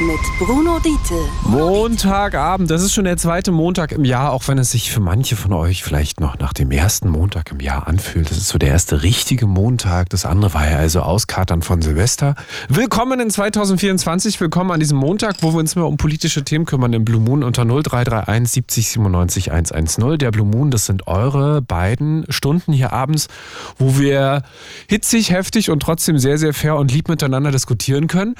Mit Bruno Diete. Montagabend, das ist schon der zweite Montag im Jahr, auch wenn es sich für manche von euch vielleicht noch nach dem ersten Montag im Jahr anfühlt. Das ist so der erste richtige Montag. Das andere war ja also Auskatern von Silvester. Willkommen in 2024, willkommen an diesem Montag, wo wir uns mehr um politische Themen kümmern im Blue Moon unter 0331 70 97 110. Der Blue Moon, das sind eure beiden Stunden hier abends, wo wir hitzig, heftig und trotzdem sehr, sehr fair und lieb miteinander diskutieren können.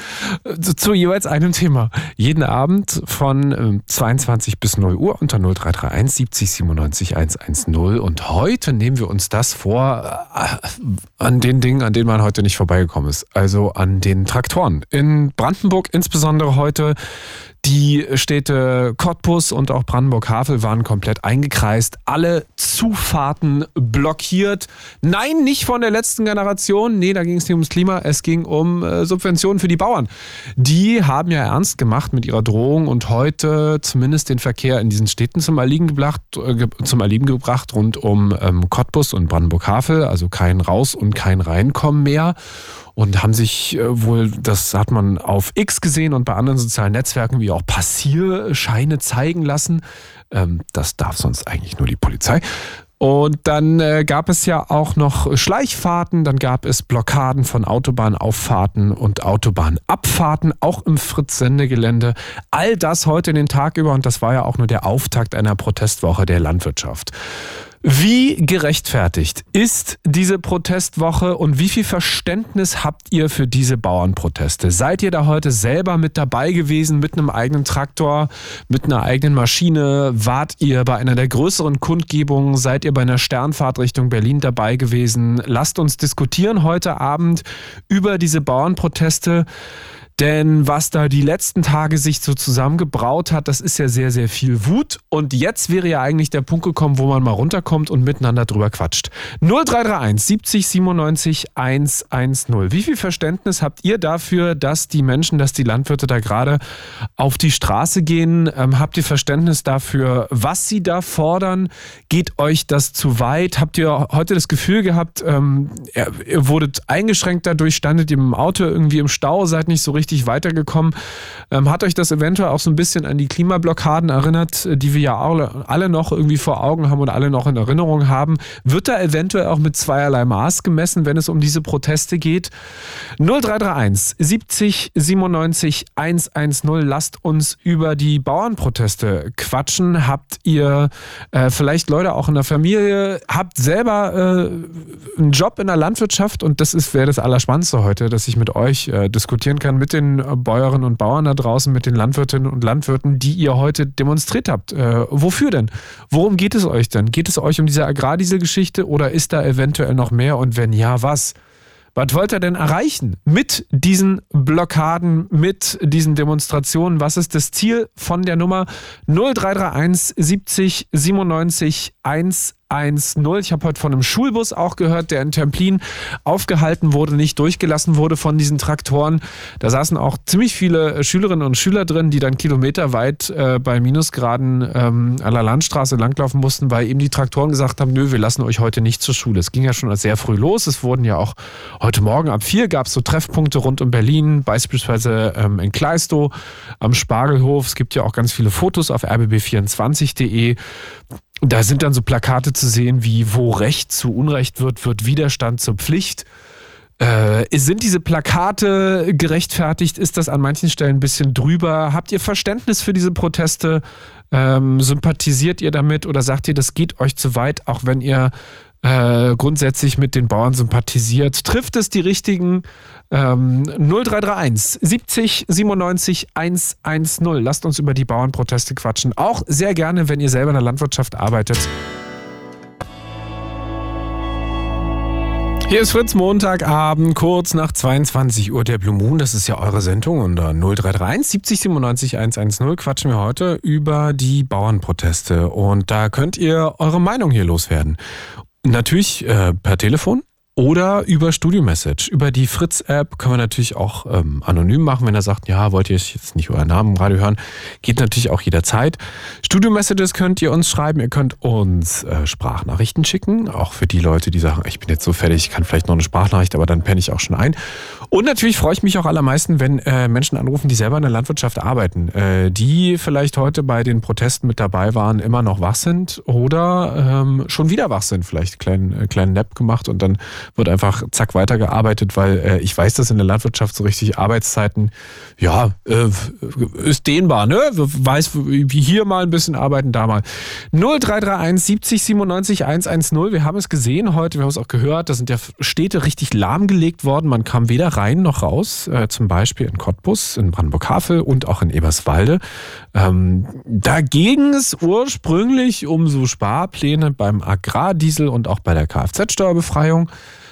Zu, zu jeweils einem Thema. Jeden Abend von 22 bis 0 Uhr unter 0331 70 97 110. Und heute nehmen wir uns das vor äh, an den Dingen, an denen man heute nicht vorbeigekommen ist. Also an den Traktoren. In Brandenburg insbesondere heute die Städte Cottbus und auch Brandenburg-Havel waren komplett eingekreist. Alle Zufahrten blockiert. Nein, nicht von der letzten Generation. Nee, da ging es nicht ums Klima. Es ging um äh, Subventionen für die Bauern. Die haben ja ernst gemacht mit ihrer Drohung und heute zumindest den Verkehr in diesen Städten zum Erliegen gebracht, äh, zum Erliegen gebracht rund um ähm, Cottbus und Brandenburg-Havel. Also kein Raus- und kein Reinkommen mehr und haben sich äh, wohl, das hat man auf X gesehen und bei anderen sozialen Netzwerken wie auch Passierscheine zeigen lassen. Ähm, das darf sonst eigentlich nur die Polizei. Und dann äh, gab es ja auch noch Schleichfahrten, dann gab es Blockaden von Autobahnauffahrten und Autobahnabfahrten, auch im Fritz-Sendegelände. All das heute den Tag über und das war ja auch nur der Auftakt einer Protestwoche der Landwirtschaft. Wie gerechtfertigt ist diese Protestwoche und wie viel Verständnis habt ihr für diese Bauernproteste? Seid ihr da heute selber mit dabei gewesen, mit einem eigenen Traktor, mit einer eigenen Maschine? Wart ihr bei einer der größeren Kundgebungen? Seid ihr bei einer Sternfahrt Richtung Berlin dabei gewesen? Lasst uns diskutieren heute Abend über diese Bauernproteste. Denn was da die letzten Tage sich so zusammengebraut hat, das ist ja sehr, sehr viel Wut. Und jetzt wäre ja eigentlich der Punkt gekommen, wo man mal runterkommt und miteinander drüber quatscht. 0331 70 97 110. Wie viel Verständnis habt ihr dafür, dass die Menschen, dass die Landwirte da gerade auf die Straße gehen? Ähm, habt ihr Verständnis dafür, was sie da fordern? Geht euch das zu weit? Habt ihr heute das Gefühl gehabt, ähm, ihr, wurdet eingeschränkt dadurch, standet ihr im Auto irgendwie im Stau, seid nicht so richtig richtig weitergekommen. Ähm, hat euch das eventuell auch so ein bisschen an die Klimablockaden erinnert, die wir ja alle, alle noch irgendwie vor Augen haben und alle noch in Erinnerung haben? Wird da eventuell auch mit zweierlei Maß gemessen, wenn es um diese Proteste geht? 0331 70 97 110. Lasst uns über die Bauernproteste quatschen. Habt ihr äh, vielleicht Leute auch in der Familie, habt selber äh, einen Job in der Landwirtschaft und das wäre das Allerspannendste heute, dass ich mit euch äh, diskutieren kann mit den Bäuerinnen und Bauern da draußen, mit den Landwirtinnen und Landwirten, die ihr heute demonstriert habt. Äh, wofür denn? Worum geht es euch denn? Geht es euch um diese Agrardieselgeschichte oder ist da eventuell noch mehr und wenn ja, was? Was wollt ihr denn erreichen mit diesen Blockaden, mit diesen Demonstrationen? Was ist das Ziel von der Nummer 0331 70 97 1 1-0. Ich habe heute von einem Schulbus auch gehört, der in Templin aufgehalten wurde, nicht durchgelassen wurde von diesen Traktoren. Da saßen auch ziemlich viele Schülerinnen und Schüler drin, die dann kilometerweit äh, bei Minusgraden ähm, an der Landstraße langlaufen mussten, weil eben die Traktoren gesagt haben, nö, wir lassen euch heute nicht zur Schule. Es ging ja schon sehr früh los. Es wurden ja auch heute Morgen ab vier gab es so Treffpunkte rund um Berlin, beispielsweise ähm, in Kleistow am Spargelhof. Es gibt ja auch ganz viele Fotos auf rbb24.de. Da sind dann so Plakate zu sehen wie, wo Recht zu Unrecht wird, wird Widerstand zur Pflicht. Äh, sind diese Plakate gerechtfertigt? Ist das an manchen Stellen ein bisschen drüber? Habt ihr Verständnis für diese Proteste? Ähm, sympathisiert ihr damit oder sagt ihr, das geht euch zu weit, auch wenn ihr äh, grundsätzlich mit den Bauern sympathisiert. Trifft es die richtigen? Ähm, 0331 70 97 110. Lasst uns über die Bauernproteste quatschen. Auch sehr gerne, wenn ihr selber in der Landwirtschaft arbeitet. Hier ist Fritz Montagabend, kurz nach 22 Uhr der Blue Moon. Das ist ja eure Sendung unter 0331 70 97 110 quatschen wir heute über die Bauernproteste. Und da könnt ihr eure Meinung hier loswerden. Natürlich äh, per Telefon oder über Studio Message. Über die Fritz-App können wir natürlich auch ähm, anonym machen, wenn er sagt, ja, wollt ihr jetzt nicht euren Namen im Radio hören. Geht natürlich auch jederzeit. Studio Messages könnt ihr uns schreiben, ihr könnt uns äh, Sprachnachrichten schicken, auch für die Leute, die sagen, ich bin jetzt so fertig, ich kann vielleicht noch eine Sprachnachricht, aber dann penne ich auch schon ein. Und natürlich freue ich mich auch allermeisten, wenn äh, Menschen anrufen, die selber in der Landwirtschaft arbeiten, äh, die vielleicht heute bei den Protesten mit dabei waren, immer noch wach sind oder ähm, schon wieder wach sind, vielleicht kleinen, äh, kleinen Nap gemacht und dann wird einfach zack weitergearbeitet, weil äh, ich weiß, dass in der Landwirtschaft so richtig Arbeitszeiten, ja, äh, ist dehnbar, ne? Weiß, wie hier mal ein bisschen arbeiten, da mal. 0331 70 97 110. Wir haben es gesehen heute, wir haben es auch gehört, da sind ja Städte richtig lahmgelegt worden. Man kam weder rein noch raus, äh, zum Beispiel in Cottbus, in Brandenburg-Havel und auch in Eberswalde. Ähm, da ging es ursprünglich um so Sparpläne beim Agrardiesel und auch bei der Kfz-Steuerbefreiung.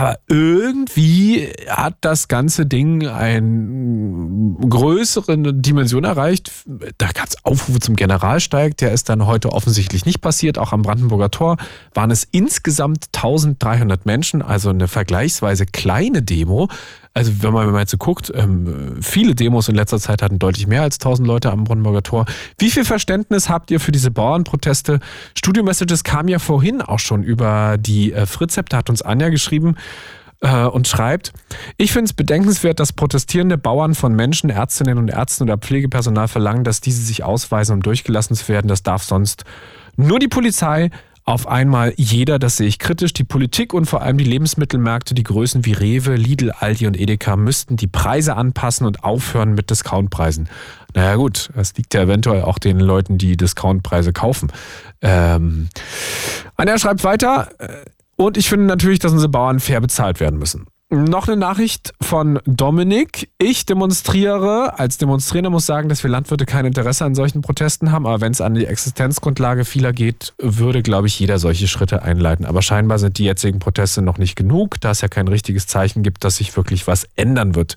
Aber irgendwie hat das ganze Ding eine größere Dimension erreicht. Da gab es Aufrufe zum Generalsteig, der ist dann heute offensichtlich nicht passiert. Auch am Brandenburger Tor waren es insgesamt 1300 Menschen, also eine vergleichsweise kleine Demo. Also wenn man, wenn jetzt so guckt, ähm, viele Demos in letzter Zeit hatten deutlich mehr als 1000 Leute am Brandenburger Tor. Wie viel Verständnis habt ihr für diese Bauernproteste? Studio Messages kam ja vorhin auch schon über die äh, Fritzep, da hat uns Anja geschrieben, und schreibt, ich finde es bedenkenswert, dass protestierende Bauern von Menschen, Ärztinnen und Ärzten oder Pflegepersonal verlangen, dass diese sich ausweisen, um durchgelassen zu werden. Das darf sonst nur die Polizei, auf einmal jeder, das sehe ich kritisch. Die Politik und vor allem die Lebensmittelmärkte, die Größen wie Rewe, Lidl, Aldi und Edeka müssten die Preise anpassen und aufhören mit Discountpreisen. Naja gut, das liegt ja eventuell auch den Leuten, die Discountpreise kaufen. Ähm, Anja schreibt weiter. Und ich finde natürlich, dass unsere Bauern fair bezahlt werden müssen. Noch eine Nachricht von Dominik. Ich demonstriere, als Demonstrierender muss sagen, dass wir Landwirte kein Interesse an solchen Protesten haben, aber wenn es an die Existenzgrundlage vieler geht, würde, glaube ich, jeder solche Schritte einleiten. Aber scheinbar sind die jetzigen Proteste noch nicht genug, da es ja kein richtiges Zeichen gibt, dass sich wirklich was ändern wird.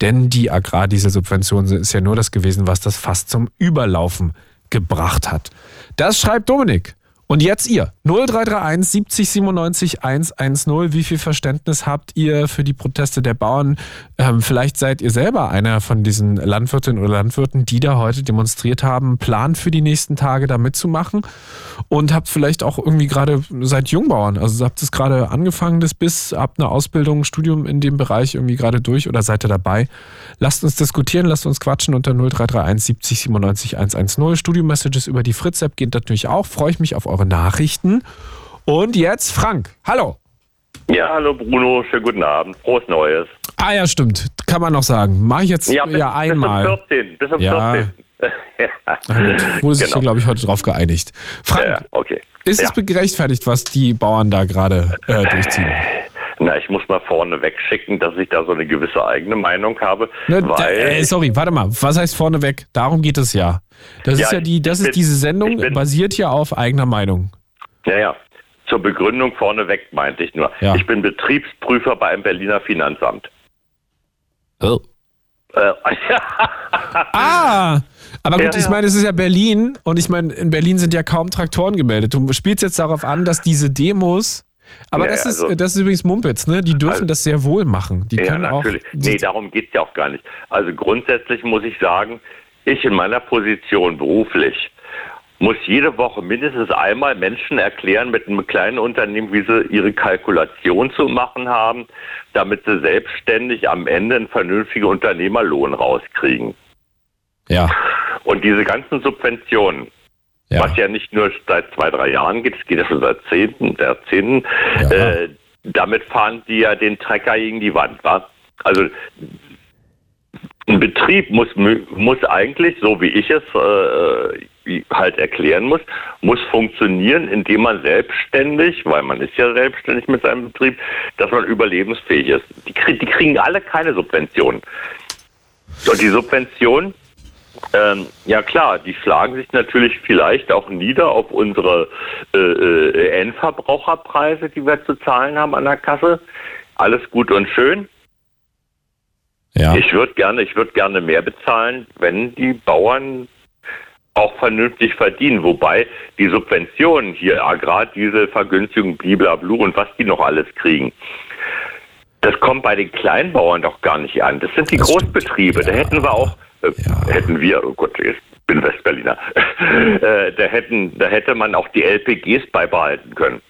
Denn die Agrardieselsubvention ist ja nur das gewesen, was das fast zum Überlaufen gebracht hat. Das schreibt Dominik. Und jetzt ihr. 0331 70 97 110. Wie viel Verständnis habt ihr für die Proteste der Bauern? Ähm, vielleicht seid ihr selber einer von diesen Landwirtinnen oder Landwirten, die da heute demonstriert haben, Plan für die nächsten Tage da mitzumachen und habt vielleicht auch irgendwie gerade seid Jungbauern. Also habt es gerade angefangen, das bis, habt eine Ausbildung, Studium in dem Bereich irgendwie gerade durch oder seid ihr dabei? Lasst uns diskutieren, lasst uns quatschen unter 0331 70 97 110. Studio-Messages über die Fritz-App geht natürlich auch. Freue ich mich auf eure Nachrichten. Und jetzt Frank. Hallo. Ja, hallo Bruno, schönen guten Abend. Frohes Neues. Ah ja, stimmt. Kann man noch sagen. Mache ich jetzt ja, bis, ja einmal. Bis um 14. Bis um ja. 14. ja. Wurde sich, genau. glaube ich, heute drauf geeinigt. Frank, ja, okay. ist es gerechtfertigt, was die Bauern da gerade äh, durchziehen? Na, ich muss mal vorne wegschicken, dass ich da so eine gewisse eigene Meinung habe. Ne, weil äh, sorry, warte mal. Was heißt vorneweg? Darum geht es ja. Das ja, ist ja die, das ist bin, diese Sendung, bin, basiert ja auf eigener Meinung. Ja, ja. Zur Begründung vorneweg meinte ich nur. Ja. Ich bin Betriebsprüfer bei einem Berliner Finanzamt. Oh. Äh, ah, aber gut, ja, ich meine, es ist ja Berlin und ich meine, in Berlin sind ja kaum Traktoren gemeldet. Du spielst jetzt darauf an, dass diese Demos aber ja, das, ist, also, das ist übrigens Mumpitz, ne? Die dürfen also, das sehr wohl machen. Die ja, natürlich. Auch, nee, darum geht es ja auch gar nicht. Also grundsätzlich muss ich sagen, ich in meiner Position beruflich muss jede Woche mindestens einmal Menschen erklären mit einem kleinen Unternehmen, wie sie ihre Kalkulation zu machen haben, damit sie selbstständig am Ende einen vernünftigen Unternehmerlohn rauskriegen. Ja. Und diese ganzen Subventionen, ja. Was ja nicht nur seit zwei, drei Jahren geht, es geht ja schon seit Zehnten, Jahrzehnten. Ja. Äh, damit fahren die ja den Trecker gegen die Wand. Wa? Also ein Betrieb muss, muss eigentlich, so wie ich es äh, halt erklären muss, muss funktionieren, indem man selbstständig, weil man ist ja selbstständig mit seinem Betrieb, dass man überlebensfähig ist. Die, die kriegen alle keine Subventionen. Und die Subventionen ähm, ja klar, die schlagen sich natürlich vielleicht auch nieder auf unsere äh, äh, Endverbraucherpreise, die wir zu zahlen haben an der Kasse. Alles gut und schön. Ja. Ich würde gerne, ich würde gerne mehr bezahlen, wenn die Bauern auch vernünftig verdienen. Wobei die Subventionen hier, Agrardiesel, Vergünstigung, blablabla und was die noch alles kriegen, Das kommt bei den Kleinbauern doch gar nicht an. Das sind die das Großbetriebe. Ja. Da hätten wir auch, äh, ja. hätten wir, oh Gott, ich bin Westberliner, äh, da, hätten, da hätte man auch die LPGs beibehalten können.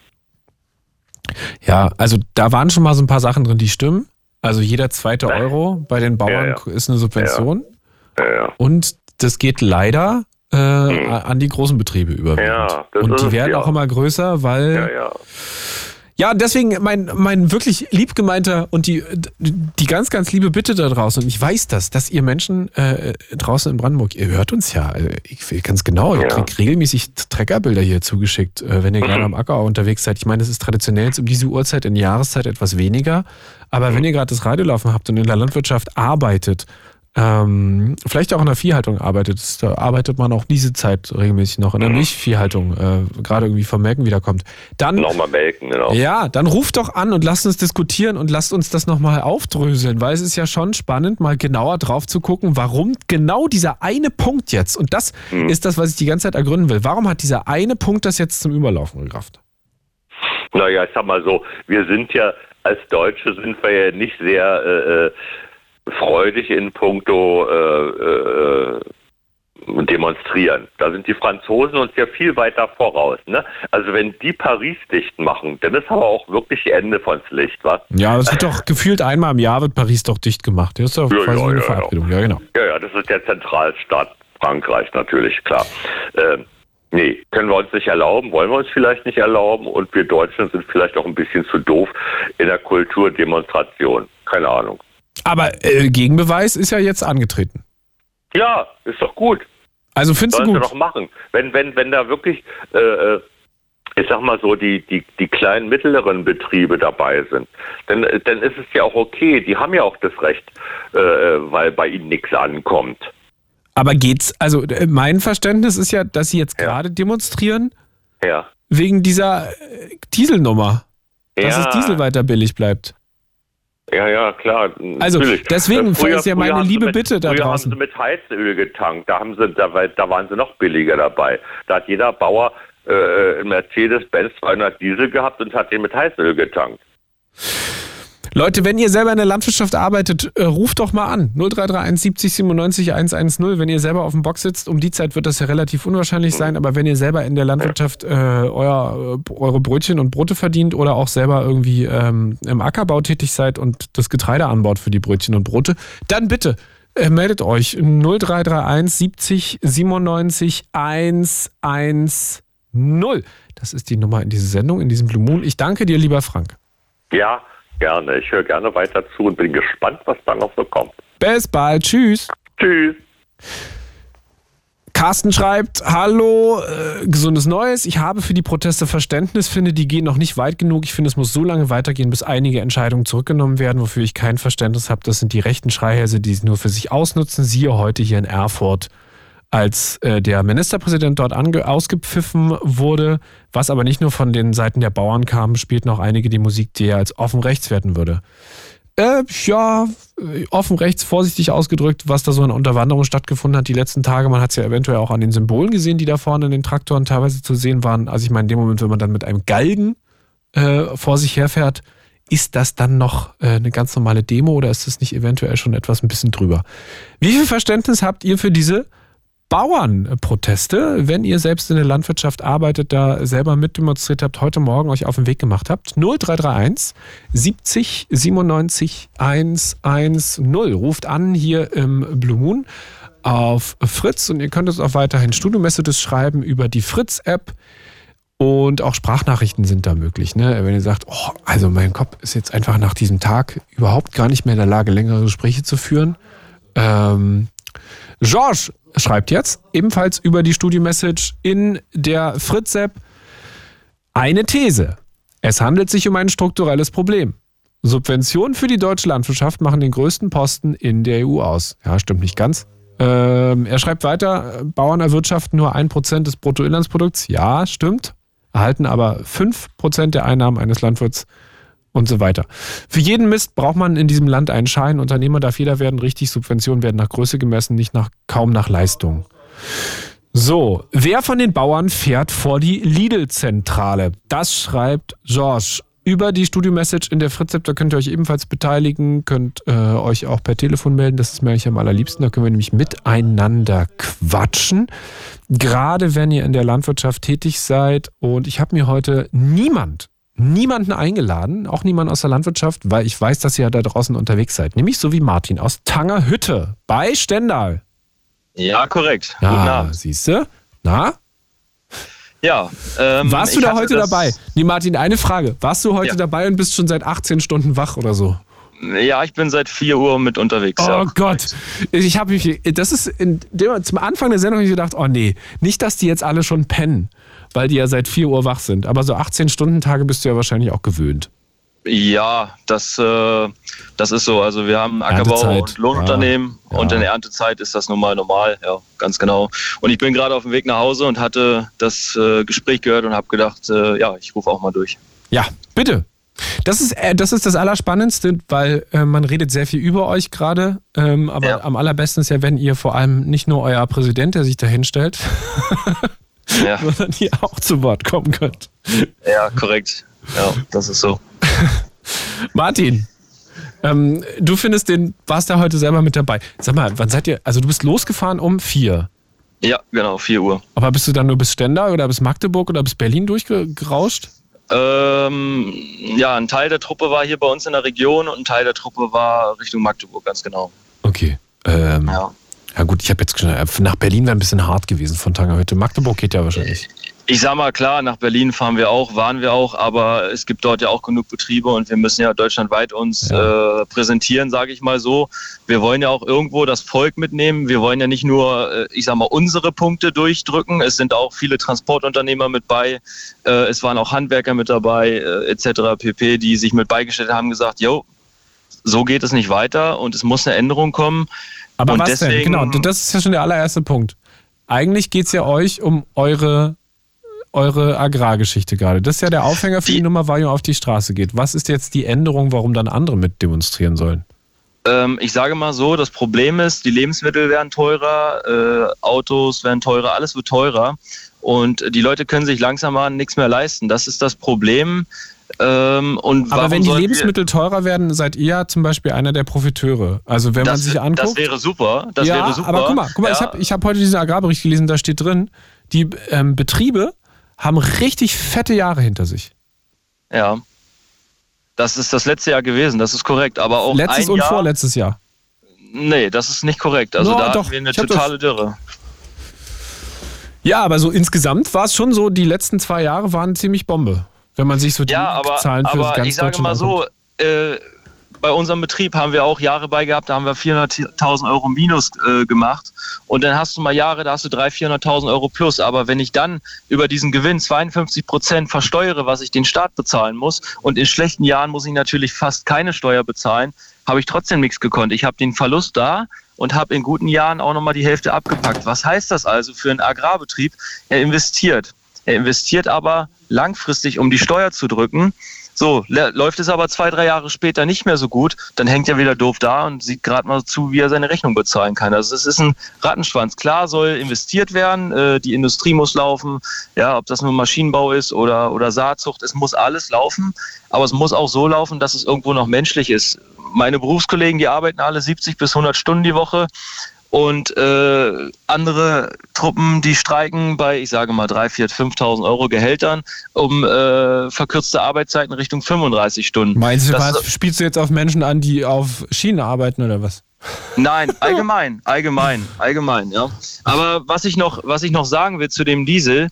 Ja, also da waren schon mal so ein paar Sachen drin, die stimmen. Also jeder zweite Euro bei den Bauern ja, ist eine Subvention. Und das geht leider äh, hm. an die großen Betriebe über. Ja, Und die werden auch immer größer, weil ja, ja. Ja, deswegen mein, mein wirklich lieb gemeinter und die, die ganz, ganz liebe Bitte da draußen, und ich weiß das, dass ihr Menschen äh, draußen in Brandenburg, ihr hört uns ja, also ich will ganz genau, ihr kriegt regelmäßig Treckerbilder hier zugeschickt, äh, wenn ihr mhm. gerade am Acker unterwegs seid. Ich meine, das ist traditionell jetzt um diese Uhrzeit in Jahreszeit etwas weniger, aber mhm. wenn ihr gerade das Radio laufen habt und in der Landwirtschaft arbeitet ähm, vielleicht auch in der Viehhaltung arbeitet. Da arbeitet man auch diese Zeit regelmäßig noch in der mhm. Milchviehhaltung, äh, gerade irgendwie vom Melken wiederkommt. Dann nochmal melken, genau. Ja, dann ruft doch an und lasst uns diskutieren und lasst uns das nochmal aufdröseln, weil es ist ja schon spannend, mal genauer drauf zu gucken, warum genau dieser eine Punkt jetzt, und das mhm. ist das, was ich die ganze Zeit ergründen will, warum hat dieser eine Punkt das jetzt zum Überlaufen gekraft? Naja, ich sag mal so, wir sind ja als Deutsche sind wir ja nicht sehr äh, äh freudig in puncto äh, äh, demonstrieren. Da sind die Franzosen uns ja viel weiter voraus. Ne? Also wenn die Paris dicht machen, dann ist aber auch wirklich Ende vons Licht, was? Ja, es wird doch gefühlt einmal im Jahr wird Paris doch dicht gemacht. Das ist doch ja, ja, eine ja, Verabredung. Ja. genau. Ja, ja, das ist der Zentralstaat Frankreich natürlich, klar. Ähm, Nee, können wir uns nicht erlauben, wollen wir uns vielleicht nicht erlauben und wir Deutschen sind vielleicht auch ein bisschen zu doof in der Kulturdemonstration. Keine Ahnung. Aber äh, Gegenbeweis ist ja jetzt angetreten. Ja, ist doch gut. Also findest Sollen du gut? doch machen. Wenn, wenn, wenn da wirklich, äh, äh, ich sag mal so, die, die, die kleinen, mittleren Betriebe dabei sind, dann, dann ist es ja auch okay. Die haben ja auch das Recht, äh, weil bei ihnen nichts ankommt. Aber geht's, also äh, mein Verständnis ist ja, dass sie jetzt gerade ja. demonstrieren. Ja. Wegen dieser äh, Dieselnummer. Dass ja. das Diesel weiter billig bleibt. Ja, ja, klar. Also natürlich. deswegen früher, ist ja meine liebe mit, Bitte da früher draußen. haben sie mit Heizöl getankt. Da haben sie, da, da waren sie noch billiger dabei. Da hat jeder Bauer äh, Mercedes-Benz 200 Diesel gehabt und hat den mit Heizöl getankt. Leute, wenn ihr selber in der Landwirtschaft arbeitet, äh, ruft doch mal an. 0331 70 97 110. Wenn ihr selber auf dem Box sitzt, um die Zeit wird das ja relativ unwahrscheinlich sein, aber wenn ihr selber in der Landwirtschaft äh, euer, eure Brötchen und Brote verdient oder auch selber irgendwie ähm, im Ackerbau tätig seid und das Getreide anbaut für die Brötchen und Brote, dann bitte äh, meldet euch 0331 70 97 110. Das ist die Nummer in dieser Sendung, in diesem Blue Moon. Ich danke dir, lieber Frank. Ja, Gerne. Ich höre gerne weiter zu und bin gespannt, was da noch so kommt. Bis bald. Tschüss. Tschüss. Carsten schreibt, hallo, äh, gesundes Neues. Ich habe für die Proteste Verständnis, finde, die gehen noch nicht weit genug. Ich finde, es muss so lange weitergehen, bis einige Entscheidungen zurückgenommen werden, wofür ich kein Verständnis habe. Das sind die rechten Schreihälse, die es nur für sich ausnutzen. Siehe heute hier in Erfurt als äh, der Ministerpräsident dort ausgepfiffen wurde, was aber nicht nur von den Seiten der Bauern kam, spielten auch einige die Musik, die er als offen rechts werten würde. Äh, ja, offen rechts, vorsichtig ausgedrückt, was da so an Unterwanderung stattgefunden hat die letzten Tage. Man hat es ja eventuell auch an den Symbolen gesehen, die da vorne in den Traktoren teilweise zu sehen waren. Also ich meine, in dem Moment, wenn man dann mit einem Galgen äh, vor sich herfährt, ist das dann noch äh, eine ganz normale Demo oder ist das nicht eventuell schon etwas ein bisschen drüber? Wie viel Verständnis habt ihr für diese Bauernproteste, wenn ihr selbst in der Landwirtschaft arbeitet, da selber mitdemonstriert habt, heute Morgen euch auf den Weg gemacht habt. 0331 70 97 110. Ruft an hier im Blue Moon auf Fritz und ihr könnt uns auch weiterhin Studio-Messages schreiben über die Fritz-App. Und auch Sprachnachrichten sind da möglich. Ne? Wenn ihr sagt, oh, also mein Kopf ist jetzt einfach nach diesem Tag überhaupt gar nicht mehr in der Lage, längere Gespräche zu führen. Ähm, Georges schreibt jetzt ebenfalls über die Studio-Message in der Fritz-App eine These. Es handelt sich um ein strukturelles Problem. Subventionen für die deutsche Landwirtschaft machen den größten Posten in der EU aus. Ja, stimmt nicht ganz. Ähm, er schreibt weiter, Bauern erwirtschaften nur ein Prozent des Bruttoinlandsprodukts. Ja, stimmt. Erhalten aber fünf Prozent der Einnahmen eines Landwirts und so weiter. Für jeden Mist braucht man in diesem Land einen Schein. Unternehmer darf jeder werden. Richtig, Subventionen werden nach Größe gemessen, nicht nach, kaum nach Leistung. So, wer von den Bauern fährt vor die Lidl-Zentrale? Das schreibt Georges. über die Studio-Message in der Fritz-App, da könnt ihr euch ebenfalls beteiligen, könnt äh, euch auch per Telefon melden, das ist mir eigentlich am allerliebsten, da können wir nämlich miteinander quatschen. Gerade wenn ihr in der Landwirtschaft tätig seid und ich habe mir heute niemand, niemanden eingeladen, auch niemand aus der Landwirtschaft, weil ich weiß, dass ihr da draußen unterwegs seid, nämlich so wie Martin aus Tangerhütte bei Stendal. Ja, korrekt. Ja, Guten Abend. Siehst du? Na? Ja. Ähm, Warst du da heute dabei? Nee, Martin, eine Frage. Warst du heute ja. dabei und bist schon seit 18 Stunden wach oder so? Ja, ich bin seit 4 Uhr mit unterwegs. Oh ja. Gott. Ich habe mich, das ist in dem, zum Anfang der Sendung ich gedacht, oh nee, nicht, dass die jetzt alle schon pennen, weil die ja seit 4 Uhr wach sind. Aber so 18 Stunden Tage bist du ja wahrscheinlich auch gewöhnt. Ja, das, äh, das ist so. Also wir haben Ackerbau Erntezeit. und Lohnunternehmen ja, ja. und in der Erntezeit ist das normal normal, ja, ganz genau. Und ich bin gerade auf dem Weg nach Hause und hatte das äh, Gespräch gehört und habe gedacht, äh, ja, ich rufe auch mal durch. Ja, bitte. Das ist, äh, das ist das Allerspannendste, weil äh, man redet sehr viel über euch gerade. Ähm, aber ja. am allerbesten ist ja, wenn ihr vor allem nicht nur euer Präsident, der sich da hinstellt, ja. sondern ihr auch zu Wort kommen könnt. Ja, korrekt. Ja, das ist so. Martin, ähm, du findest den, warst da heute selber mit dabei. Sag mal, wann seid ihr, also du bist losgefahren um vier. Ja, genau, vier Uhr. Aber bist du dann nur bis Stendal oder bis Magdeburg oder bis Berlin durchgerauscht? Ähm, ja, ein Teil der Truppe war hier bei uns in der Region und ein Teil der Truppe war Richtung Magdeburg, ganz genau. Okay. Ähm, ja. Ja gut, ich habe jetzt schon, nach Berlin wäre ein bisschen hart gewesen von Tangerhütte. Magdeburg geht ja wahrscheinlich. Ich sag mal, klar, nach Berlin fahren wir auch, waren wir auch, aber es gibt dort ja auch genug Betriebe und wir müssen ja deutschlandweit uns ja. äh, präsentieren, sage ich mal so. Wir wollen ja auch irgendwo das Volk mitnehmen. Wir wollen ja nicht nur, äh, ich sag mal, unsere Punkte durchdrücken. Es sind auch viele Transportunternehmer mit bei. Äh, es waren auch Handwerker mit dabei, äh, etc. pp., die sich mit beigestellt haben, gesagt, jo, so geht es nicht weiter und es muss eine Änderung kommen. Aber und was deswegen, denn? Genau, das ist ja schon der allererste Punkt. Eigentlich geht es ja euch um eure eure Agrargeschichte gerade. Das ist ja der Aufhänger für die, die Nummer, weil ihr auf die Straße geht. Was ist jetzt die Änderung, warum dann andere mit demonstrieren sollen? Ähm, ich sage mal so, das Problem ist, die Lebensmittel werden teurer, äh, Autos werden teurer, alles wird teurer. Und die Leute können sich langsam mal nichts mehr leisten. Das ist das Problem. Ähm, Aber wenn die Lebensmittel teurer werden, seid ihr ja zum Beispiel einer der Profiteure. Also wenn das, man sich anguckt. Das wäre super. Das ja, wäre super. Aber guck mal, guck mal ja. ich habe ich hab heute diesen Agrarbericht gelesen, da steht drin, die ähm, Betriebe haben richtig fette Jahre hinter sich. Ja. Das ist das letzte Jahr gewesen, das ist korrekt. Aber auch Letztes und Jahr, vorletztes Jahr. Nee, das ist nicht korrekt. Also no, da doch. hatten wir eine totale Dürre. Ja, aber so insgesamt war es schon so, die letzten zwei Jahre waren ziemlich Bombe. Wenn man sich so die ja, aber, Zahlen für aber ganz ich sage mal so, äh, bei unserem Betrieb haben wir auch Jahre bei gehabt, da haben wir 400.000 Euro Minus äh, gemacht. Und dann hast du mal Jahre, da hast du 300.000, 400.000 Euro plus. Aber wenn ich dann über diesen Gewinn 52 Prozent versteuere, was ich den Staat bezahlen muss, und in schlechten Jahren muss ich natürlich fast keine Steuer bezahlen, habe ich trotzdem nichts gekonnt. Ich habe den Verlust da und habe in guten Jahren auch nochmal die Hälfte abgepackt. Was heißt das also für einen Agrarbetrieb? Er investiert. Er investiert aber langfristig, um die Steuer zu drücken. So, läuft es aber zwei, drei Jahre später nicht mehr so gut, dann hängt er wieder doof da und sieht gerade mal zu, wie er seine Rechnung bezahlen kann. Also es ist ein Rattenschwanz. Klar soll investiert werden, äh, die Industrie muss laufen, ja, ob das nur Maschinenbau ist oder, oder Saatzucht, es muss alles laufen, aber es muss auch so laufen, dass es irgendwo noch menschlich ist. Meine Berufskollegen, die arbeiten alle 70 bis 100 Stunden die Woche und äh, andere Truppen, die streiken bei, ich sage mal, 3.000, 4.000, 5.000 Euro Gehältern um äh, verkürzte Arbeitszeiten Richtung 35 Stunden. Meinst du, das, was, spielst du jetzt auf Menschen an, die auf Schienen arbeiten oder was? Nein, allgemein, allgemein, allgemein, ja. Aber was ich noch, was ich noch sagen will zu dem Diesel,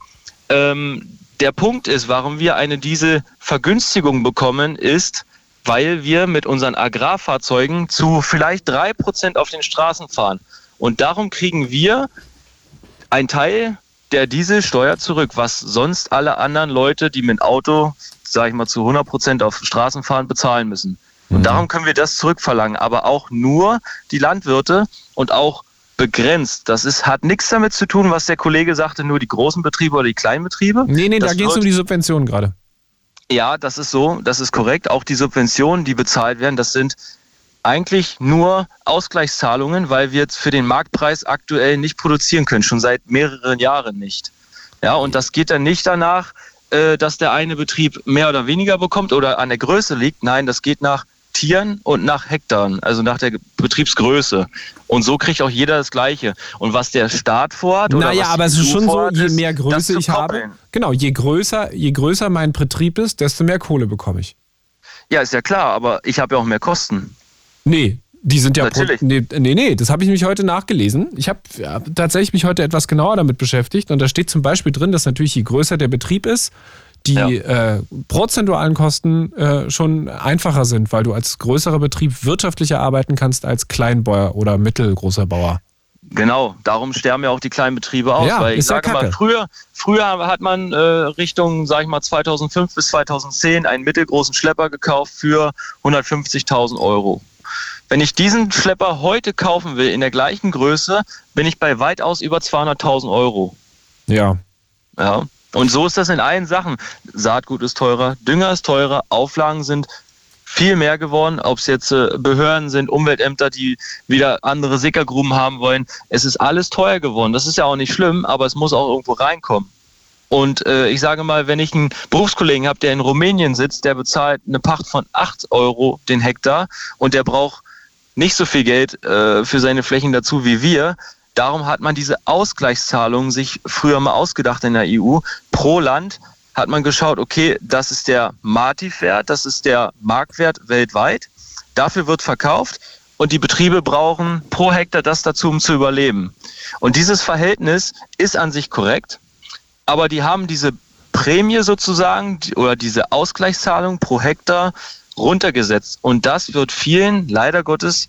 ähm, der Punkt ist, warum wir eine Dieselvergünstigung bekommen, ist, weil wir mit unseren Agrarfahrzeugen zu vielleicht drei Prozent auf den Straßen fahren. Und darum kriegen wir einen Teil der Dieselsteuer zurück, was sonst alle anderen Leute, die mit Auto, sage ich mal, zu 100 Prozent auf Straßen fahren, bezahlen müssen. Und mhm. darum können wir das zurückverlangen, aber auch nur die Landwirte und auch begrenzt. Das ist, hat nichts damit zu tun, was der Kollege sagte, nur die großen Betriebe oder die kleinen Betriebe. Nee, nee, das da geht es um die Subventionen gerade. Ja, das ist so, das ist korrekt. Auch die Subventionen, die bezahlt werden, das sind eigentlich nur Ausgleichszahlungen, weil wir jetzt für den Marktpreis aktuell nicht produzieren können, schon seit mehreren Jahren nicht. Ja, und das geht dann nicht danach, äh, dass der eine Betrieb mehr oder weniger bekommt oder an der Größe liegt. Nein, das geht nach Tieren und nach Hektaren, also nach der Betriebsgröße. Und so kriegt auch jeder das Gleiche. Und was der Staat vorhat, oder naja, was aber es ist schon so, je mehr Größe ich habe, genau, je größer, je größer mein Betrieb ist, desto mehr Kohle bekomme ich. Ja, ist ja klar, aber ich habe ja auch mehr Kosten. Nee, die sind ja Natürlich. Pro, nee, nee, nee, das habe ich mich heute nachgelesen. Ich habe ja, tatsächlich mich heute etwas genauer damit beschäftigt und da steht zum Beispiel drin, dass natürlich je größer der Betrieb ist, die Ja. äh, prozentualen Kosten äh, schon einfacher sind, weil du als größerer Betrieb wirtschaftlicher arbeiten kannst als Kleinbauer oder mittelgroßer Bauer. Genau, darum sterben ja auch die kleinen Betriebe aus. Ja, weil ich ja sage mal, früher, früher hat man äh, Richtung, sag ich mal, 2005 bis 2010 einen mittelgroßen Schlepper gekauft für 150.000 Euro. Wenn ich diesen Schlepper heute kaufen will in der gleichen Größe, bin ich bei weitaus über 200.000 Euro. Ja. Ja. Und so ist das in allen Sachen. Saatgut ist teurer, Dünger ist teurer, Auflagen sind viel mehr geworden, ob es jetzt äh, Behörden sind, Umweltämter, die wieder andere Sickergruben haben wollen. Es ist alles teuer geworden. Das ist ja auch nicht schlimm, aber es muss auch irgendwo reinkommen. Und äh, ich sage mal, wenn ich einen Berufskollegen habe, der in Rumänien sitzt, der bezahlt eine Pacht von 8 Euro den Hektar und der braucht nicht so viel Geld äh, für seine Flächen dazu wie wir. Darum hat man diese Ausgleichszahlungen sich früher mal ausgedacht in der EU. Pro Land hat man geschaut, okay, das ist der Martiv-Wert, das ist der Marktwert weltweit. Dafür wird verkauft und die Betriebe brauchen pro Hektar das dazu, um zu überleben. Und dieses Verhältnis ist an sich korrekt, aber die haben diese Prämie sozusagen oder diese Ausgleichszahlung pro Hektar runtergesetzt. Und das wird vielen leider Gottes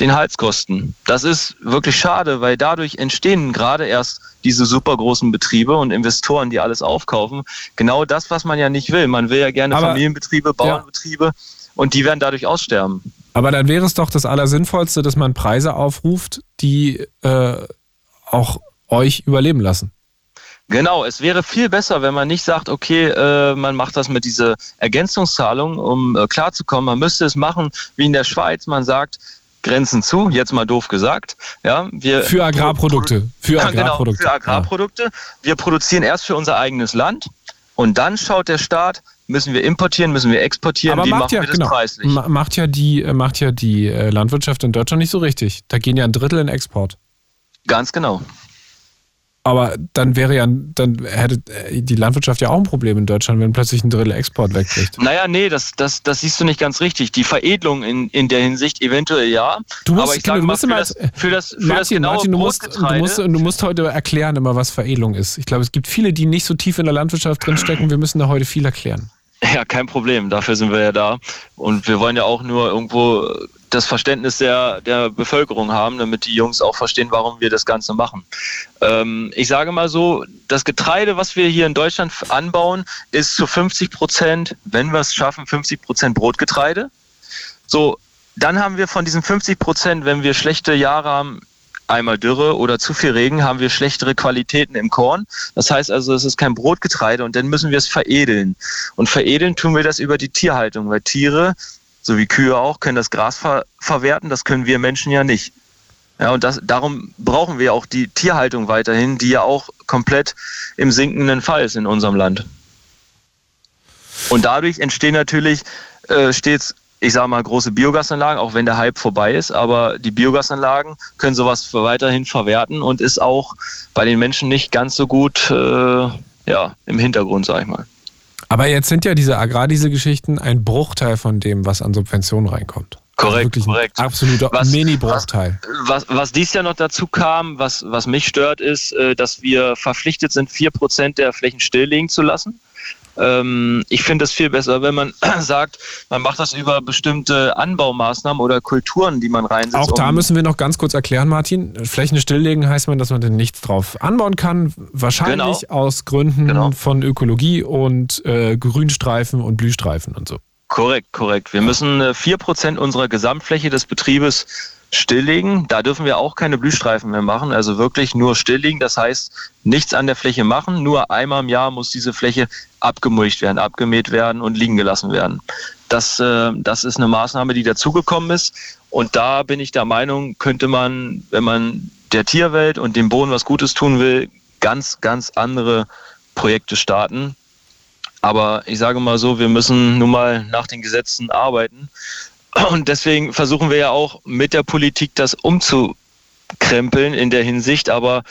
den Hals kosten. Das ist wirklich schade, weil dadurch entstehen gerade erst diese super großen Betriebe und Investoren, die alles aufkaufen. Genau das, was man ja nicht will. Man will ja gerne Aber- Familienbetriebe, Bauernbetriebe und die werden dadurch aussterben. Aber dann wäre es doch das Allersinnvollste, dass man Preise aufruft, die äh, auch euch überleben lassen. Genau, es wäre viel besser, wenn man nicht sagt, okay, äh, man macht das mit dieser Ergänzungszahlung, um äh, klarzukommen. Man müsste es machen wie in der Schweiz. Man sagt, Grenzen zu, jetzt mal doof gesagt. Ja, wir Für Agrarprodukte. Für Ja, Agrarprodukte. Genau, für Agrarprodukte. Wir produzieren erst für unser eigenes Land und dann schaut der Staat, müssen wir importieren, müssen wir exportieren, Aber wie macht machen ja, wir das genau, preislich? ma- macht ja die, äh, macht ja die äh, Landwirtschaft in Deutschland nicht so richtig. Da gehen ja ein Drittel in Export. Ganz genau. Aber dann wäre ja, dann hätte äh, die Landwirtschaft ja auch ein Problem in Deutschland, wenn plötzlich ein Drittel Export wegbricht. Naja, nee, das, das, das siehst du nicht ganz richtig. Die Veredelung in, in der Hinsicht eventuell ja. Du musst, aber ich sage mal, für immer das, für das, für das Martin, genaue Martin, du musst, du, musst, du musst heute erklären immer, was Veredelung ist. Ich glaube, es gibt viele, die nicht so tief in der Landwirtschaft drinstecken. Wir müssen da heute viel erklären. Ja, kein Problem. Dafür sind wir ja da. Und wir wollen ja auch nur irgendwo das Verständnis der, der Bevölkerung haben, damit die Jungs auch verstehen, warum wir das Ganze machen. Ähm, ich sage mal so, das Getreide, was wir hier in Deutschland anbauen, ist zu 50 Prozent, wenn wir es schaffen, 50 Prozent Brotgetreide. So, dann haben wir von diesen 50 Prozent, wenn wir schlechte Jahre haben, einmal Dürre oder zu viel Regen, haben wir schlechtere Qualitäten im Korn. Das heißt also, es ist kein Brotgetreide und dann müssen wir es veredeln. Und veredeln tun wir das über die Tierhaltung, weil Tiere, so wie Kühe auch, können das Gras ver verwerten, das können wir Menschen ja nicht. Ja, und das, darum brauchen wir auch die Tierhaltung weiterhin, die ja auch komplett im sinkenden Fall ist in unserem Land. Und dadurch entstehen natürlich äh, stets, ich sage mal, große Biogasanlagen, auch wenn der Hype vorbei ist, aber die Biogasanlagen können sowas weiterhin verwerten und ist auch bei den Menschen nicht ganz so gut äh, ja, im Hintergrund, sag ich mal. Aber jetzt sind ja diese Agrardiesel-Geschichten ein Bruchteil von dem, was an Subventionen reinkommt. Korrekt, wirklich korrekt. Absoluter Was- Mini-Bruchteil. Was, was dies Jahr noch dazu kam, was, was mich stört, ist, äh, dass wir verpflichtet sind, 4% der Flächen stilllegen zu lassen. Ähm, ich finde es viel besser, wenn man sagt, man macht das über bestimmte Anbaumaßnahmen oder Kulturen, die man reinsetzt. Auch da um- müssen wir noch ganz kurz erklären, Martin. Flächen stilllegen heißt man, dass man denn nichts drauf anbauen kann. Wahrscheinlich Genau. aus Gründen Genau. von Ökologie und äh, Grünstreifen und Blühstreifen und so. Korrekt, korrekt. Wir müssen äh, 4% unserer Gesamtfläche des Betriebes stilllegen. Da dürfen wir auch keine Blühstreifen mehr machen, also wirklich nur stilllegen. Das heißt, nichts an der Fläche machen. Nur einmal im Jahr muss diese Fläche abgemulcht werden, abgemäht werden und liegen gelassen werden. Das, äh, das ist eine Maßnahme, die dazugekommen ist. Und da bin ich der Meinung, könnte man, wenn man der Tierwelt und dem Boden was Gutes tun will, ganz, ganz andere Projekte starten. Aber ich sage mal so, wir müssen nun mal nach den Gesetzen arbeiten. Und deswegen versuchen wir ja auch mit der Politik das umzukrempeln in der Hinsicht. Aber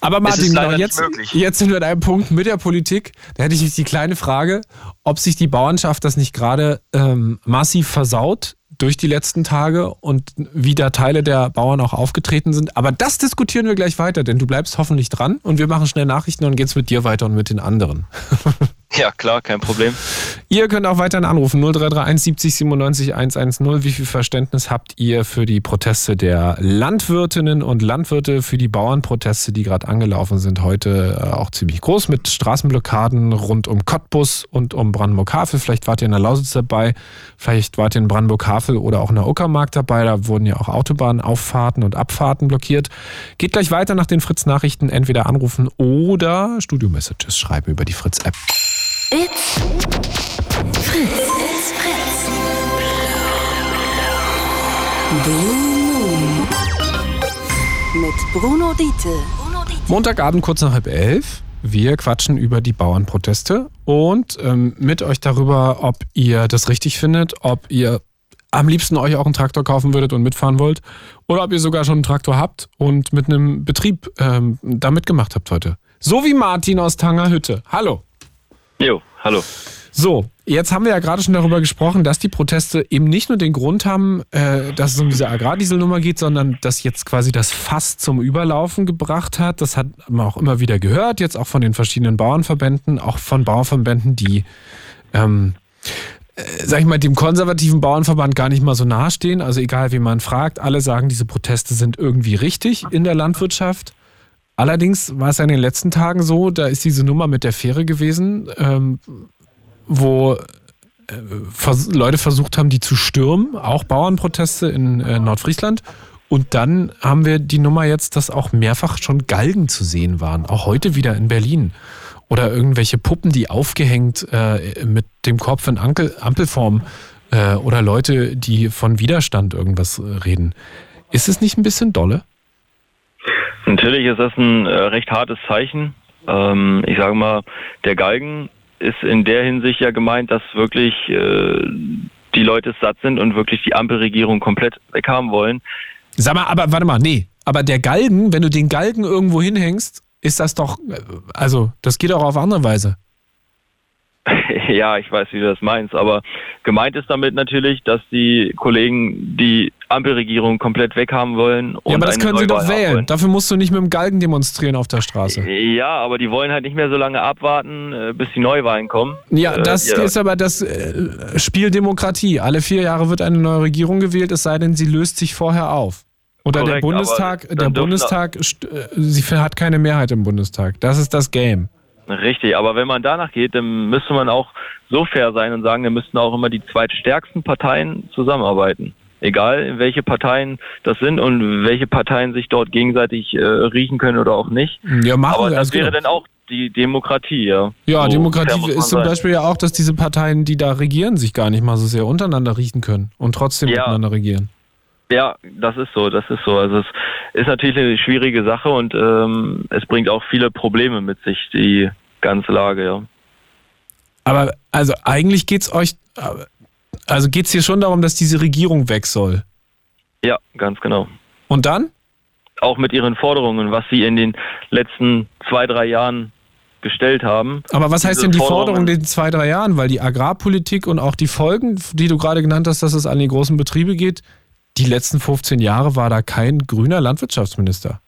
aber Martin, genau, jetzt, jetzt sind wir an einem Punkt mit der Politik. Da hätte ich die kleine Frage, ob sich die Bauernschaft das nicht gerade ähm, massiv versaut durch die letzten Tage und wie da Teile der Bauern auch aufgetreten sind. Aber das diskutieren wir gleich weiter, denn du bleibst hoffentlich dran und wir machen schnell Nachrichten und geht's mit dir weiter und mit den anderen. Ja, klar, kein Problem. Ihr könnt auch weiterhin anrufen 0331 70 97 110. Wie viel Verständnis habt ihr für die Proteste der Landwirtinnen und Landwirte, für die Bauernproteste, die gerade angelaufen sind? Heute äh, auch ziemlich groß mit Straßenblockaden rund um Cottbus und um Brandenburg-Havel. Vielleicht wart ihr in der Lausitz dabei, vielleicht wart ihr in Brandenburg-Havel oder auch in der Uckermark dabei. Da wurden ja auch Autobahnauffahrten und Abfahrten blockiert. Geht gleich weiter nach den Fritz-Nachrichten. Entweder anrufen oder Studio-Messages schreiben über die Fritz-App. It's Fritz. It's Fritz. Blue Moon. Mit Bruno Diete. Montagabend kurz nach halb elf. Wir quatschen über die Bauernproteste und ähm, mit euch darüber, ob ihr das richtig findet, ob ihr am liebsten euch auch einen Traktor kaufen würdet und mitfahren wollt oder ob ihr sogar schon einen Traktor habt und mit einem Betrieb ähm, da mitgemacht habt heute. So wie Martin aus Tangerhütte. Hallo. Jo, hallo. So, jetzt haben wir ja gerade schon darüber gesprochen, dass die Proteste eben nicht nur den Grund haben, äh, dass es um diese Agrardieselnummer geht, sondern dass jetzt quasi das Fass zum Überlaufen gebracht hat. Das hat man auch immer wieder gehört, jetzt auch von den verschiedenen Bauernverbänden, auch von Bauernverbänden, die, ähm, äh, sag ich mal, dem konservativen Bauernverband gar nicht mal so nahestehen. Also egal, wie man fragt, alle sagen, diese Proteste sind irgendwie richtig in der Landwirtschaft. Allerdings war es ja in den letzten Tagen so, da ist diese Nummer mit der Fähre gewesen, ähm, wo äh, Leute versucht haben, die zu stürmen, auch Bauernproteste in äh, Nordfriesland. Und dann haben wir die Nummer jetzt, dass auch mehrfach schon Galgen zu sehen waren, auch heute wieder in Berlin. Oder irgendwelche Puppen, die aufgehängt äh, mit dem Kopf in Ankel Ampelform äh, oder Leute, die von Widerstand irgendwas äh, reden. Ist es nicht ein bisschen dolle? Natürlich ist das ein äh, recht hartes Zeichen. Ähm, ich sage mal, der Galgen ist in der Hinsicht ja gemeint, dass wirklich äh, die Leute satt sind und wirklich die Ampelregierung komplett weghaben wollen. Sag mal, aber warte mal, nee. Aber der Galgen, wenn du den Galgen irgendwo hinhängst, ist das doch, äh, also das geht auch auf andere Weise. ja, ich weiß, wie du das meinst, aber gemeint ist damit natürlich, dass die Kollegen die Ampelregierung komplett weghaben wollen. ja, aber das können sie doch wählen. Wollen. Dafür musst du nicht mit dem Galgen demonstrieren auf der Straße. Ja, aber die wollen halt nicht mehr so lange abwarten, äh, bis die Neuwahlen kommen. Ja, äh, das ja. ist aber das äh, Spiel Demokratie. Alle vier Jahre wird eine neue Regierung gewählt, es sei denn, sie löst sich vorher auf. Oder Korrekt, der Bundestag, der Bundestag, sie hat keine Mehrheit im Bundestag. Das ist das Game. Richtig, aber wenn man danach geht, dann müsste man auch so fair sein und sagen, dann müssten auch immer die zweitstärksten Parteien zusammenarbeiten. Egal, welche Parteien das sind und welche Parteien sich dort gegenseitig äh, riechen können oder auch nicht. Ja, machen Aber das also wäre genau. dann auch die Demokratie, ja. Ja, so Demokratie ist zum sein. Beispiel ja auch, dass diese Parteien, die da regieren, sich gar nicht mal so sehr untereinander riechen können und trotzdem ja. miteinander regieren. Ja, das ist so, das ist so. Also es ist natürlich eine schwierige Sache und ähm, es bringt auch viele Probleme mit sich, die ganze Lage, ja. Aber also eigentlich geht es euch, also geht es hier schon darum, dass diese Regierung weg soll. Ja, ganz genau. Und dann? Auch mit ihren Forderungen, was sie in den letzten zwei, drei Jahren gestellt haben. Aber was heißt denn die Forderung in den zwei, drei Jahren? Weil die Agrarpolitik und auch die Folgen, die du gerade genannt hast, dass es an die großen Betriebe geht, die letzten 15 Jahre war da kein grüner Landwirtschaftsminister.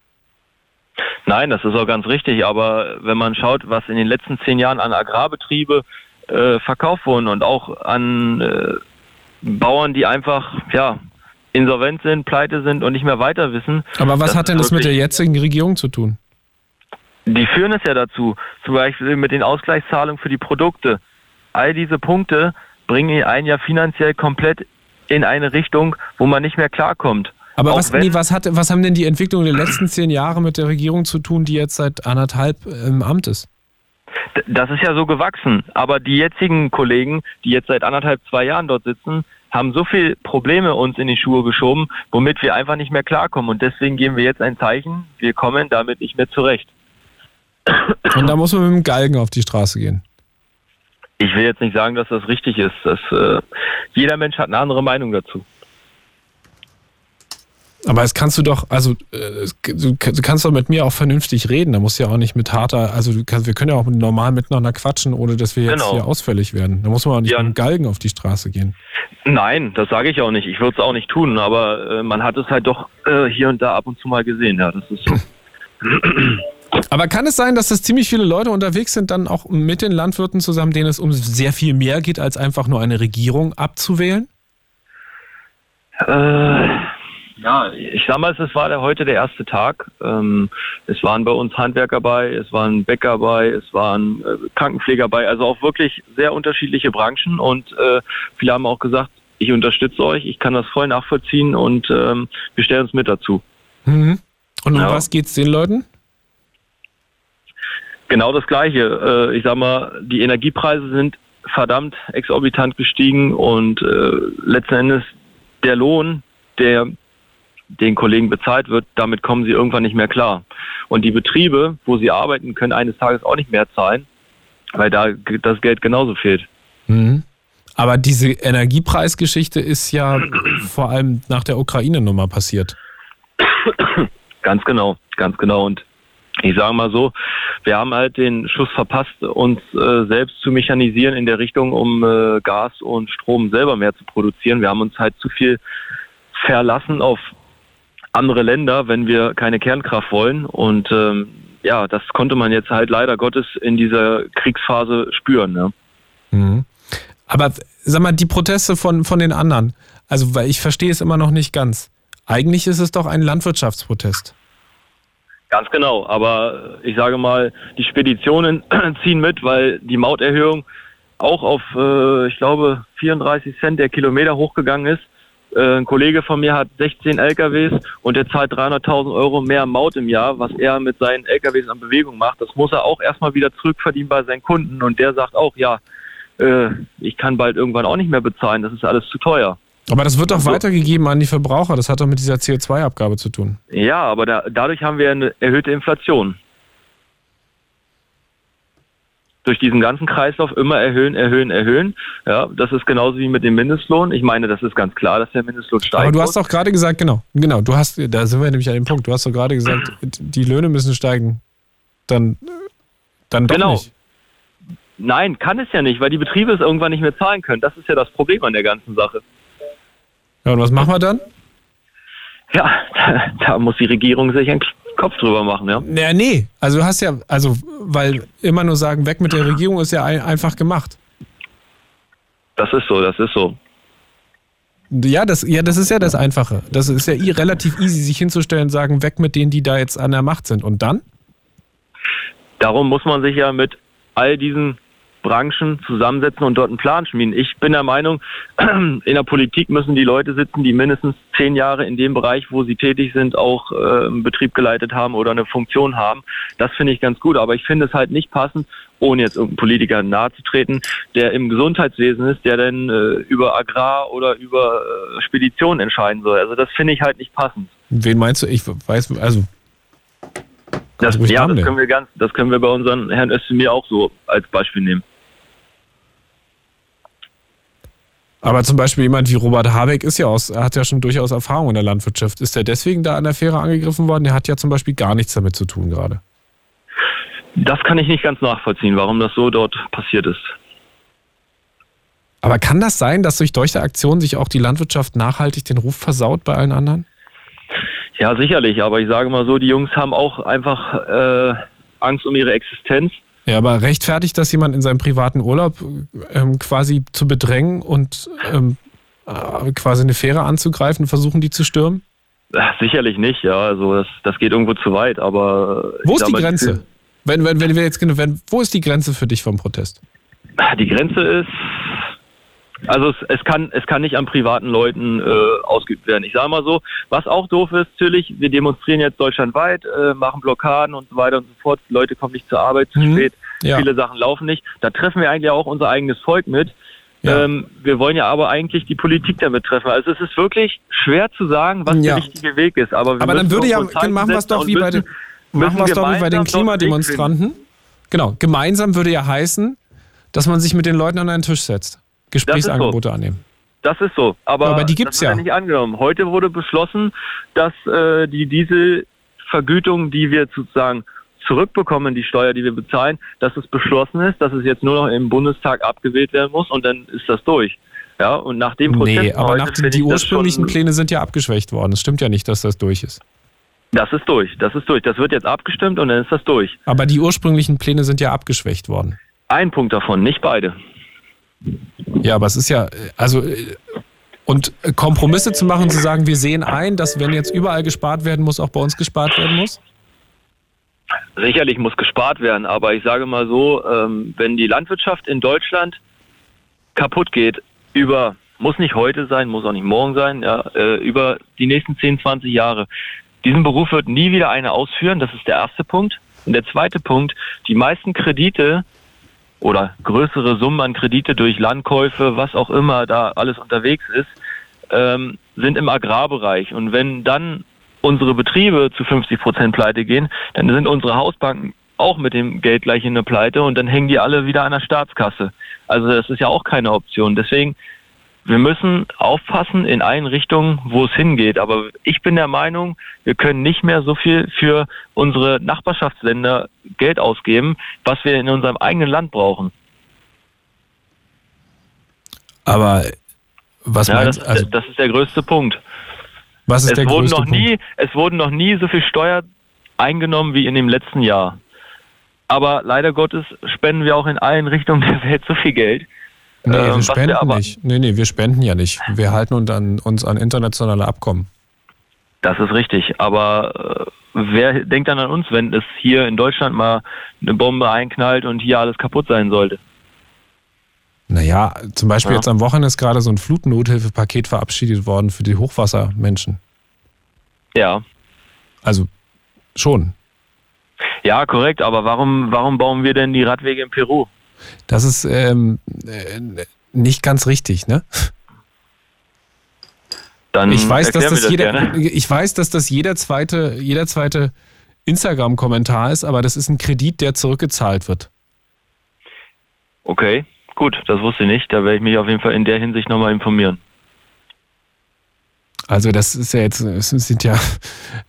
Nein, das ist auch ganz richtig. Aber wenn man schaut, was in den letzten zehn Jahren an Agrarbetriebe äh, verkauft wurden und auch an äh, Bauern, die einfach ja insolvent sind, pleite sind und nicht mehr weiter wissen. Aber was hat denn das mit der jetzigen Regierung zu tun? Die führen es ja dazu, zum Beispiel mit den Ausgleichszahlungen für die Produkte. All diese Punkte bringen einen ja finanziell komplett in eine Richtung, wo man nicht mehr klarkommt. Aber was, nee, was, hat, was haben denn die Entwicklungen der letzten zehn Jahre mit der Regierung zu tun, die jetzt seit anderthalb im Amt ist? Das ist ja so gewachsen. Aber die jetzigen Kollegen, die jetzt seit anderthalb, zwei Jahren dort sitzen, haben so viele Probleme uns in die Schuhe geschoben, womit wir einfach nicht mehr klarkommen. Und deswegen geben wir jetzt ein Zeichen, wir kommen damit nicht mehr zurecht. Und da muss man mit dem Galgen auf die Straße gehen. Ich will jetzt nicht sagen, dass das richtig ist. Das, äh, jeder Mensch hat eine andere Meinung dazu. Aber es kannst du doch, also äh, du kannst doch mit mir auch vernünftig reden. Da musst du ja auch nicht mit harter, also kannst, wir können ja auch normal miteinander quatschen, ohne dass wir jetzt genau. hier ausfällig werden. Da muss man auch nicht ja. mit Galgen auf die Straße gehen. Nein, das sage ich auch nicht. Ich würde es auch nicht tun, aber äh, man hat es halt doch äh, hier und da ab und zu mal gesehen. Ja, das ist so. Aber kann es sein, dass es ziemlich viele Leute unterwegs sind, dann auch mit den Landwirten zusammen, denen es um sehr viel mehr geht, als einfach nur eine Regierung abzuwählen? Äh, ja, ich sag mal, es war der, heute der erste Tag. Ähm, es waren bei uns Handwerker bei, es waren Bäcker bei, es waren äh, Krankenpfleger bei, also auch wirklich sehr unterschiedliche Branchen und äh, viele haben auch gesagt, ich unterstütze euch, ich kann das voll nachvollziehen und ähm, wir stellen uns mit dazu. Mhm. Und um ja. was geht's den Leuten? Genau das Gleiche. Äh, ich sag mal, die Energiepreise sind verdammt exorbitant gestiegen und äh, letzten Endes der Lohn, der den Kollegen bezahlt wird, damit kommen sie irgendwann nicht mehr klar. Und die Betriebe, wo sie arbeiten, können eines Tages auch nicht mehr zahlen, weil da das Geld genauso fehlt. Mhm. Aber diese Energiepreisgeschichte ist ja vor allem nach der Ukraine-Nummer passiert. Ganz genau, ganz genau. Und ich sage mal so, wir haben halt den Schuss verpasst, uns äh, selbst zu mechanisieren in der Richtung, um äh, Gas und Strom selber mehr zu produzieren. Wir haben uns halt zu viel verlassen auf andere Länder, wenn wir keine Kernkraft wollen. Und ähm, ja, das konnte man jetzt halt leider Gottes in dieser Kriegsphase spüren. Ne? Mhm. Aber sag mal, die Proteste von, von den anderen, also weil ich verstehe es immer noch nicht ganz. Eigentlich ist es doch ein Landwirtschaftsprotest. Ganz genau, aber ich sage mal, die Speditionen ziehen mit, weil die Mauterhöhung auch auf, äh, ich glaube, 34 Cent der Kilometer hochgegangen ist. Äh, ein Kollege von mir hat 16 LKWs und der zahlt 300.000 Euro mehr Maut im Jahr, was er mit seinen LKWs an Bewegung macht. Das muss er auch erstmal wieder zurückverdienen bei seinen Kunden und der sagt auch, ja, äh, ich kann bald irgendwann auch nicht mehr bezahlen, das ist alles zu teuer. Aber das wird doch also, weitergegeben an die Verbraucher, das hat doch mit dieser CO2-Abgabe zu tun. Ja, aber da, dadurch haben wir eine erhöhte Inflation durch diesen ganzen Kreislauf immer erhöhen, erhöhen, erhöhen. Ja, das ist genauso wie mit dem Mindestlohn. Ich meine, das ist ganz klar, dass der Mindestlohn steigt. Aber du hast doch gerade gesagt, genau, genau, du hast, da sind wir nämlich an dem Punkt, du hast doch gerade gesagt, die Löhne müssen steigen. Dann, dann doch genau. nicht. Nein, kann es ja nicht, weil die Betriebe es irgendwann nicht mehr zahlen können. Das ist ja das Problem an der ganzen Sache. Ja, und was machen wir dann? Ja, da, da muss die Regierung sich ein Kopf drüber machen, ja? Ja, nee. Also du hast ja, also, weil immer nur sagen, weg mit der Regierung ist ja ein, einfach gemacht. Das ist so, das ist so. Ja, das, ja, das ist ja das Einfache. Das ist ja relativ easy, sich hinzustellen und sagen, weg mit denen, die da jetzt an der Macht sind. Und dann? Darum muss man sich ja mit all diesen Branchen zusammensetzen und dort einen Plan schmieden. Ich bin der Meinung, in der Politik müssen die Leute sitzen, die mindestens zehn Jahre in dem Bereich, wo sie tätig sind, auch äh, einen Betrieb geleitet haben oder eine Funktion haben. Das finde ich ganz gut. Aber ich finde es halt nicht passend, ohne jetzt irgendeinem Politiker nahezutreten, der im Gesundheitswesen ist, der dann äh, über Agrar oder über äh, Spedition entscheiden soll. Also das finde ich halt nicht passend. Wen meinst du? Ich weiß, also das, ja, das können wir ganz, das können wir bei unseren Herrn Özdemir auch so als Beispiel nehmen. Aber zum Beispiel jemand wie Robert Habeck ist ja aus, hat ja schon durchaus Erfahrung in der Landwirtschaft. Ist der deswegen da an der Fähre angegriffen worden? Der hat ja zum Beispiel gar nichts damit zu tun gerade. Das kann ich nicht ganz nachvollziehen, warum das so dort passiert ist. Aber kann das sein, dass durch solche Aktionen sich auch die Landwirtschaft nachhaltig den Ruf versaut bei allen anderen? Ja, sicherlich. Aber ich sage mal so, die Jungs haben auch einfach äh, Angst um ihre Existenz. Ja, aber rechtfertigt das jemand in seinem privaten Urlaub ähm, quasi zu bedrängen und ähm, äh, quasi eine Fähre anzugreifen, versuchen die zu stürmen? Sicherlich nicht, ja. Also das, das geht irgendwo zu weit, aber. Wo ist die Grenze? Wenn, wenn, wenn wir jetzt wenn, wo ist die Grenze für dich vom Protest? Die Grenze ist, also es, es, kann, es kann nicht an privaten Leuten äh, ausgeübt werden. Ich sage mal so, was auch doof ist, natürlich, wir demonstrieren jetzt deutschlandweit, äh, machen Blockaden und so weiter und so fort. Die Leute kommen nicht zur Arbeit zu mhm. spät, ja. viele Sachen laufen nicht. Da treffen wir eigentlich auch unser eigenes Volk mit. Ja. Ähm, wir wollen ja aber eigentlich die Politik damit treffen. Also es ist wirklich schwer zu sagen, was ja. der richtige Weg ist. Aber, aber dann würde ja, dann machen wir es doch wie bei den, machen wir es doch wie bei den Klimademonstranten. Genau, gemeinsam würde ja heißen, dass man sich mit den Leuten an einen Tisch setzt. Gesprächsangebote so. annehmen. Das ist so. Aber, aber die gibt's das ja. nicht angenommen. Heute wurde beschlossen, dass äh, die Dieselvergütung, die wir sozusagen zurückbekommen, die Steuer, die wir bezahlen, dass es beschlossen ist, dass es jetzt nur noch im Bundestag abgewählt werden muss und dann ist das durch. Ja, und nach dem Prozess. Nee, aber nach den, die ursprünglichen Pläne sind ja abgeschwächt worden. Es stimmt ja nicht, dass das durch ist. Das ist durch, das ist durch. Das wird jetzt abgestimmt und dann ist das durch. Aber die ursprünglichen Pläne sind ja abgeschwächt worden. Ein Punkt davon, nicht beide. Ja, aber es ist ja, also und Kompromisse zu machen, zu sagen, wir sehen ein, dass wenn jetzt überall gespart werden muss, auch bei uns gespart werden muss? Sicherlich muss gespart werden, aber ich sage mal so, ähm, wenn die Landwirtschaft in Deutschland kaputt geht über, muss nicht heute sein, muss auch nicht morgen sein, ja, äh, über die nächsten 10, 20 Jahre. Diesen Beruf wird nie wieder einer ausführen, das ist der erste Punkt. Und der zweite Punkt, die meisten Kredite oder größere Summen an Kredite durch Landkäufe, was auch immer da alles unterwegs ist, ähm, sind im Agrarbereich. Und wenn dann unsere Betriebe zu 50 Prozent pleite gehen, dann sind unsere Hausbanken auch mit dem Geld gleich in der Pleite und dann hängen die alle wieder an der Staatskasse. Also das ist ja auch keine Option. Deswegen, wir müssen aufpassen in allen Richtungen, wo es hingeht. Aber ich bin der Meinung, wir können nicht mehr so viel für unsere Nachbarschaftsländer Geld ausgeben, was wir in unserem eigenen Land brauchen. Aber was ja, meinst du? Also, das ist der größte Punkt. Was ist es der wurden größte noch Punkt? nie, Es wurden noch nie so viel Steuer eingenommen wie in dem letzten Jahr. Aber leider Gottes spenden wir auch in allen Richtungen der Welt so viel Geld. Nee, ähm, wir was spenden wir nicht. Nee, nee, wir spenden ja nicht. Wir halten uns an, uns an internationale Abkommen. Das ist richtig. Aber äh, wer denkt dann an uns, wenn es hier in Deutschland mal eine Bombe einknallt und hier alles kaputt sein sollte? Naja, zum Beispiel Ja. jetzt am Wochenende ist gerade so ein Flutnothilfepaket verabschiedet worden für die Hochwassermenschen. Ja. Also schon. Ja, korrekt. Aber warum, warum bauen wir denn die Radwege in Peru? Das ist ähm, äh, nicht ganz richtig, ne? Dann Ich weiß, dass mir das jeder, gerne. ich weiß, dass das jeder zweite, jeder zweite Instagram-Kommentar ist, aber das ist ein Kredit, der zurückgezahlt wird. Okay, gut, das wusste ich nicht. Da werde ich mich auf jeden Fall in der Hinsicht nochmal informieren. Also das ist ja jetzt, es sind ja,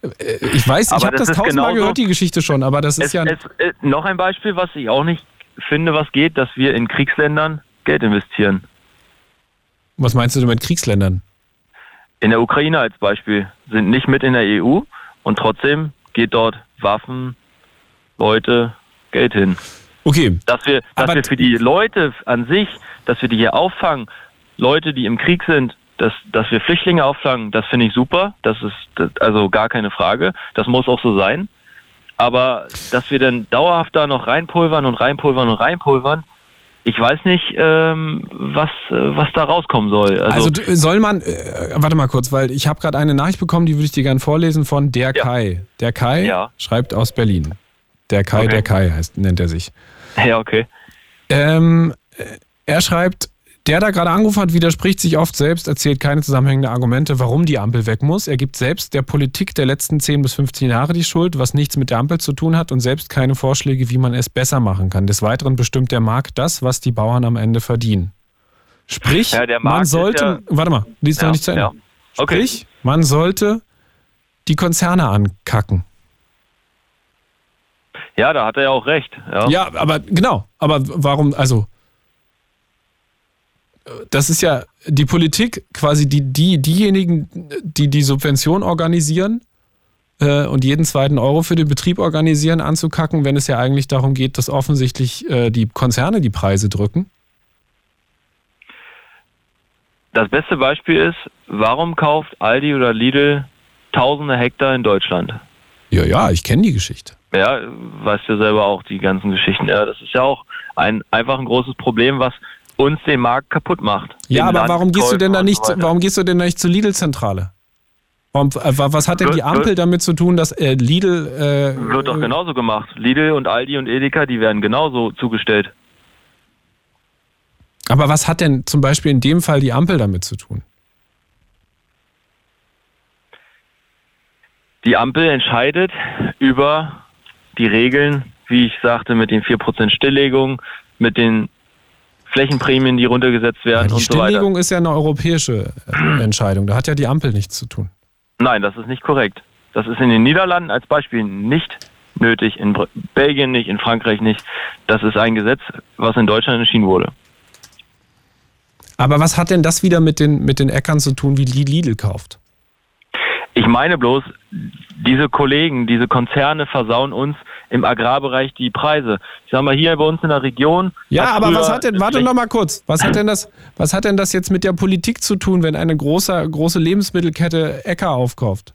äh, ich weiß, ich Aber habe das das tausendmal genauso- gehört, die Geschichte schon, aber das ist Es, ja, es, äh, noch ein Beispiel, was ich auch nicht finde, was geht, dass wir in Kriegsländern Geld investieren. was meinst du mit Kriegsländern? In der Ukraine als Beispiel sind nicht mit in der EU und trotzdem geht dort Waffen, Leute, Geld hin. Okay, Dass wir, dass Aber- wir für die Leute an sich, dass wir die hier auffangen, Leute, die im Krieg sind, dass, dass wir Flüchtlinge auffangen, das finde ich super. Das ist das, also gar keine Frage. Das muss auch so sein. Aber dass wir dann dauerhaft da noch reinpulvern und reinpulvern und reinpulvern, ich weiß nicht, ähm, was, äh, was da rauskommen soll. Also, also soll man, äh, warte mal kurz, weil ich habe gerade eine Nachricht bekommen, die würde ich dir gerne vorlesen von der Ja. Kai. Der Kai Ja. schreibt aus Berlin. Der Kai, Okay. der Kai heißt, nennt er sich. ja, okay. Ähm, äh, er schreibt, der da gerade angerufen hat, widerspricht sich oft selbst, erzählt keine zusammenhängenden Argumente, warum die Ampel weg muss. Er gibt selbst der Politik der letzten 10 bis 15 Jahre die Schuld, was nichts mit der Ampel zu tun hat und selbst keine Vorschläge, wie man es besser machen kann. Des Weiteren bestimmt der Markt das, was die Bauern am Ende verdienen. Sprich, Ja, man ist sollte, ja- warte mal, liest noch Ja, nicht zu Ende. Okay. Sprich, man sollte die Konzerne ankacken. Ja, da hat er ja auch recht. Ja, aber genau. Aber warum, also, das ist ja die Politik, quasi die, die, diejenigen, die die Subvention organisieren äh, und jeden zweiten Euro für den Betrieb organisieren, anzukacken, wenn es ja eigentlich darum geht, dass offensichtlich äh, die Konzerne die Preise drücken. Das beste Beispiel ist, warum kauft Aldi oder Lidl tausende Hektar in Deutschland? Ja, ja, ich kenne die Geschichte. Ja, weißt du selber auch die ganzen Geschichten. Ja, das ist ja auch ein einfach ein großes Problem, was uns den Markt kapput macht. Ja, aber warum gehst du denn da nicht, so warum gehst du denn da nicht zur Lidl-Zentrale? Äh, was hat denn die Ampel damit zu tun, dass äh, Lidl äh, Wird doch genauso gemacht. Lidl und Aldi und Edeka, die werden genauso zugestellt. Aber was hat denn zum Beispiel in dem Fall die Ampel damit zu tun? Die Ampel entscheidet über die Regeln, wie ich sagte, mit den 4% Stilllegung, mit den Flächenprämien, die runtergesetzt werden Ja, und die so weiter. Stilllegung ist ja eine europäische äh, Entscheidung. Da hat ja die Ampel nichts zu tun. Nein, das ist nicht korrekt. Das ist in den Niederlanden als Beispiel nicht nötig, in Belgien nicht, in Frankreich nicht. Das ist ein Gesetz, was in Deutschland entschieden wurde. Aber was hat denn das wieder mit den, mit den Äckern zu tun, wie die Lidl kauft? Ich meine bloß, diese Kollegen, diese Konzerne versauen uns im Agrarbereich die Preise. Ich sag mal, hier bei uns in der Region. Ja, aber was hat denn, warte noch mal kurz, was hat denn das, was hat denn das jetzt mit der Politik zu tun, wenn eine große, große Lebensmittelkette Äcker aufkauft?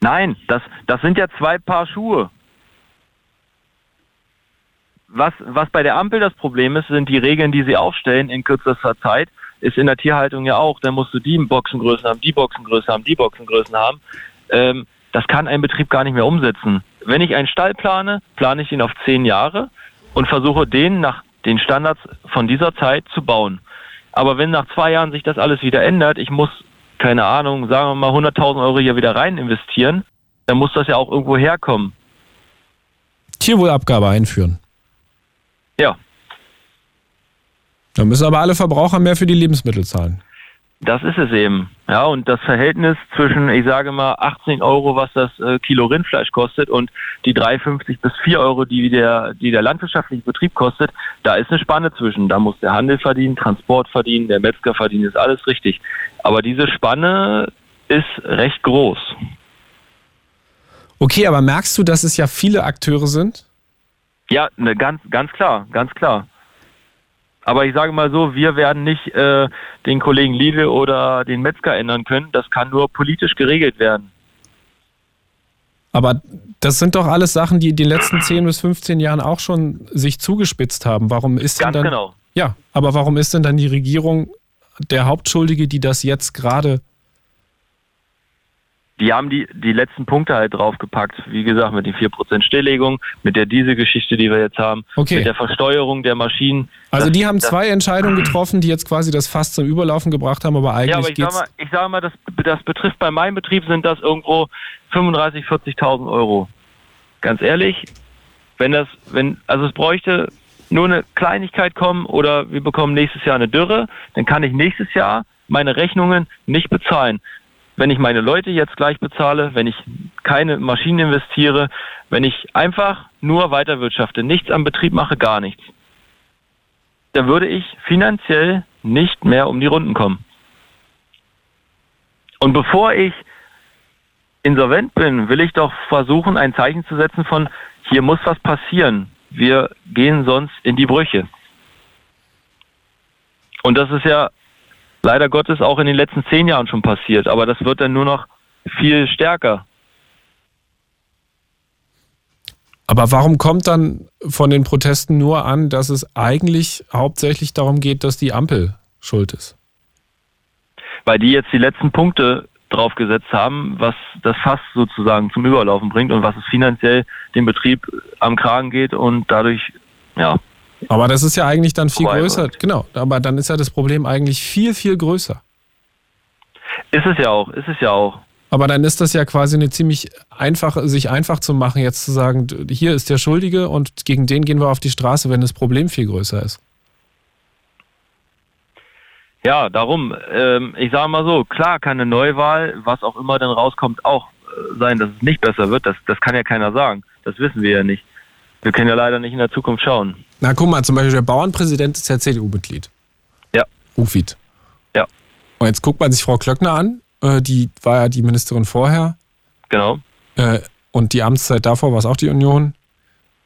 Nein, das, das sind ja zwei Paar Schuhe. Was, was bei der Ampel das Problem ist, sind die Regeln, die sie aufstellen in kürzester Zeit. Ist in der Tierhaltung ja auch. Da musst du die Boxengrößen haben, die Boxengröße haben, die Boxengrößen haben. Ähm, das kann ein Betrieb gar nicht mehr umsetzen. Wenn ich einen Stall plane, plane ich ihn auf zehn Jahre und versuche den nach den Standards von dieser Zeit zu bauen. Aber wenn nach zwei Jahren sich das alles wieder ändert, ich muss, keine Ahnung, sagen wir mal 100.000 Euro hier wieder rein investieren, dann muss das ja auch irgendwo herkommen. Tierwohlabgabe einführen. Ja, Dann müssen aber alle Verbraucher mehr für die Lebensmittel zahlen. das ist es eben. Ja, und das Verhältnis zwischen, ich sage mal, 18 Euro, was das äh, Kilo Rindfleisch kostet und die 3,50 bis 4 Euro, die der, die der landwirtschaftliche Betrieb kostet, da ist eine Spanne zwischen. Da muss der Handel verdienen, Transport verdienen, der Metzger verdienen, ist alles richtig. Aber diese Spanne ist recht groß. Okay, aber merkst du, dass es ja viele Akteure sind? Ja, ne, ganz, ganz klar, ganz klar. Aber ich sage mal so, wir werden nicht äh, den Kollegen Lidl oder den Metzger ändern können. Das kann nur politisch geregelt werden. Aber das sind doch alles Sachen, die in den letzten 10 bis 15 Jahren auch schon sich zugespitzt haben. Warum ist denn Ganz dann genau. Ja, aber warum ist denn dann die Regierung der Hauptschuldige, die das jetzt gerade Die haben die, die letzten Punkte halt draufgepackt. Wie gesagt, mit den 4% Stilllegung, mit der Dieselgeschichte, die wir jetzt haben, Okay. mit der Versteuerung der Maschinen. Also Das- die haben zwei Entscheidungen getroffen, die jetzt quasi das Fass zum Überlaufen gebracht haben, aber eigentlich Ja, aber ich sag geht's mal, ich sag mal das, das betrifft bei meinem Betrieb sind das irgendwo 35.000, 40.000 Euro. Ganz ehrlich, wenn das, wenn, also es bräuchte nur eine Kleinigkeit kommen oder wir bekommen nächstes Jahr eine Dürre, dann kann ich nächstes Jahr meine Rechnungen nicht bezahlen. Wenn ich meine Leute jetzt gleich bezahle, wenn ich keine Maschinen investiere, wenn ich einfach nur weiterwirtschafte, nichts am Betrieb mache, gar nichts, dann würde ich finanziell nicht mehr um die Runden kommen. Und bevor ich insolvent bin, will ich doch versuchen, ein Zeichen zu setzen von, hier muss was passieren. Wir gehen sonst in die Brüche. Und das ist ja leider Gottes auch in den letzten zehn Jahren schon passiert, aber das wird dann nur noch viel stärker. Aber warum kommt dann von den Protesten nur an, dass es eigentlich hauptsächlich darum geht, dass die Ampel schuld ist? weil die jetzt die letzten Punkte draufgesetzt haben, was das Fass sozusagen zum Überlaufen bringt und was es finanziell dem Betrieb am Kragen geht und dadurch, ja, Aber das ist ja eigentlich dann viel größer. wird. Genau, aber dann ist ja das Problem eigentlich viel, viel größer. ist es ja auch, ist es ja auch. Aber dann ist das ja quasi eine ziemlich einfache, sich einfach zu machen, jetzt zu sagen, hier ist der Schuldige und gegen den gehen wir auf die Straße, wenn das Problem viel größer ist. Ja, darum, ähm, ich sage mal so, klar kann eine Neuwahl, was auch immer dann rauskommt, auch äh, sein, dass es nicht besser wird. Das, das kann ja keiner sagen. Das wissen wir ja nicht. Wir können ja leider nicht in der Zukunft schauen. Na, guck mal, zum Beispiel der Bauernpräsident ist ja CDU-Mitglied. Ja. Ufit. Ja. Und jetzt guckt man sich Frau Klöckner an, äh, die war ja die Ministerin vorher Genau. äh, und die Amtszeit davor war es auch die Union.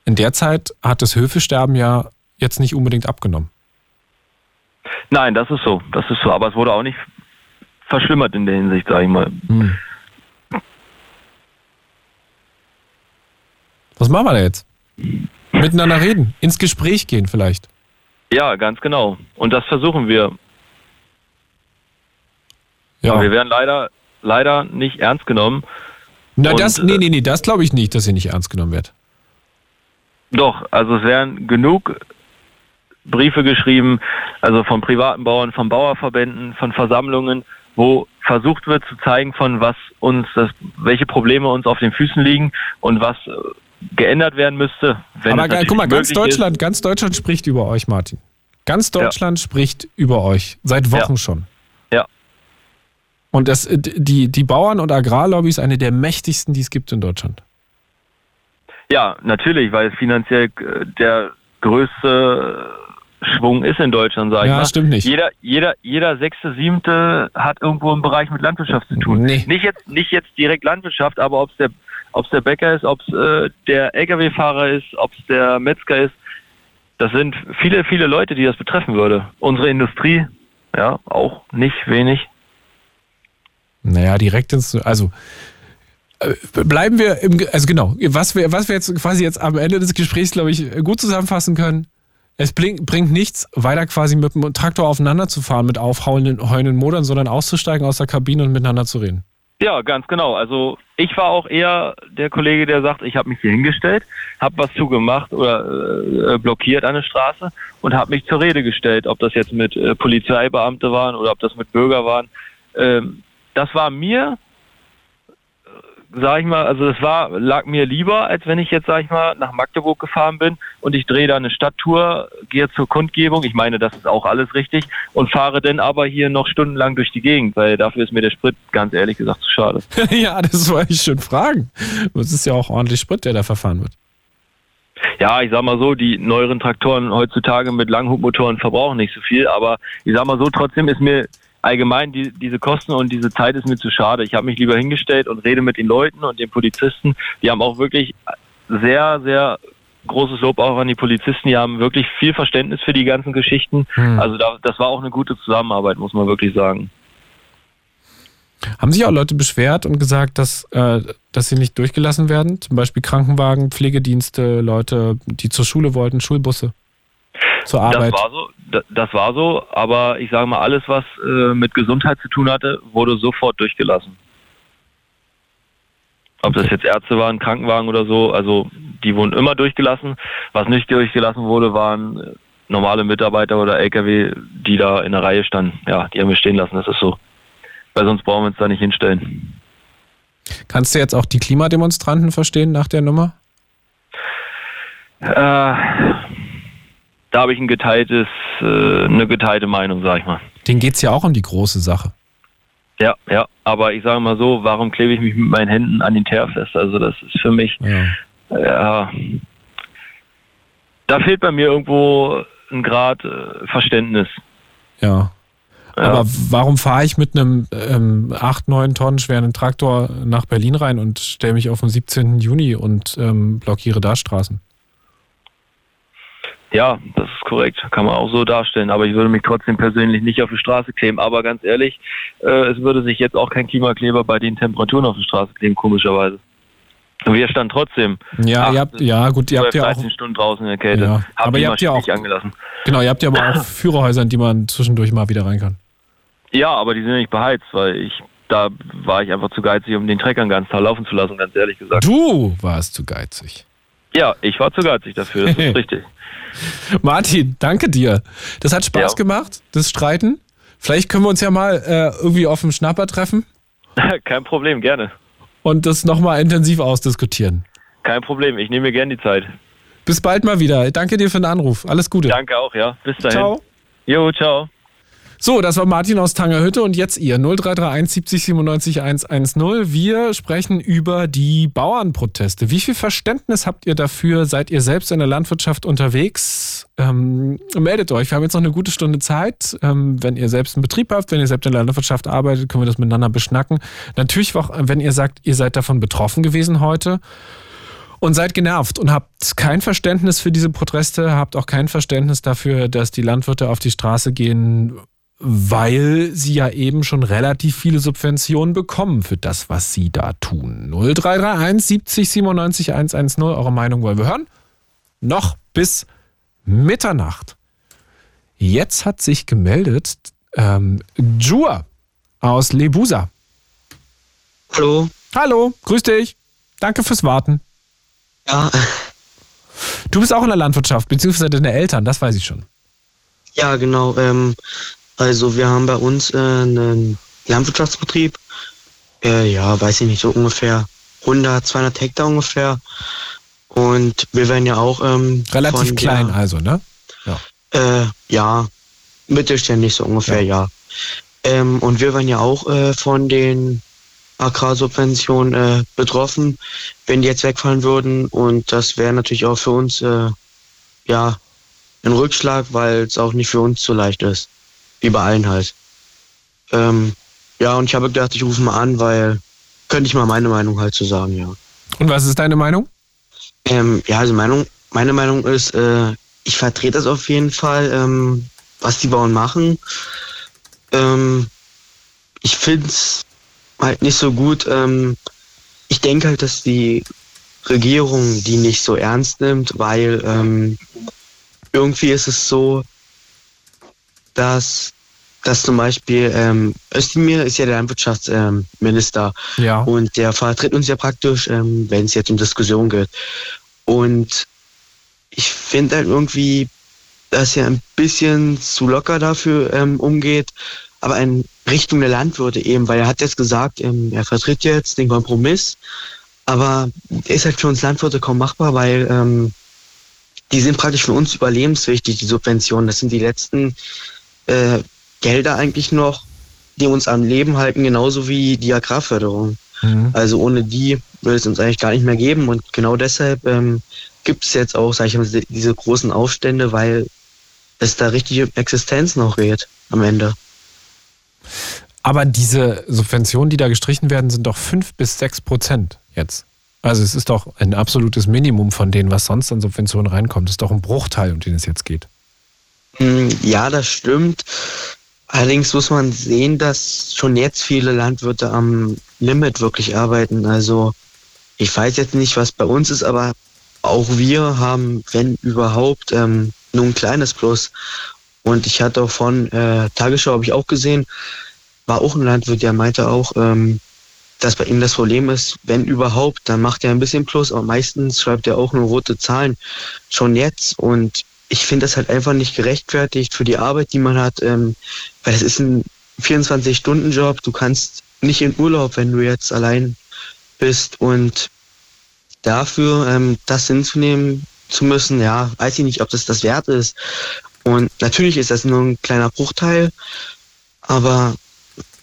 In der Zeit hat das Höfesterben ja jetzt nicht unbedingt abgenommen. Nein, das ist so. Das ist so. Aber es wurde auch nicht verschlimmert in der Hinsicht, sage ich mal. Was machen wir da jetzt? Miteinander reden, ins Gespräch gehen vielleicht. Ja, ganz genau. Und das versuchen wir. Ja. Aber wir werden leider, leider nicht ernst genommen. Na, Und, das, äh, nee, nee, nee, das glaube ich nicht, dass ihr nicht ernst genommen wird. Doch, also es werden genug Briefe geschrieben, also von privaten Bauern, von Bauerverbänden, von Versammlungen, wo versucht wird zu zeigen, von was uns, das, welche Probleme uns auf den Füßen liegen und was äh, geändert werden müsste. Aber guck mal, ganz möglich ist. Deutschland, ganz Deutschland spricht über euch, Martin. Ganz Deutschland ja. spricht über euch, seit Wochen ja. schon. Ja. Und das, die, die Bauern- und Agrarlobby ist eine der mächtigsten, die es gibt in Deutschland. Ja, natürlich, weil es finanziell äh, der größte Schwung ist in Deutschland, sage ich ja, mal. stimmt nicht. Jeder, jeder, jeder sechste, siebte hat irgendwo im Bereich mit Landwirtschaft zu tun. Nee. Nicht jetzt, nicht jetzt direkt Landwirtschaft, aber ob es der, ob's der Bäcker ist, ob es äh, der Lkw-Fahrer ist, ob es der Metzger ist, das sind viele, viele Leute, die das betreffen würde. Unsere Industrie, ja, auch nicht wenig. Naja, direkt ins, also äh, bleiben wir im, also genau, was wir, was wir jetzt quasi jetzt am Ende des Gesprächs, glaube ich, gut zusammenfassen können. Es bringt nichts, weiter quasi mit dem Traktor aufeinander zu fahren mit aufheulenden heulenden Motoren, sondern auszusteigen aus der Kabine und miteinander zu reden. Ja, ganz genau. Also ich war auch eher der Kollege, der sagt, ich habe mich hier hingestellt, habe was zugemacht oder äh, blockiert eine Straße und habe mich zur Rede gestellt, ob das jetzt mit äh, Polizeibeamte waren oder ob das mit Bürger waren. Ähm, das war mir sag ich mal, also das war, lag mir lieber, als wenn ich jetzt, sag ich mal, nach Magdeburg gefahren bin und ich drehe da eine Stadttour, gehe zur Kundgebung, ich meine, das ist auch alles richtig, und fahre dann aber hier noch stundenlang durch die Gegend, weil dafür ist mir der Sprit ganz ehrlich gesagt zu schade. ja, das wollte ich schon fragen. Es ist ja auch ordentlich Sprit, der da verfahren wird. Ja, ich sag mal so, die neueren Traktoren heutzutage mit Langhubmotoren verbrauchen nicht so viel, aber ich sag mal so, trotzdem ist mir allgemein die, diese Kosten und diese Zeit ist mir zu schade. Ich habe mich lieber hingestellt und rede mit den Leuten und den Polizisten. Die haben auch wirklich sehr, sehr großes Lob auch an die Polizisten. Die haben wirklich viel Verständnis für die ganzen Geschichten. Hm. Also da, das war auch eine gute Zusammenarbeit, muss man wirklich sagen. Haben sich auch Leute beschwert und gesagt, dass, äh, dass sie nicht durchgelassen werden? Zum Beispiel Krankenwagen, Pflegedienste, Leute, die zur Schule wollten, Schulbusse? Zur Arbeit? Das war so, das war so aber ich sage mal, alles, was äh, mit Gesundheit zu tun hatte, wurde sofort durchgelassen. Ob das jetzt Ärzte waren, Krankenwagen oder so, also die wurden immer durchgelassen. Was nicht durchgelassen wurde, waren äh, normale Mitarbeiter oder LKW, die da in der Reihe standen. Ja, die haben wir stehen lassen, das ist so. Weil sonst brauchen wir uns da nicht hinstellen. Kannst du jetzt auch die Klimademonstranten verstehen nach der Nummer? Äh, da habe ich ein geteiltes, äh, eine geteilte Meinung, sag ich mal. Den geht es ja auch um die große Sache. Ja, ja, aber ich sage mal so, warum klebe ich mich mit meinen Händen an den Teer fest? Also das ist für mich, ja, ja da fehlt bei mir irgendwo ein Grad äh, Verständnis. Ja. ja. Aber warum fahre ich mit einem ähm, 8, 9 Tonnen schweren Traktor nach Berlin rein und stelle mich auf den 17. Juni und ähm, blockiere da Straßen? Ja, das ist korrekt. Kann man auch so darstellen. Aber ich würde mich trotzdem persönlich nicht auf die Straße kleben. Aber ganz ehrlich, äh, es würde sich jetzt auch kein Klimakleber bei den Temperaturen auf die Straße kleben, komischerweise. Und wir standen trotzdem. Ja, ihr habt, ja gut, ihr habt ja auch. Stunden draußen in der Kälte. Ja, aber ihr habt ja auch. Angelassen. Genau, ihr habt ja aber auch Führerhäuser, in die man zwischendurch mal wieder rein kann. Ja, aber die sind ja nicht beheizt, weil ich da war ich einfach zu geizig, um den Trecker einen ganzen Tag laufen zu lassen, ganz ehrlich gesagt. Du warst zu geizig. Ja, ich war zu geizig dafür, das ist richtig. Martin, danke dir. Das hat Spaß ja. gemacht, das Streiten. Vielleicht können wir uns ja mal äh, irgendwie auf dem Schnapper treffen. Kein Problem, gerne. Und das nochmal intensiv ausdiskutieren. Kein Problem, ich nehme mir gerne die Zeit. Bis bald mal wieder. Danke dir für den Anruf. Alles Gute. Danke auch, ja. Bis dahin. Ciao. Jo, ciao. So, das war Martin aus Tangerhütte und jetzt ihr 0331 70 97 110. Wir sprechen über die Bauernproteste. Wie viel Verständnis habt ihr dafür? Seid ihr selbst in der Landwirtschaft unterwegs? Ähm, meldet euch. Wir haben jetzt noch eine gute Stunde Zeit. Ähm, wenn ihr selbst einen Betrieb habt, wenn ihr selbst in der Landwirtschaft arbeitet, können wir das miteinander beschnacken. Natürlich auch, wenn ihr sagt, ihr seid davon betroffen gewesen heute und seid genervt und habt kein Verständnis für diese Proteste, habt auch kein Verständnis dafür, dass die Landwirte auf die Straße gehen weil sie ja eben schon relativ viele Subventionen bekommen für das, was sie da tun. 0331 70 97 110, eure Meinung wollen wir hören. Noch bis Mitternacht. Jetzt hat sich gemeldet ähm, Jua aus Lebusa. Hallo. Hallo, grüß dich. Danke fürs Warten. Ja. Du bist auch in der Landwirtschaft, beziehungsweise deine Eltern, das weiß ich schon. Ja, genau. Ähm, also wir haben bei uns äh, einen Landwirtschaftsbetrieb. Äh, ja, weiß ich nicht, so ungefähr 100, 200 Hektar ungefähr. Und wir werden ja auch... Ähm, Relativ von, klein ja, also, ne? Ja. Äh, ja, mittelständig so ungefähr, ja. ja. Ähm, und wir waren ja auch äh, von den Agrarsubventionen äh, betroffen, wenn die jetzt wegfallen würden. Und das wäre natürlich auch für uns äh, ja ein Rückschlag, weil es auch nicht für uns so leicht ist. Wie bei allen halt. Ähm, ja, und ich habe gedacht, ich rufe mal an, weil könnte ich mal meine Meinung halt zu sagen, ja. Und was ist deine Meinung? Ähm, ja, also Meinung, meine Meinung ist, äh, ich vertrete das auf jeden Fall, ähm, was die Bauern machen. Ähm, ich finde es halt nicht so gut. Ähm, ich denke halt, dass die Regierung die nicht so ernst nimmt, weil ähm, irgendwie ist es so, dass dass zum Beispiel ähm, Özdemir ist ja der Landwirtschaftsminister ähm, ja. und der vertritt uns ja praktisch, ähm, wenn es jetzt um Diskussion geht. Und ich finde halt irgendwie, dass er ein bisschen zu locker dafür ähm, umgeht, aber in Richtung der Landwirte eben, weil er hat jetzt gesagt, ähm, er vertritt jetzt den Kompromiss, aber ist halt für uns Landwirte kaum machbar, weil ähm, die sind praktisch für uns überlebenswichtig, die Subventionen. Das sind die letzten äh, Gelder eigentlich noch, die uns am Leben halten, genauso wie die Agrarförderung. Mhm. Also ohne die würde es uns eigentlich gar nicht mehr geben. Und genau deshalb ähm, gibt es jetzt auch, sag ich mal, diese großen Aufstände, weil es da richtig um Existenz noch geht am Ende. Aber diese Subventionen, die da gestrichen werden, sind doch fünf bis sechs Prozent jetzt. Also es ist doch ein absolutes Minimum von denen, was sonst an Subventionen reinkommt. Es ist doch ein Bruchteil, um den es jetzt geht. Hm, ja, das stimmt. Allerdings muss man sehen, dass schon jetzt viele Landwirte am Limit wirklich arbeiten. Also ich weiß jetzt nicht, was bei uns ist, aber auch wir haben, wenn überhaupt, ähm, nur ein kleines Plus. Und ich hatte auch von äh, Tagesschau, habe ich auch gesehen, war auch ein Landwirt, der meinte auch, ähm, dass bei ihm das Problem ist, wenn überhaupt, dann macht er ein bisschen Plus, aber meistens schreibt er auch nur rote Zahlen schon jetzt. Und ich finde das halt einfach nicht gerechtfertigt für die Arbeit, die man hat, ähm, weil es ist ein 24-Stunden-Job. Du kannst nicht in Urlaub, wenn du jetzt allein bist und dafür ähm, das hinzunehmen zu müssen, ja, weiß ich nicht, ob das das wert ist. Und natürlich ist das nur ein kleiner Bruchteil, aber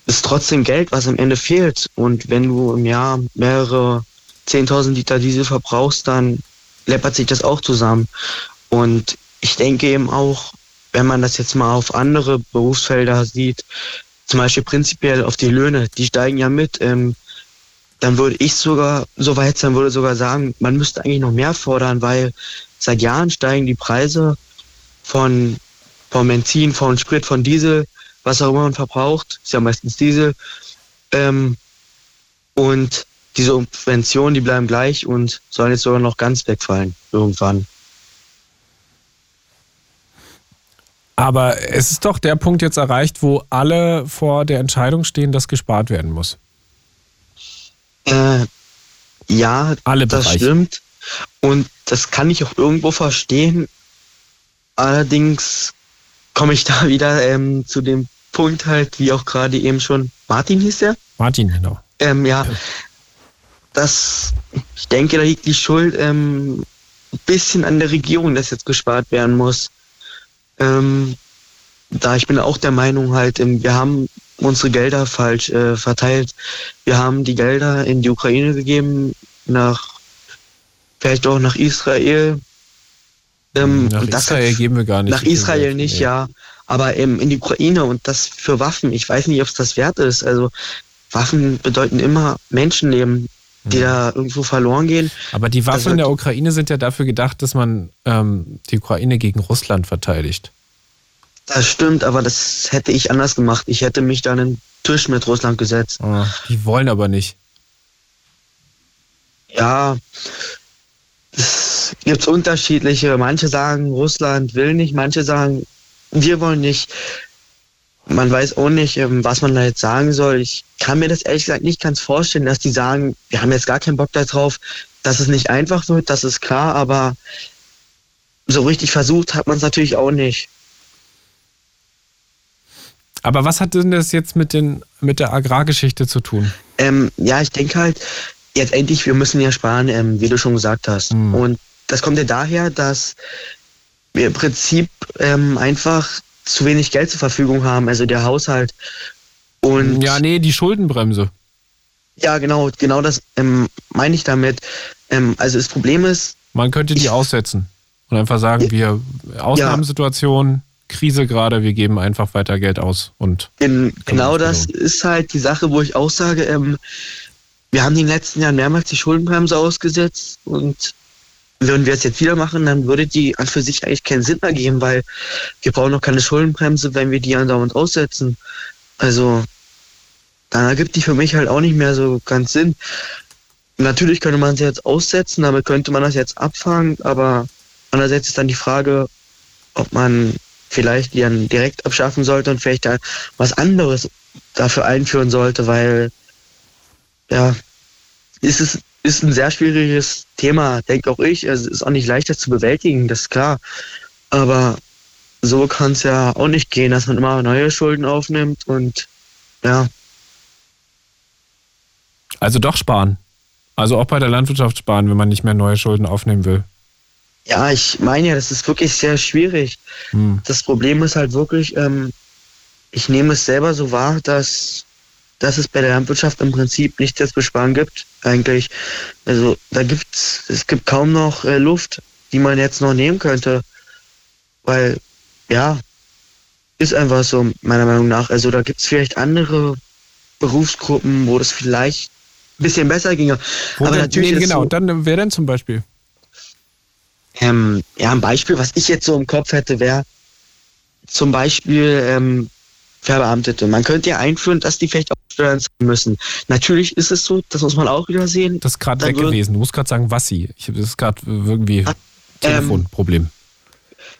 ist trotzdem Geld, was am Ende fehlt. Und wenn du im Jahr mehrere 10.000 Liter Diesel verbrauchst, dann läppert sich das auch zusammen. Und ich denke eben auch, wenn man das jetzt mal auf andere Berufsfelder sieht, zum Beispiel prinzipiell auf die Löhne, die steigen ja mit, ähm, dann würde ich sogar so weit sein, würde sogar sagen, man müsste eigentlich noch mehr fordern, weil seit Jahren steigen die Preise von, von Benzin, von Sprit, von Diesel, was auch immer man verbraucht, ist ja meistens Diesel. Ähm, und diese Subventionen, die bleiben gleich und sollen jetzt sogar noch ganz wegfallen irgendwann. Aber es ist doch der Punkt jetzt erreicht, wo alle vor der Entscheidung stehen, dass gespart werden muss. Äh, ja, alle das Bereiche. stimmt. Und das kann ich auch irgendwo verstehen. Allerdings komme ich da wieder ähm, zu dem Punkt halt, wie auch gerade eben schon Martin hieß der? Martin, genau. Ähm, ja, das, ich denke, da liegt die Schuld ähm, ein bisschen an der Regierung, dass jetzt gespart werden muss. Ähm, da ich bin auch der Meinung halt, ähm, wir haben unsere Gelder falsch äh, verteilt. Wir haben die Gelder in die Ukraine gegeben, nach vielleicht auch nach Israel. Ähm, nach Israel hat, geben wir gar nicht. Nach Israel nicht, nee. ja. Aber ähm, in die Ukraine und das für Waffen. Ich weiß nicht, ob es das wert ist. Also Waffen bedeuten immer Menschenleben, die mhm. da irgendwo verloren gehen. Aber die Waffen in der Ukraine sind ja dafür gedacht, dass man ähm, die Ukraine gegen Russland verteidigt. Das stimmt, aber das hätte ich anders gemacht. Ich hätte mich dann in den Tisch mit Russland gesetzt. Oh, die wollen aber nicht. Ja, es gibt unterschiedliche. Manche sagen, Russland will nicht, manche sagen, wir wollen nicht. Man weiß auch nicht, ähm, was man da jetzt sagen soll. Ich kann mir das ehrlich gesagt nicht ganz vorstellen, dass die sagen, wir haben jetzt gar keinen Bock darauf, dass es nicht einfach wird, das ist klar, aber so richtig versucht hat man es natürlich auch nicht. Aber was hat denn das jetzt mit, den, mit der Agrargeschichte zu tun? Ähm, ja, ich denke halt, jetzt endlich, wir müssen ja sparen, ähm, wie du schon gesagt hast. Mhm. Und das kommt ja daher, dass wir im Prinzip ähm, einfach zu wenig Geld zur Verfügung haben, also der Haushalt. Und ja, nee, die Schuldenbremse. Ja, genau, genau das ähm, meine ich damit. Ähm, also das Problem ist. Man könnte die ich, aussetzen und einfach sagen, wir Ausnahmesituation, ja. Krise gerade, wir geben einfach weiter Geld aus und. In, genau das ist halt die Sache, wo ich auch sage, ähm, wir haben in den letzten Jahren mehrmals die Schuldenbremse ausgesetzt und würden wir es jetzt wieder machen, dann würde die an für sich eigentlich keinen Sinn mehr geben, weil wir brauchen noch keine Schuldenbremse, wenn wir die andauernd aussetzen. Also dann ergibt die für mich halt auch nicht mehr so ganz Sinn. Natürlich könnte man sie jetzt aussetzen, damit könnte man das jetzt abfangen, aber andererseits ist dann die Frage, ob man vielleicht die dann direkt abschaffen sollte und vielleicht da was anderes dafür einführen sollte, weil ja, ist es ist ein sehr schwieriges Thema, denke auch ich. Es ist auch nicht leichter zu bewältigen, das ist klar. Aber so kann es ja auch nicht gehen, dass man immer neue Schulden aufnimmt und ja. Also doch sparen. Also auch bei der Landwirtschaft sparen, wenn man nicht mehr neue Schulden aufnehmen will. Ja, ich meine ja, das ist wirklich sehr schwierig. Hm. Das Problem ist halt wirklich, ähm, ich nehme es selber so wahr, dass dass es bei der Landwirtschaft im Prinzip nichts zu besparen gibt, eigentlich. Also da gibt's, es gibt kaum noch äh, Luft, die man jetzt noch nehmen könnte. Weil, ja, ist einfach so, meiner Meinung nach. Also da gibt es vielleicht andere Berufsgruppen, wo das vielleicht ein bisschen besser ginge. Wo Aber denn, natürlich. Nee, genau, so, dann wer denn zum Beispiel? Ähm, ja, ein Beispiel, was ich jetzt so im Kopf hätte, wäre zum Beispiel ähm, Verbeamtete. Man könnte ja einführen, dass die vielleicht auch Steuern zahlen müssen. Natürlich ist es so, das muss man auch wieder sehen. Das ist gerade weg gewesen. Du musst gerade sagen, was sie. Ich, das ist gerade irgendwie ah, Telefonproblem.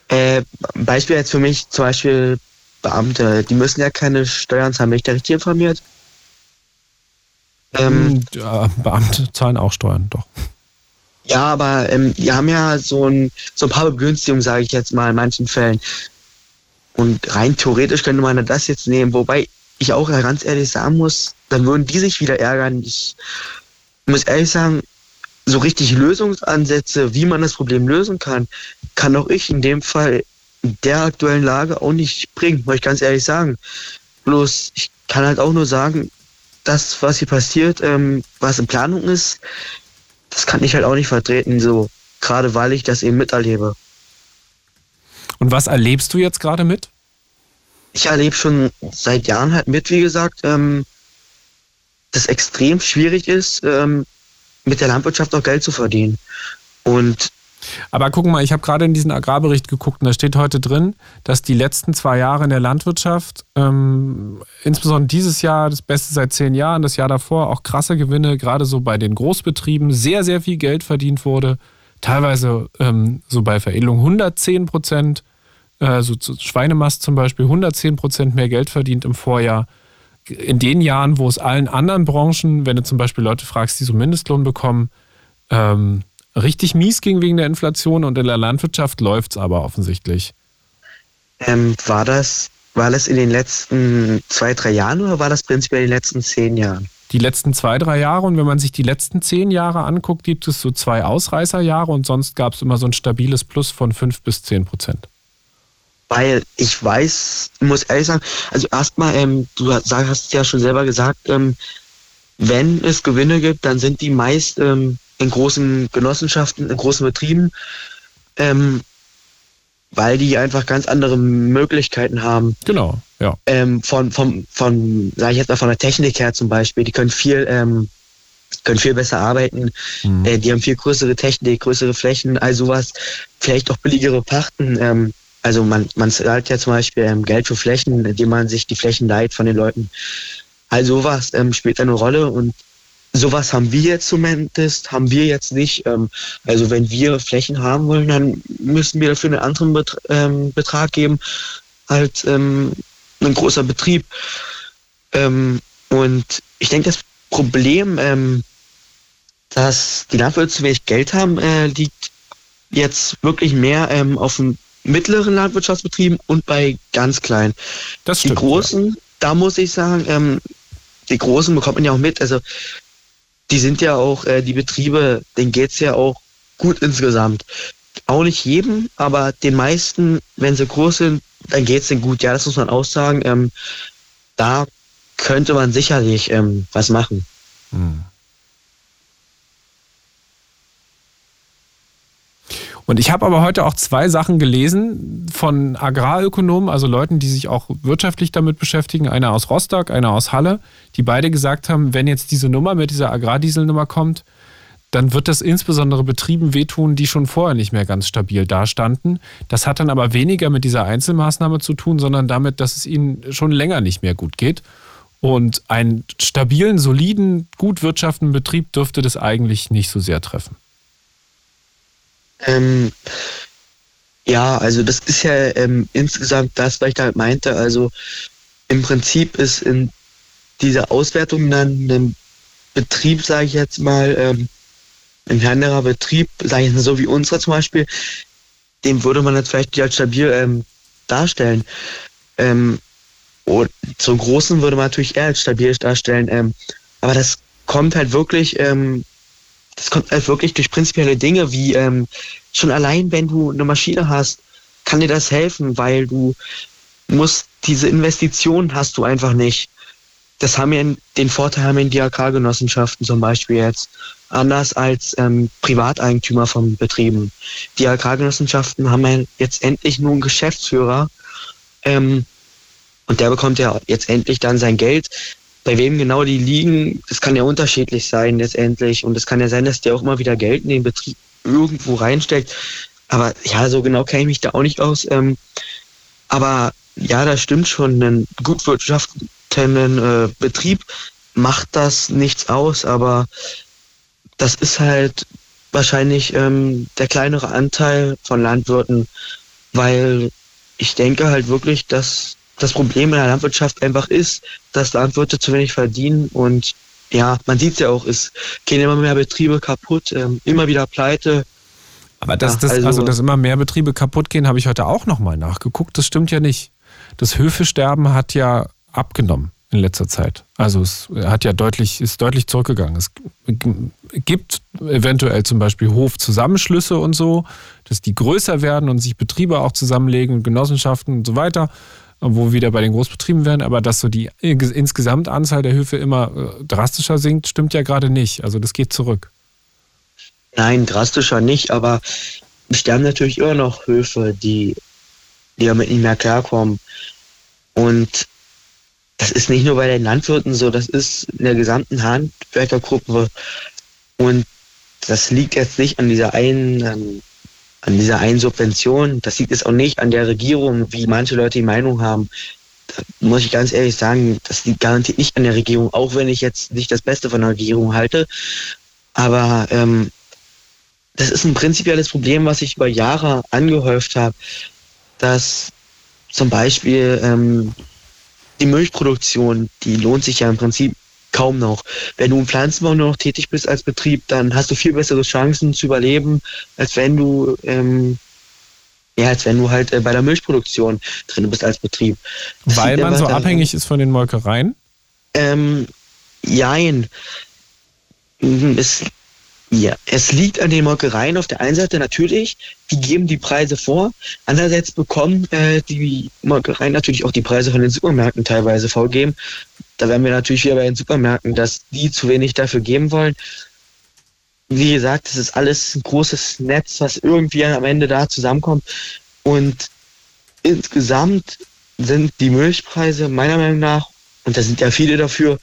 Ähm, äh, Beispiel jetzt für mich zum Beispiel Beamte, die müssen ja keine Steuern zahlen. Bin ich da richtig informiert? Ähm, hm, ja, Beamte zahlen auch Steuern, doch. Ja, aber ähm, die haben ja so ein, so ein paar Begünstigungen, sage ich jetzt mal, in manchen Fällen. Und rein theoretisch könnte man das jetzt nehmen, wobei ich auch ganz ehrlich sagen muss, dann würden die sich wieder ärgern. Ich muss ehrlich sagen, so richtig Lösungsansätze, wie man das Problem lösen kann, kann auch ich in dem Fall in der aktuellen Lage auch nicht bringen, muss ich ganz ehrlich sagen. Bloß, ich kann halt auch nur sagen, das, was hier passiert, ähm, was in Planung ist, das kann ich halt auch nicht vertreten, so gerade weil ich das eben miterlebe. Und was erlebst du jetzt gerade mit? Ich erlebe schon seit Jahren halt mit, wie gesagt, ähm, dass extrem schwierig ist, ähm, mit der Landwirtschaft auch Geld zu verdienen. Und aber guck mal, ich habe gerade in diesen Agrarbericht geguckt und da steht heute drin, dass die letzten zwei Jahre in der Landwirtschaft, ähm, insbesondere dieses Jahr, das Beste seit zehn Jahren, das Jahr davor, auch krasse Gewinne, gerade so bei den Großbetrieben, sehr, sehr viel Geld verdient wurde. Teilweise ähm, so bei Veredelung 110 Prozent also Schweinemast zum Beispiel 110 Prozent mehr Geld verdient im Vorjahr. In den Jahren, wo es allen anderen Branchen, wenn du zum Beispiel Leute fragst, die so Mindestlohn bekommen, ähm, richtig mies ging wegen der Inflation und in der Landwirtschaft läuft es aber offensichtlich. Ähm, war, das, war das in den letzten zwei, drei Jahren oder war das prinzipiell in den letzten zehn Jahren? Die letzten zwei, drei Jahre und wenn man sich die letzten zehn Jahre anguckt, gibt es so zwei Ausreißerjahre und sonst gab es immer so ein stabiles Plus von fünf bis zehn Prozent. Weil ich weiß, muss ehrlich sagen, also erstmal, ähm, du hast ja schon selber gesagt, ähm, wenn es Gewinne gibt, dann sind die meist ähm, in großen Genossenschaften, in großen Betrieben, ähm, weil die einfach ganz andere Möglichkeiten haben. Genau, ja. Ähm, von, von, von, sage ich jetzt mal, von der Technik her zum Beispiel, die können viel, ähm, können viel besser arbeiten, mhm. äh, die haben viel größere Technik, größere Flächen, all sowas, vielleicht auch billigere Pachten. Also man, man zahlt ja zum Beispiel ähm, Geld für Flächen, indem man sich die Flächen leiht von den Leuten. All sowas ähm, spielt eine Rolle und sowas haben wir jetzt zumindest, haben wir jetzt nicht. Ähm, also wenn wir Flächen haben wollen, dann müssen wir dafür einen anderen Bet ähm, Betrag geben als ähm, ein großer Betrieb. Ähm, und ich denke, das Problem, ähm, dass die Landwirte zu wenig Geld haben, äh, liegt jetzt wirklich mehr ähm, auf dem mittleren Landwirtschaftsbetrieben und bei ganz kleinen. Das stimmt, die großen, ja. da muss ich sagen, ähm, die großen bekommt man ja auch mit. Also die sind ja auch, äh, die Betriebe, denen geht's ja auch gut insgesamt. auch nicht jedem, aber den meisten, wenn sie groß sind, dann geht es denen gut. Ja, das muss man auch sagen. Ähm, da könnte man sicherlich ähm, was machen. Hm. Und ich habe aber heute auch zwei Sachen gelesen von Agrarökonomen, also Leuten, die sich auch wirtschaftlich damit beschäftigen. Einer aus Rostock, einer aus Halle, die beide gesagt haben, wenn jetzt diese Nummer mit dieser Agrardieselnummer kommt, dann wird das insbesondere Betrieben wehtun, die schon vorher nicht mehr ganz stabil dastanden. Das hat dann aber weniger mit dieser Einzelmaßnahme zu tun, sondern damit, dass es ihnen schon länger nicht mehr gut geht. Und einen stabilen, soliden, gut wirtschaftenden Betrieb dürfte das eigentlich nicht so sehr treffen. Ähm, ja, also das ist ja ähm, insgesamt das, was ich damit meinte. Also im Prinzip ist in dieser Auswertung dann ein Betrieb, sage ich jetzt mal, ähm, ein kleinerer Betrieb, sage ich so wie unserer zum Beispiel, den würde man jetzt vielleicht als stabil ähm, darstellen. Ähm, und zum Großen würde man natürlich eher als stabil darstellen. Ähm, aber das kommt halt wirklich ähm, das kommt halt wirklich durch prinzipielle Dinge, wie ähm, schon allein, wenn du eine Maschine hast, kann dir das helfen, weil du musst diese Investitionen hast du einfach nicht. Das haben wir den Vorteil haben in die Agrargenossenschaften zum Beispiel jetzt anders als ähm, Privateigentümer von Betrieben. Die Agrargenossenschaften haben ja jetzt endlich nur einen Geschäftsführer ähm, und der bekommt ja jetzt endlich dann sein Geld bei wem genau die liegen, das kann ja unterschiedlich sein letztendlich. Und es kann ja sein, dass der auch immer wieder Geld in den Betrieb irgendwo reinsteckt. Aber ja, so genau kenne ich mich da auch nicht aus. Ähm, aber ja, das stimmt schon. Ein gut wirtschaftenden äh, Betrieb macht das nichts aus, aber das ist halt wahrscheinlich ähm, der kleinere Anteil von Landwirten, weil ich denke halt wirklich, dass das Problem in der Landwirtschaft einfach ist, dass Landwirte zu wenig verdienen und ja, man sieht es ja auch, es gehen immer mehr Betriebe kaputt, ähm, immer wieder pleite. Aber dass, das, also, also, dass immer mehr Betriebe kaputt gehen, habe ich heute auch nochmal nachgeguckt. Das stimmt ja nicht. Das Höfesterben hat ja abgenommen in letzter Zeit. Also es hat ja deutlich, ist deutlich zurückgegangen. Es gibt eventuell zum Beispiel Hofzusammenschlüsse und so, dass die größer werden und sich Betriebe auch zusammenlegen und Genossenschaften und so weiter wo wir wieder bei den Großbetrieben werden, aber dass so die insgesamt Anzahl der Höfe immer äh, drastischer sinkt, stimmt ja gerade nicht. Also das geht zurück. Nein, drastischer nicht, aber es sterben natürlich immer noch Höfe, die, die damit nicht mehr klarkommen. Und das ist nicht nur bei den Landwirten so, das ist in der gesamten Handwerkergruppe. Und das liegt jetzt nicht an dieser einen ähm, an dieser einen Subvention. Das liegt jetzt auch nicht an der Regierung, wie manche Leute die Meinung haben. Da muss ich ganz ehrlich sagen, das liegt garantiert nicht an der Regierung, auch wenn ich jetzt nicht das Beste von der Regierung halte. Aber ähm, das ist ein prinzipielles Problem, was ich über Jahre angehäuft habe, dass zum Beispiel ähm, die Milchproduktion, die lohnt sich ja im Prinzip kaum noch. Wenn du im Pflanzenbau nur noch tätig bist als Betrieb, dann hast du viel bessere Chancen zu überleben, als wenn du ähm, ja, als wenn du halt äh, bei der Milchproduktion drin bist als Betrieb. Das Weil man so abhängig ist von den Molkereien? Ähm, jein. Mhm, es, ja, es liegt an den Molkereien auf der einen Seite natürlich, die geben die Preise vor. Andererseits bekommen äh, die Molkereien natürlich auch die Preise von den Supermärkten teilweise vorgegeben. Da wären wir natürlich wieder bei den Supermärkten, dass die zu wenig dafür geben wollen. Wie gesagt, es ist alles ein großes Netz, was irgendwie am Ende da zusammenkommt. Und insgesamt sind die Milchpreise meiner Meinung nach, und da sind ja viele dafür,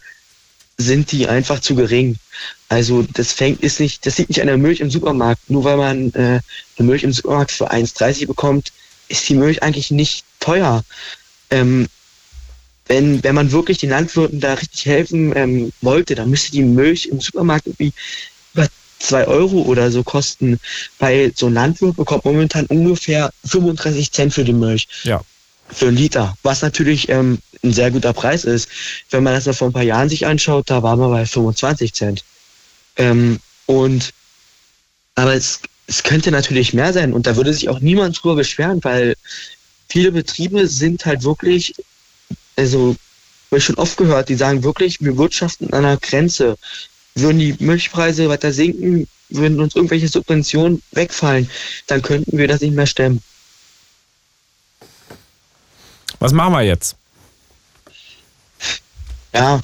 sind die einfach zu gering. Also das fängt ist nicht, das liegt nicht an der Milch im Supermarkt. Nur weil man äh, eine Milch im Supermarkt für 1,30 bekommt, ist die Milch eigentlich nicht teuer. Ähm, wenn, wenn man wirklich den Landwirten da richtig helfen ähm, wollte, dann müsste die Milch im Supermarkt irgendwie über zwei Euro oder so kosten. Weil so ein Landwirt bekommt momentan ungefähr 35 Cent für die Milch. Ja. Für einen Liter. Was natürlich ähm, ein sehr guter Preis ist. Wenn man das noch vor ein paar Jahren sich anschaut, da waren wir bei 25 Cent. Ähm, und aber es, es könnte natürlich mehr sein und da würde sich auch niemand drüber beschweren, weil viele Betriebe sind halt wirklich also, habe ich schon oft gehört, die sagen wirklich, wir wirtschaften an einer Grenze. Würden die Milchpreise weiter sinken, würden uns irgendwelche Subventionen wegfallen, dann könnten wir das nicht mehr stemmen. Was machen wir jetzt? Ja,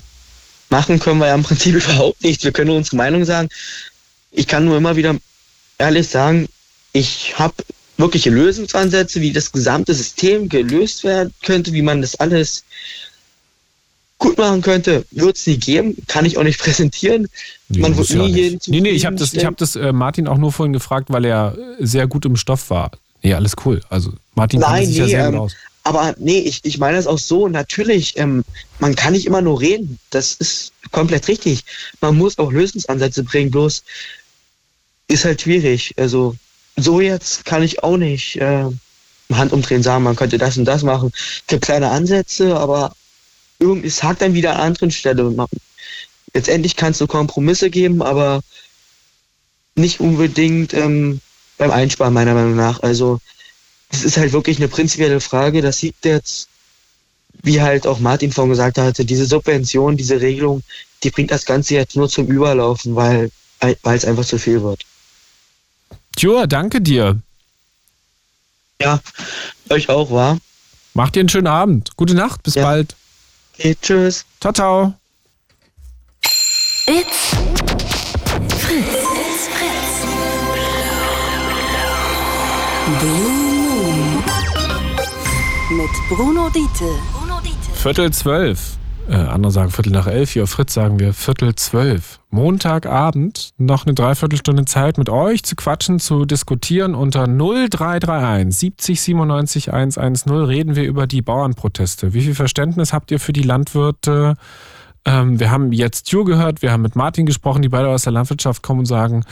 machen können wir ja im Prinzip überhaupt nichts. Wir können nur unsere Meinung sagen. Ich kann nur immer wieder ehrlich sagen, ich habe wirkliche Lösungsansätze, wie das gesamte System gelöst werden könnte, wie man das alles gut machen könnte, wird es nie geben, kann ich auch nicht präsentieren. Nee, Man wird nie jeden Nee, nee, ich habe das, ich hab das äh, Martin auch nur vorhin gefragt, weil er sehr gut im Stoff war. Nee, alles cool. Also Martin Nein, sich nee, ja sehr ähm, gut aus. Aber nee, ich, ich meine das auch so. Natürlich, ähm, man kann nicht immer nur reden. Das ist komplett richtig. Man muss auch Lösungsansätze bringen. Bloß ist halt schwierig. Also so jetzt kann ich auch nicht äh, Hand umdrehen sagen, man könnte das und das machen. Es gibt kleine Ansätze, aber irgendwie, es hakt dann wieder an anderen Stelle. Letztendlich kannst du Kompromisse geben, aber nicht unbedingt ähm, beim Einsparen, meiner Meinung nach. Also, das ist halt wirklich eine prinzipielle Frage. Das sieht jetzt, wie halt auch Martin vorhin gesagt hatte, diese Subvention, diese Regelung, die bringt das Ganze jetzt nur zum Überlaufen, weil weil es einfach zu viel wird. Tja, danke dir. Ja, euch auch, war. Macht dir einen schönen Abend. Gute Nacht, bis ja. bald. Okay, tschüss. Ciao, ciao. It's Fritz. Blue Moon. Mit Bruno Diete. Viertel zwölf. Äh, andere sagen Viertel nach elf. Hier auf Fritz sagen wir Viertel zwölf. Montagabend noch eine Dreiviertelstunde Zeit mit euch zu quatschen, zu diskutieren. Unter 0331 70 97 110 reden wir über die Bauernproteste. Wie viel Verständnis habt ihr für die Landwirte? Ähm, wir haben jetzt Tür gehört, wir haben mit Martin gesprochen, die beide aus der Landwirtschaft kommen und sagen,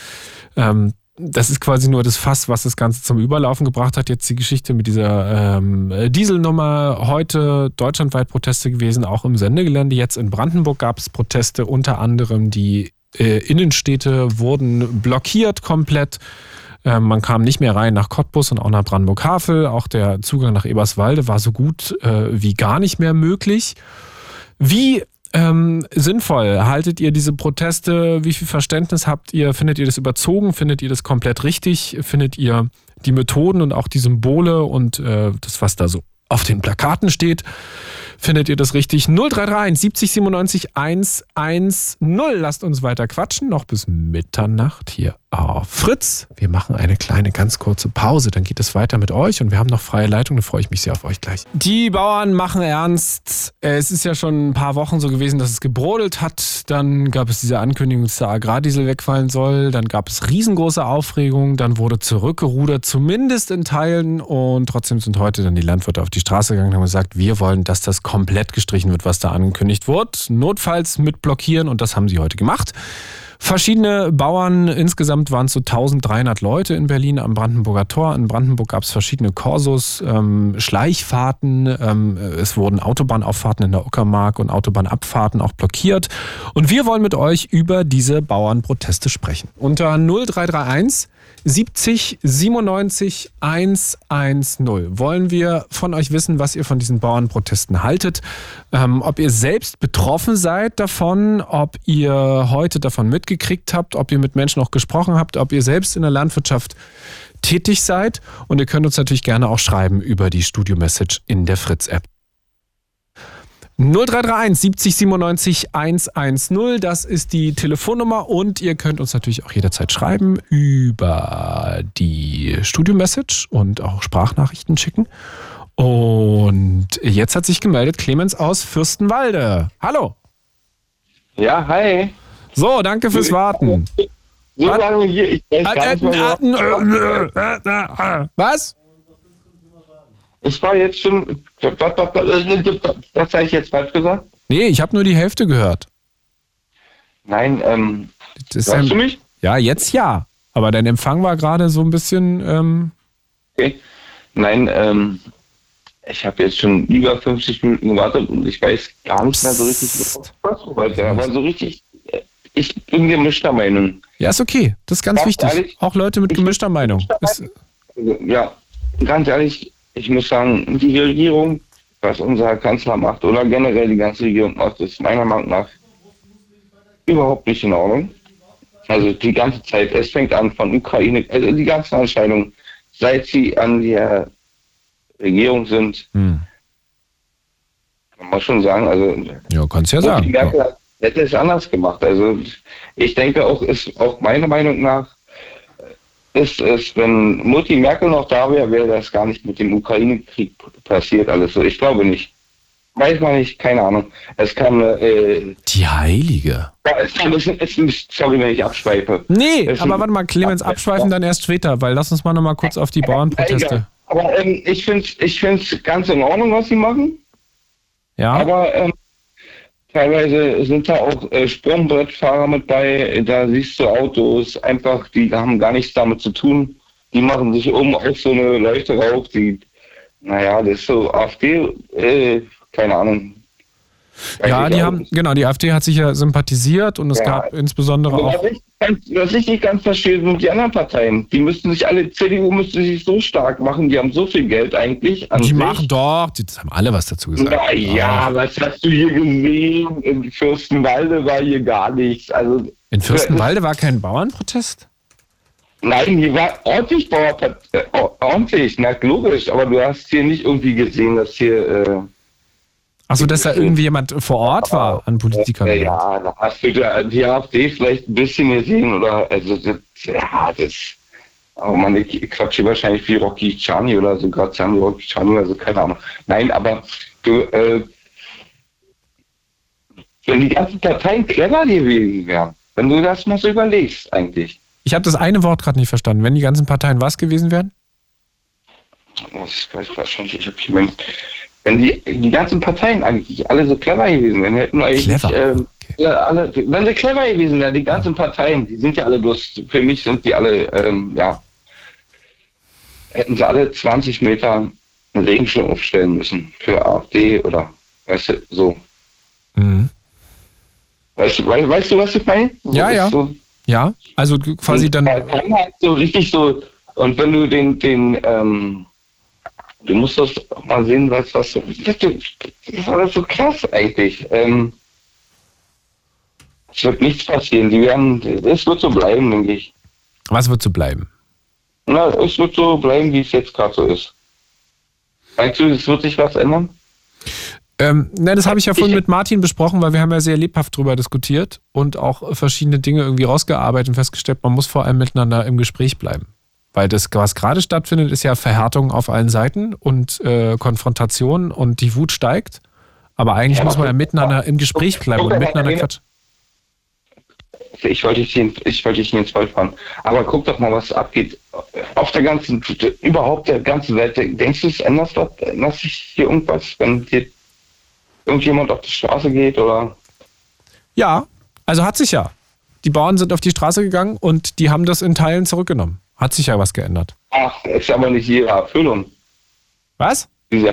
ähm, das ist quasi nur das Fass, was das Ganze zum Überlaufen gebracht hat. Jetzt die Geschichte mit dieser ähm, Dieselnummer. Heute deutschlandweit Proteste gewesen, auch im Sendegelände. Jetzt in Brandenburg gab es Proteste, unter anderem die äh, Innenstädte wurden blockiert komplett. Ähm, man kam nicht mehr rein nach Cottbus und auch nach Brandenburg-Havel. Auch der Zugang nach Eberswalde war so gut äh, wie gar nicht mehr möglich. Wie ähm, sinnvoll? Haltet ihr diese Proteste? Wie viel Verständnis habt ihr? Findet ihr das überzogen? Findet ihr das komplett richtig? Findet ihr die Methoden und auch die Symbole und äh, das, was da so auf den Plakaten steht? Findet ihr das richtig? 0331 70 97 110. Lasst uns weiter quatschen, noch bis Mitternacht hier auf Fritz. Wir machen eine kleine, ganz kurze Pause, dann geht es weiter mit euch und wir haben noch freie Leitung, da freue ich mich sehr auf euch gleich. Die Bauern machen ernst. Es ist ja schon ein paar Wochen so gewesen, dass es gebrodelt hat. Dann gab es diese Ankündigung, dass der Agrardiesel wegfallen soll. Dann gab es riesengroße Aufregung. Dann wurde zurückgerudert, zumindest in Teilen. Und trotzdem sind heute dann die Landwirte auf die Straße gegangen und haben gesagt, wir wollen, dass das komplett gestrichen wird, was da angekündigt wird. Notfalls mit blockieren und das haben sie heute gemacht. Verschiedene Bauern, insgesamt waren es so 1300 Leute in Berlin am Brandenburger Tor. In Brandenburg gab es verschiedene Korsos, ähm, Schleichfahrten, ähm, es wurden Autobahnauffahrten in der Uckermark und Autobahnabfahrten auch blockiert. Und wir wollen mit euch über diese Bauernproteste sprechen. Unter 0331 70 97 110 wollen wir von euch wissen, was ihr von diesen Bauernprotesten haltet, ähm, ob ihr selbst betroffen seid davon, ob ihr heute davon mitgekriegt habt, ob ihr mit Menschen auch gesprochen habt, ob ihr selbst in der Landwirtschaft tätig seid. Und ihr könnt uns natürlich gerne auch schreiben über die Studio-Message in der Fritz-App. 0331 70 97 110, das ist die Telefonnummer und ihr könnt uns natürlich auch jederzeit schreiben über die Studio-Message und auch Sprachnachrichten schicken. Und jetzt hat sich gemeldet Clemens aus Fürstenwalde. Hallo. Ja, hi. So, danke fürs Warten. So lange hier, ich weiß gar nicht mehr, Was? Ich war jetzt schon. Was habe ich jetzt falsch gesagt? Nee, ich habe nur die Hälfte gehört. Nein, ähm. Hörst ein, du mich? Ja, jetzt ja. Aber dein Empfang war gerade so ein bisschen. Ähm, okay. Nein, ähm. Ich habe jetzt schon über 50 Minuten gewartet und ich weiß gar nicht mehr so richtig, was heute. Aber so richtig. Äh, ich bin gemischter Meinung. Ja, ist okay. Das ist ganz ganz wichtig. Ehrlich, auch Leute mit gemischter Meinung. Ist, ja, ganz ehrlich, ich muss sagen, die Regierung, was unser Kanzler macht oder generell die ganze Regierung macht, ist meiner Meinung nach überhaupt nicht in Ordnung. Also die ganze Zeit. Es fängt an von Ukraine, also die ganzen Entscheidungen, seit sie an der Regierung sind, hm. kann man schon sagen. Also, ja, kannst ja sagen. Merkel ja. hätte es anders gemacht. Also ich denke auch, ist auch meiner Meinung nach, ist es, wenn Mutti Merkel noch da wäre, wäre das gar nicht mit dem Ukraine-Krieg passiert alles so. Ich glaube nicht. Weiß man nicht, keine Ahnung. Es kam äh, Die Heilige. Ja, es kam, es, es, sorry, wenn ich abschweife. Nee, es aber warte mal, Clemens, abschweifen dann erst später, weil lass uns mal nochmal kurz auf die Bauernproteste. Aber ähm, ich finde es ich find's ganz in Ordnung, was sie machen. Ja. Aber ähm, teilweise sind da auch äh, Sprungbrettfahrer mit bei. Da siehst du Autos, einfach, die haben gar nichts damit zu tun. Die machen sich um auf so eine Leuchte rauf, die, naja, das ist so AfD, äh, keine Ahnung. Ja, die haben, genau, die AfD hat sich ja sympathisiert und es ja. gab insbesondere auch. Was ich, ganz, was ich nicht ganz verstehe, sind die anderen Parteien. Die müssten sich alle, CDU müsste sich so stark machen, die haben so viel Geld eigentlich. die sich. machen doch, die haben alle was dazu gesagt. Na ja, oh. was hast du hier gesehen? In Fürstenwalde war hier gar nichts. Also, in Fürstenwalde war kein Bauernprotest? Nein, hier war ordentlich Bauernprotest. Äh, ordentlich, na logisch, aber du hast hier nicht irgendwie gesehen, dass hier. Äh, Achso, dass da irgendwie jemand vor Ort war an Politikern. Ja, ja, da hast du die AfD vielleicht ein bisschen gesehen oder also das, ja, das. Aber man, ich quatsche wahrscheinlich wie Rocky Chani oder so, gerade sagen Rocky Chani oder so, keine Ahnung. Nein, aber du, äh, wenn die ganzen Parteien clever gewesen wären, wenn du das mal so überlegst, eigentlich. Ich habe das eine Wort gerade nicht verstanden. Wenn die ganzen Parteien was gewesen wären? Oh, ich weiß wahrscheinlich, ich habe hier mein wenn die, die ganzen Parteien eigentlich alle so clever gewesen wären, hätten wir eigentlich, ähm, okay. alle, wenn sie clever gewesen wären, die ganzen Parteien, die sind ja alle bloß, für mich sind die alle, ähm, ja, hätten sie alle 20 Meter einen Regenschirm aufstellen müssen für AfD oder, weißt du, so. Mhm. Weißt, du, weißt, weißt du, was ich meine? So, ja, ja. So, ja, also quasi dann. Halt so richtig so, und wenn du den, den, ähm, du musst das mal sehen, was, was das ist alles so krass eigentlich. Ähm, es wird nichts passieren. Die werden, es wird so bleiben, denke ich. Was wird so bleiben? Na, es wird so bleiben, wie es jetzt gerade so ist. Meinst du, es wird sich was ändern? Ähm, na, das habe ich ja vorhin mit Martin besprochen, weil wir haben ja sehr lebhaft darüber diskutiert und auch verschiedene Dinge irgendwie rausgearbeitet und festgestellt, man muss vor allem miteinander im Gespräch bleiben. Weil das, was gerade stattfindet, ist ja Verhärtung auf allen Seiten und äh, Konfrontation und die Wut steigt. Aber eigentlich ja, muss man ja miteinander im Gespräch bleiben und miteinander quatschen. Ich wollte dich, ich wollte dich nicht ins Voll fahren. Aber guck doch mal, was abgeht. Auf der ganzen, überhaupt der ganzen Welt. Denkst du, es ändert, ändert sich hier irgendwas, wenn hier irgendjemand auf die Straße geht oder? Ja, also hat sich ja. Die Bauern sind auf die Straße gegangen und die haben das in Teilen zurückgenommen. Hat sich ja was geändert. Ach, ist aber nicht ihre Erfüllung. Was? Also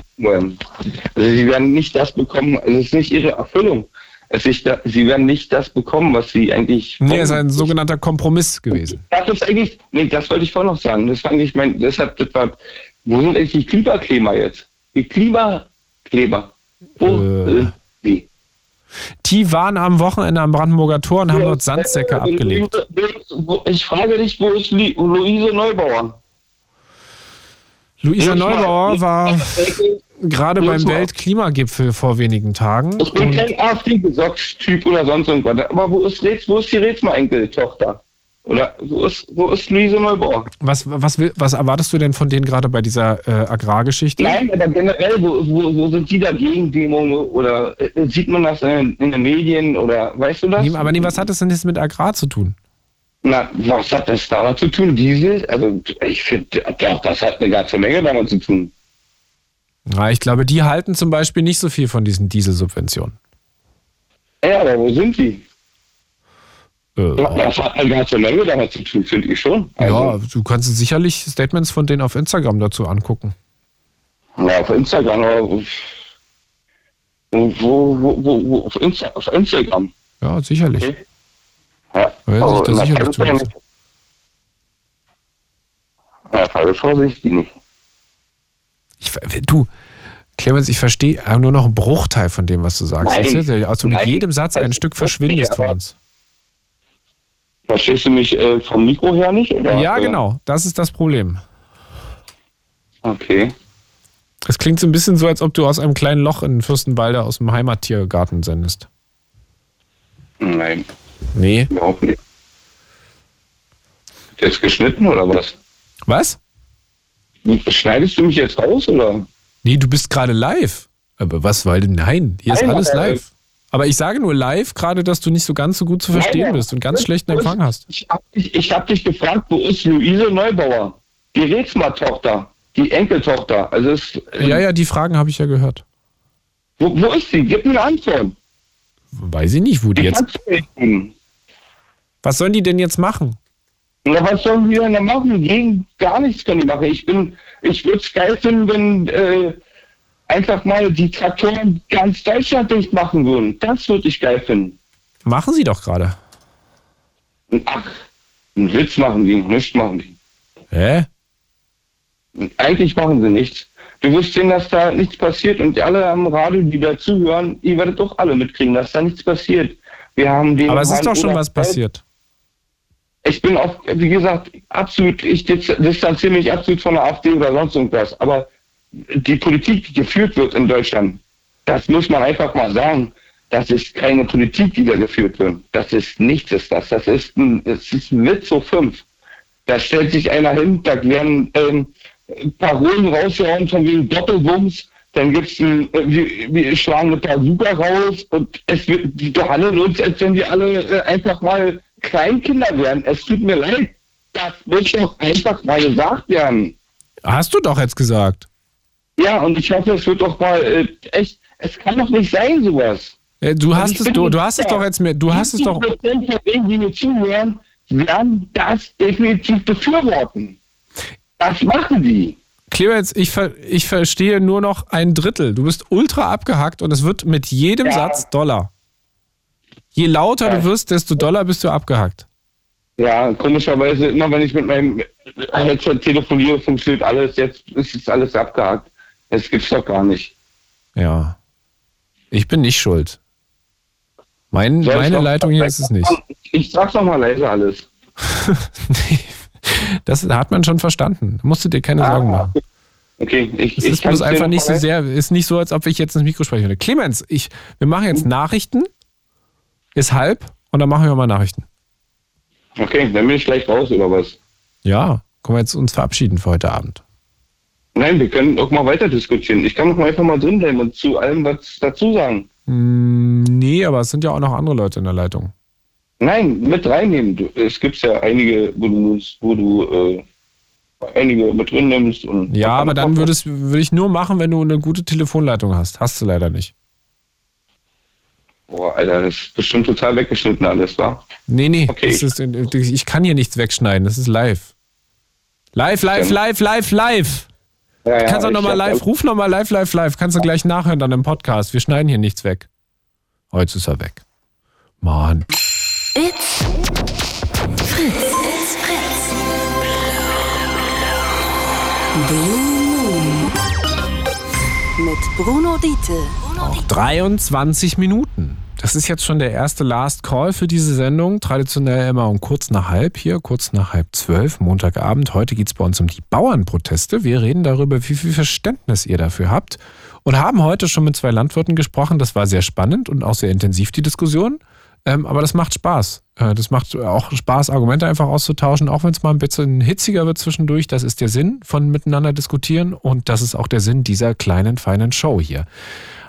sie werden nicht das bekommen, es ist nicht ihre Erfüllung. Es ist sie werden nicht das bekommen, was sie eigentlich. Nee, es ist ein sogenannter Kompromiss gewesen. Das ist eigentlich, nee, das wollte ich vorhin noch sagen. Das war eigentlich mein, deshalb, das war, wo sind eigentlich die Klimakleber jetzt? Die Klimakleber. Wo äh. sind die? Die waren am Wochenende am Brandenburger Tor und haben dort Sandsäcke abgelegt. Ich frage dich, wo ist Luise Neubauer? Luisa Neubauer war gerade beim Weltklimagipfel vor wenigen Tagen. Ich bin kein AfD-Gesocks-Typ oder sonst irgendwas. Aber wo ist, wo ist die Rätsmer-Enkeltochter? Oder wo ist, wo ist Luise Neubauer? Was, was, was erwartest du denn von denen gerade bei dieser äh, Agrargeschichte? Nein, aber generell, wo, wo, wo sind die dagegen, Demo? Oder äh, sieht man das in, in, den Medien? Oder weißt du das? Nee, aber nee, was hat das denn jetzt mit Agrar zu tun? Na, was hat das damit zu tun? Diesel? Also ich finde, das hat eine ganze Menge damit zu tun. Ja, ich glaube, die halten zum Beispiel nicht so viel von diesen Dieselsubventionen. Ja, aber wo sind die? Äh, das hat eine ganze Menge damit zu tun, finde ich schon. Also, ja, du kannst sicherlich Statements von denen auf Instagram dazu angucken. Ja, auf Instagram, aber wo, wo, wo, wo auf, Insta, auf Instagram? Ja, sicherlich. Okay. Ja, ja also, sich da sicherlich zu ja, ja, Fall vorsichtig nicht. Ich, du, Clemens, ich verstehe nur noch einen Bruchteil von dem, was du sagst. Nein, also mit jedem Satz ein Stück verschwindest von uns. Verstehst du mich äh, vom Mikro her nicht? Oder? Ja, genau. Das ist das Problem. Okay. Es klingt so ein bisschen so, als ob du aus einem kleinen Loch in Fürstenwalde aus dem Heimattiergarten sendest. Nein. Nee. Überhaupt nicht. Jetzt geschnitten oder was? Was? Schneidest du mich jetzt raus oder? Nee, du bist gerade live. Aber was, weil nein, hier ist Nein, alles äh, live. Aber ich sage nur live, gerade, dass du nicht so ganz so gut zu verstehen Nein, bist und ganz schlechten Empfang hast. Ich hab, dich, ich hab dich gefragt, wo ist Luise Neubauer? Die Rätsma-Tochter, die Enkeltochter. Also es, Ja, ja, die Fragen habe ich ja gehört. Wo, wo ist sie? Gib mir eine Antwort. Weiß ich nicht, wo die Die jetzt. nicht. Was sollen die denn jetzt machen? Na, was sollen wir denn da machen? Gegen gar nichts können die machen. Ich bin, ich würde es geil finden, wenn äh, einfach mal die Traktoren ganz Deutschland dicht machen würden. Das würde ich geil finden. Machen sie doch gerade. Ach, einen Witz machen die, nichts machen die. Hä? Eigentlich machen sie nichts. Du wirst sehen, dass da nichts passiert und alle am Radio, die dazuhören, ihr werdet doch alle mitkriegen, dass da nichts passiert. Wir haben den Aber es ist doch schon was passiert. Ich bin auch, wie gesagt, absolut, ich dis- distanziere mich absolut von der AfD oder sonst irgendwas. Aber die Politik, die geführt wird in Deutschland, das muss man einfach mal sagen. Das ist keine Politik, die da geführt wird. Das ist nichts, ist das. Das ist ein, das ist ein Witz so fünf. Da stellt sich einer hin, da werden ähm, Parolen rausgehauen von wegen Doppelwumms, dann gibt's ein, äh, wir, wir schlagen eine Bazooka raus und es wird, die behandeln uns, als wenn wir alle äh, einfach mal Kleinkinder wären. Es tut mir leid. Das muss doch einfach mal gesagt werden. Hast du doch jetzt gesagt. Ja, und ich hoffe, es wird doch mal äh, echt, es kann doch nicht sein, sowas. Du hast es, du, du hast es doch jetzt mir, du hast es doch. 70% von denen, die mir zuhören, werden das definitiv befürworten. Das machen die. Clemens, ich, ver, ich verstehe nur noch ein Drittel. Du bist ultra abgehackt und es wird mit jedem Ja. Satz Dollar. Je lauter Ja. du wirst, desto doller bist du abgehackt. Ja, komischerweise, immer wenn ich mit meinem Headset telefoniere, funktioniert alles. Jetzt ist es alles abgehakt. Das gibt's doch gar nicht. Ja. Ich bin nicht schuld. Mein, meine Leitung hier ist es nicht. Ich sag's noch mal leise alles. Nee, das hat man schon verstanden. Da musst du dir keine Sorgen machen. Okay, ich, Es ist bloß einfach nicht so sehr, ist nicht so, als ob ich jetzt ins Mikro sprechen würde. Clemens, ich, wir machen jetzt Nachrichten. Ist halb und dann machen wir mal Nachrichten. Okay, dann bin ich gleich raus oder was? Ja, können wir jetzt uns verabschieden für heute Abend. Nein, wir können auch mal weiter diskutieren. Ich kann doch mal einfach mal drin bleiben und zu allem was dazu sagen. Mm, nee, aber es sind ja auch noch andere Leute in der Leitung. Nein, mit reinnehmen. Du, es gibt ja einige, wo du, wo du äh, einige mit drin nimmst. Und Ja, aber dann würde ich nur machen, wenn du eine gute Telefonleitung hast. Hast du leider nicht. Boah, Alter, das ist bestimmt total weggeschnitten alles, wa? Nee, nee. Okay. Ist, ich kann hier nichts wegschneiden. Das ist live. Live, live, live, live, live. Ja, ja, Kannst du nochmal hab- live, ruf nochmal live, live, live. Kannst du gleich nachhören dann im Podcast. Wir schneiden hier nichts weg. Oh, jetzt ist er weg. Mann. It's Fritz. It's Fritz. Blue Moon. Mit Bruno Diete. Auch 23 Minuten. Das ist jetzt schon der erste Last Call für diese Sendung. Traditionell immer um kurz nach halb hier, kurz nach halb zwölf, Montagabend. Heute geht es bei uns um die Bauernproteste. Wir reden darüber, wie viel Verständnis ihr dafür habt. Und haben heute schon mit zwei Landwirten gesprochen. Das war sehr spannend und auch sehr intensiv, die Diskussion. Ähm, aber das macht Spaß. Äh, das macht auch Spaß, Argumente einfach auszutauschen, auch wenn es mal ein bisschen hitziger wird zwischendurch. Das ist der Sinn von miteinander diskutieren und das ist auch der Sinn dieser kleinen, feinen Show hier.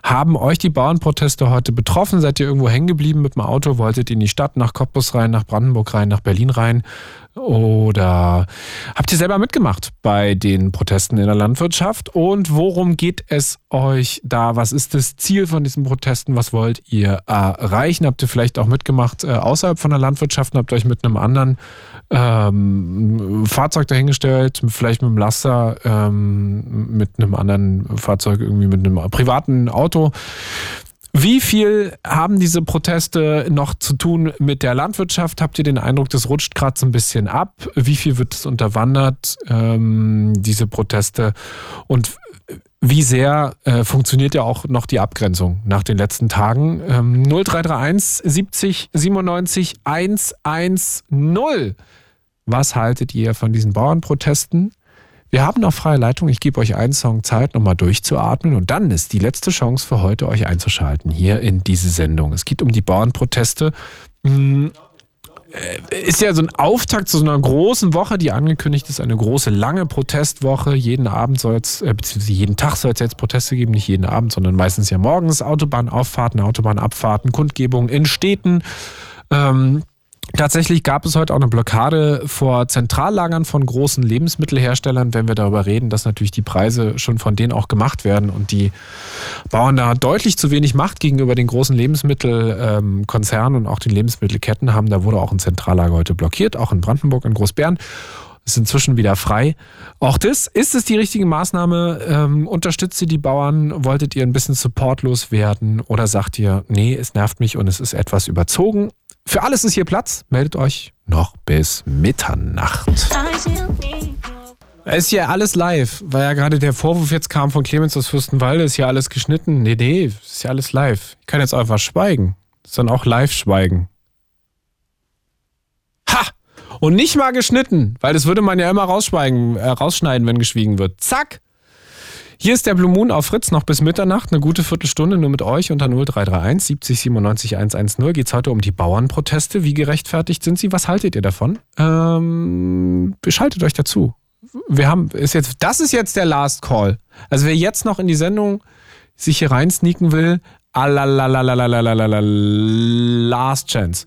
Haben euch die Bauernproteste heute betroffen? Seid ihr irgendwo hängen geblieben mit dem Auto? Wolltet ihr in die Stadt, nach Cottbus rein, nach Brandenburg rein, nach Berlin rein? Oder habt ihr selber mitgemacht bei den Protesten in der Landwirtschaft? Und worum geht es euch da? Was ist das Ziel von diesen Protesten? Was wollt ihr erreichen? Habt ihr vielleicht auch mitgemacht äh, außerhalb von der Landwirtschaft und habt euch mit einem anderen ähm, Fahrzeug dahingestellt, vielleicht mit einem Laster, ähm, mit einem anderen Fahrzeug, irgendwie mit einem privaten Auto? Wie viel haben diese Proteste noch zu tun mit der Landwirtschaft? Habt ihr den Eindruck, das rutscht gerade so ein bisschen ab? Wie viel wird es unterwandert, ähm, diese Proteste? Und wie sehr äh, funktioniert ja auch noch die Abgrenzung nach den letzten Tagen? Ähm, 0331 70 97 110. Was haltet ihr von diesen Bauernprotesten? Wir haben noch freie Leitung. Ich gebe euch einen Song Zeit, nochmal durchzuatmen. Und dann ist die letzte Chance für heute, euch einzuschalten hier in diese Sendung. Es geht um die Bauernproteste. Hm, äh, ist ja so ein Auftakt zu so einer großen Woche, die angekündigt ist, eine große, lange Protestwoche. Jeden Abend soll es, äh, beziehungsweise jeden Tag soll es jetzt Proteste geben, nicht jeden Abend, sondern meistens ja morgens. Autobahnauffahrten, Autobahnabfahrten, Kundgebungen in Städten. Ähm, Tatsächlich gab es heute auch eine Blockade vor Zentrallagern von großen Lebensmittelherstellern, wenn wir darüber reden, dass natürlich die Preise schon von denen auch gemacht werden und die Bauern da deutlich zu wenig Macht gegenüber den großen Lebensmittelkonzernen und auch den Lebensmittelketten haben. Da wurde auch ein Zentrallager heute blockiert, auch in Brandenburg, in Großbären ist inzwischen wieder frei. Auch das, ist es die richtige Maßnahme? Ähm, unterstützt ihr die Bauern? Wolltet ihr ein bisschen supportlos werden? Oder sagt ihr, nee, es nervt mich und es ist etwas überzogen? Für alles ist hier Platz. Meldet euch noch bis Mitternacht. Ist ja alles live, weil ja gerade der Vorwurf jetzt kam von Clemens aus Fürstenwalde, ist ja alles geschnitten. Nee, nee, ist ja alles live. Ich kann jetzt einfach schweigen. Ist dann auch live schweigen. Ha! Und nicht mal geschnitten, weil das würde man ja immer rausschweigen, äh, rausschneiden, wenn geschwiegen wird. Zack! Hier ist der Blue Moon auf Fritz noch bis Mitternacht, eine gute Viertelstunde nur mit euch unter 0331 70 97 110 geht es heute um die Bauernproteste. Wie gerechtfertigt sind sie? Was haltet ihr davon? Ähm, schaltet euch dazu. Wir haben, ist jetzt, das ist jetzt der Last Call. Also wer jetzt noch in die Sendung sich hier rein sneaken will, last chance.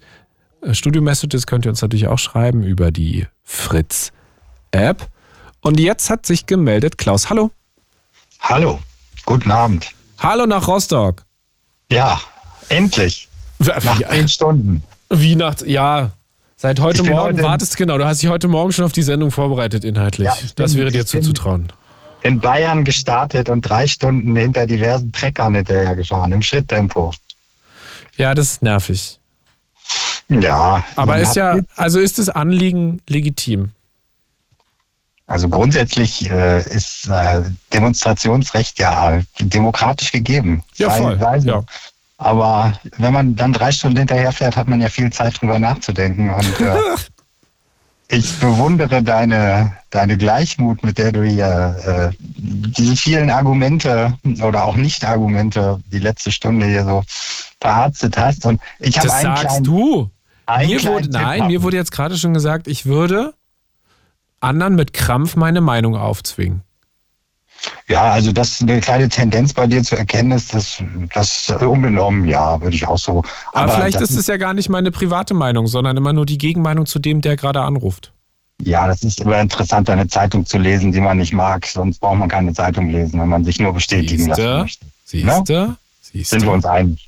Studio Messages könnt ihr uns natürlich auch schreiben über die Fritz App. Und jetzt hat sich gemeldet Klaus. Hallo. Hallo, guten Abend. Hallo nach Rostock. Ja, endlich. Nach ja. zehn Stunden. Wie nach, ja, seit heute Morgen heute wartest, genau, du hast dich heute Morgen schon auf die Sendung vorbereitet inhaltlich. Ja, das bin, wäre dir zuzutrauen. In Bayern gestartet und drei Stunden hinter diversen Treckern hinterher gefahren, im Schritttempo. Ja, das ist nervig. Ja. Aber ist ja, also ist das Anliegen legitim? Also grundsätzlich äh, ist äh, Demonstrationsrecht ja demokratisch gegeben. Ja, voll. Ja. Aber wenn man dann drei Stunden hinterherfährt, hat man ja viel Zeit drüber nachzudenken. Und äh, ich bewundere deine, deine Gleichmut, mit der du hier äh, diese vielen Argumente oder auch Nicht-Argumente die letzte Stunde hier so verarztet hast. Und ich habe einen sagst kleinen, du. Mir wurde, nein, mir wurde jetzt gerade schon gesagt, ich würde anderen mit Krampf meine Meinung aufzwingen. Ja, also das eine kleine Tendenz bei dir zu erkennen ist, das, das unbenommen, ja, würde ich auch so. Aber, Aber vielleicht ist es ja gar nicht meine private Meinung, sondern immer nur die Gegenmeinung zu dem, der gerade anruft. Ja, das ist immer interessant, eine Zeitung zu lesen, die man nicht mag. Sonst braucht man keine Zeitung lesen, wenn man sich nur bestätigen Siehste? lassen möchte. Siehste? Ne? Siehste? Sind wir uns einig?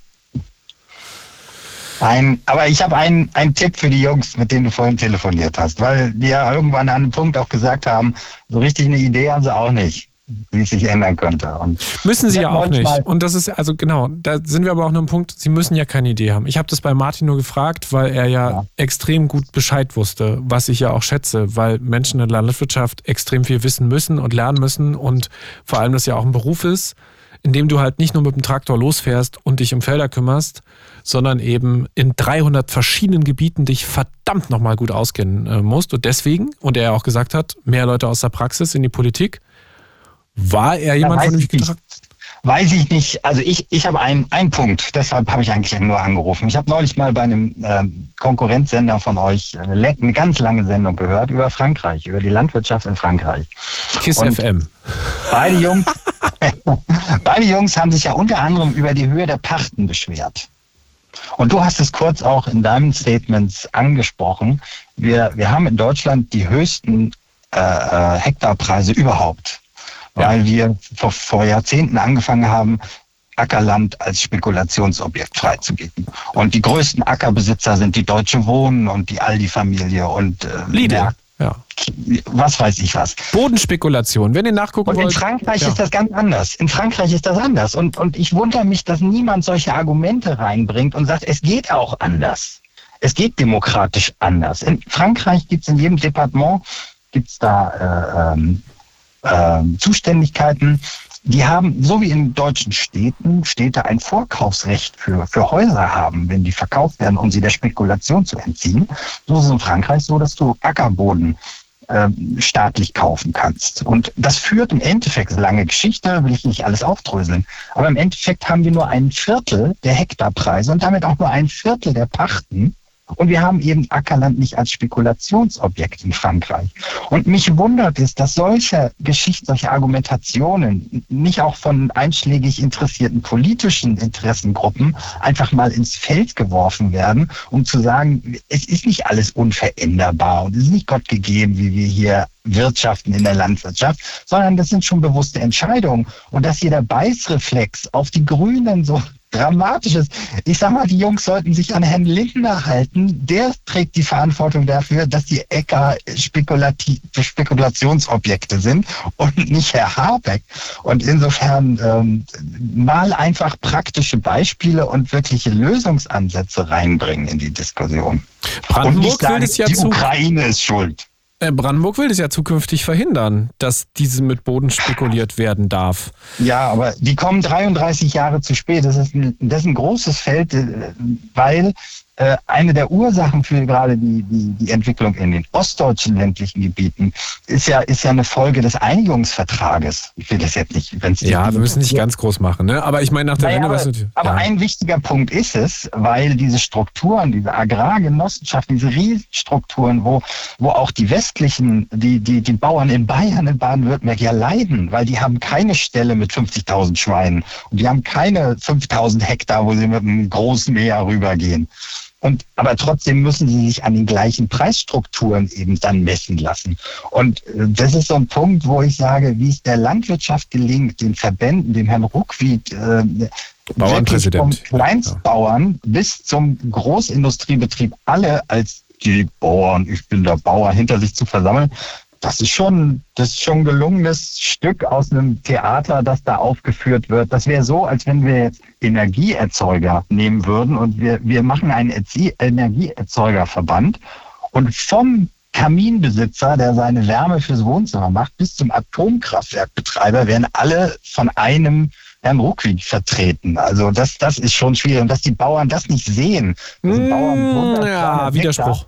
Ein, aber ich habe einen, einen Tipp für die Jungs, mit denen du vorhin telefoniert hast, weil die ja irgendwann an einem Punkt auch gesagt haben, so richtig eine Idee haben sie auch nicht, wie es sich ändern könnte. Und müssen sie ja auch nicht. Und das ist, also genau, da sind wir aber auch noch einem Punkt, sie müssen ja keine Idee haben. Ich habe das bei Martin nur gefragt, weil er ja, ja, extrem gut Bescheid wusste, was ich ja auch schätze, weil Menschen in der Landwirtschaft extrem viel wissen müssen und lernen müssen und vor allem das ja auch ein Beruf ist, in dem du halt nicht nur mit dem Traktor losfährst und dich um Felder kümmerst, sondern eben in 300 verschiedenen Gebieten dich verdammt nochmal gut auskennen äh, musst. Und deswegen, und er auch gesagt hat, mehr Leute aus der Praxis in die Politik, war er jemand, von dem ich gedacht Weiß ich nicht. Also ich, ich habe einen, einen Punkt, deshalb habe ich eigentlich nur angerufen. Ich habe neulich mal bei einem äh, Konkurrenzsender von euch eine, eine, ganz lange Sendung gehört über Frankreich, über die Landwirtschaft in Frankreich. KISS Und FM. Beide Jungs, beide Jungs haben sich ja unter anderem über die Höhe der Pachten beschwert. Und du hast es kurz auch in deinen Statements angesprochen. Wir, wir haben in Deutschland die höchsten äh, äh Hektarpreise überhaupt, weil wir vor, vor Jahrzehnten angefangen haben, Ackerland als Spekulationsobjekt freizugeben. Und die größten Ackerbesitzer sind die Deutsche Wohnen und die Aldi-Familie und äh, Lidl. Ja. Was weiß ich was. Bodenspekulation, wenn ihr nachgucken und wollt. in Frankreich ja. ist das ganz anders. In Frankreich ist das anders. Und, und ich wundere mich, dass niemand solche Argumente reinbringt und sagt, es geht auch anders. Es geht demokratisch anders. In Frankreich gibt es in jedem Departement gibt's da äh, ähm, äh, Zuständigkeiten. die haben, so wie in deutschen Städten, Städte ein Vorkaufsrecht für, für Häuser haben, wenn die verkauft werden, um sie der Spekulation zu entziehen. So ist es in Frankreich so, dass du Ackerboden ähm, staatlich kaufen kannst. Und das führt im Endeffekt, lange Geschichte, will ich nicht alles aufdröseln, aber im Endeffekt haben wir nur ein Viertel der Hektarpreise und damit auch nur ein Viertel der Pachten und wir haben eben Ackerland nicht als Spekulationsobjekt in Frankreich. Und mich wundert es, dass solche Geschichten, solche Argumentationen nicht auch von einschlägig interessierten politischen Interessengruppen einfach mal ins Feld geworfen werden, um zu sagen, es ist nicht alles unveränderbar und es ist nicht Gott gegeben, wie wir hier wirtschaften in der Landwirtschaft, sondern das sind schon bewusste Entscheidungen. Und dass hier der Beißreflex auf die Grünen so Dramatisches. Ich sag mal, die Jungs sollten sich an Herrn Lindner halten. Der trägt die Verantwortung dafür, dass die Äcker Spekulationsobjekte sind und nicht Herr Habeck. Und insofern ähm, mal einfach praktische Beispiele und wirkliche Lösungsansätze reinbringen in die Diskussion. Brandenburg und nicht sagen, ja die Ukraine ist schuld. Äh, Brandenburg will es ja zukünftig verhindern, dass diese mit Boden spekuliert werden darf. Ja, aber die kommen 33 Jahre zu spät. Das ist ein, das ist ein großes Feld, äh, weil äh, eine der Ursachen für gerade die, die, die Entwicklung in den ostdeutschen ländlichen Gebieten ist ja, ist ja eine Folge des Einigungsvertrages. Ich will das jetzt nicht, wenn es Ja, wir müssen nicht ganz groß machen, ne? Aber ich meine nach der naja, Wende, was Aber, aber ein wichtiger Punkt ist es, weil diese Strukturen, diese Agrargenossenschaften, diese Riesenstrukturen, wo, wo auch die westlichen, die, die, die Bauern in Bayern, in Baden-Württemberg ja leiden, weil die haben keine Stelle mit 50.000 Schweinen und die haben keine 5.000 Hektar, wo sie mit einem großen Meer rübergehen. Und, aber trotzdem müssen sie sich an den gleichen Preisstrukturen eben dann messen lassen. Und äh, das ist so ein Punkt, wo ich sage, wie es der Landwirtschaft gelingt, den Verbänden, dem Herrn Ruckwied, äh, vom Kleinstbauern ja. bis zum Großindustriebetrieb alle als die Bauern, ich bin der Bauer, hinter sich zu versammeln, das ist schon, das ist schon ein gelungenes Stück aus einem Theater, das da aufgeführt wird. Das wäre so, als wenn wir jetzt Energieerzeuger nehmen würden und wir, wir machen einen Energieerzeugerverband und vom Kaminbesitzer, der seine Wärme fürs Wohnzimmer macht, bis zum Atomkraftwerkbetreiber werden alle von einem Herrn Ruckwied vertreten. Also das, das ist schon schwierig. Und dass die Bauern das nicht sehen. Mmh, Bauern ja, Widerspruch.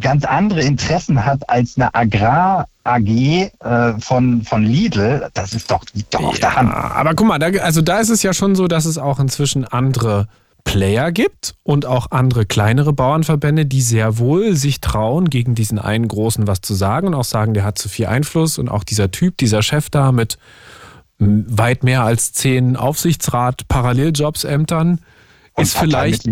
Ganz andere Interessen hat als eine Agrar- AG äh, von, von Lidl, das ist doch, liegt doch auf der Hand. Aber guck mal, da, also da ist es ja schon so, dass es auch inzwischen andere Player gibt und auch andere kleinere Bauernverbände, die sehr wohl sich trauen, gegen diesen einen großen was zu sagen und auch sagen, der hat zu viel Einfluss und auch dieser Typ, dieser Chef da mit weit mehr als zehn Aufsichtsrat-Paralleljobsämtern, ist vielleicht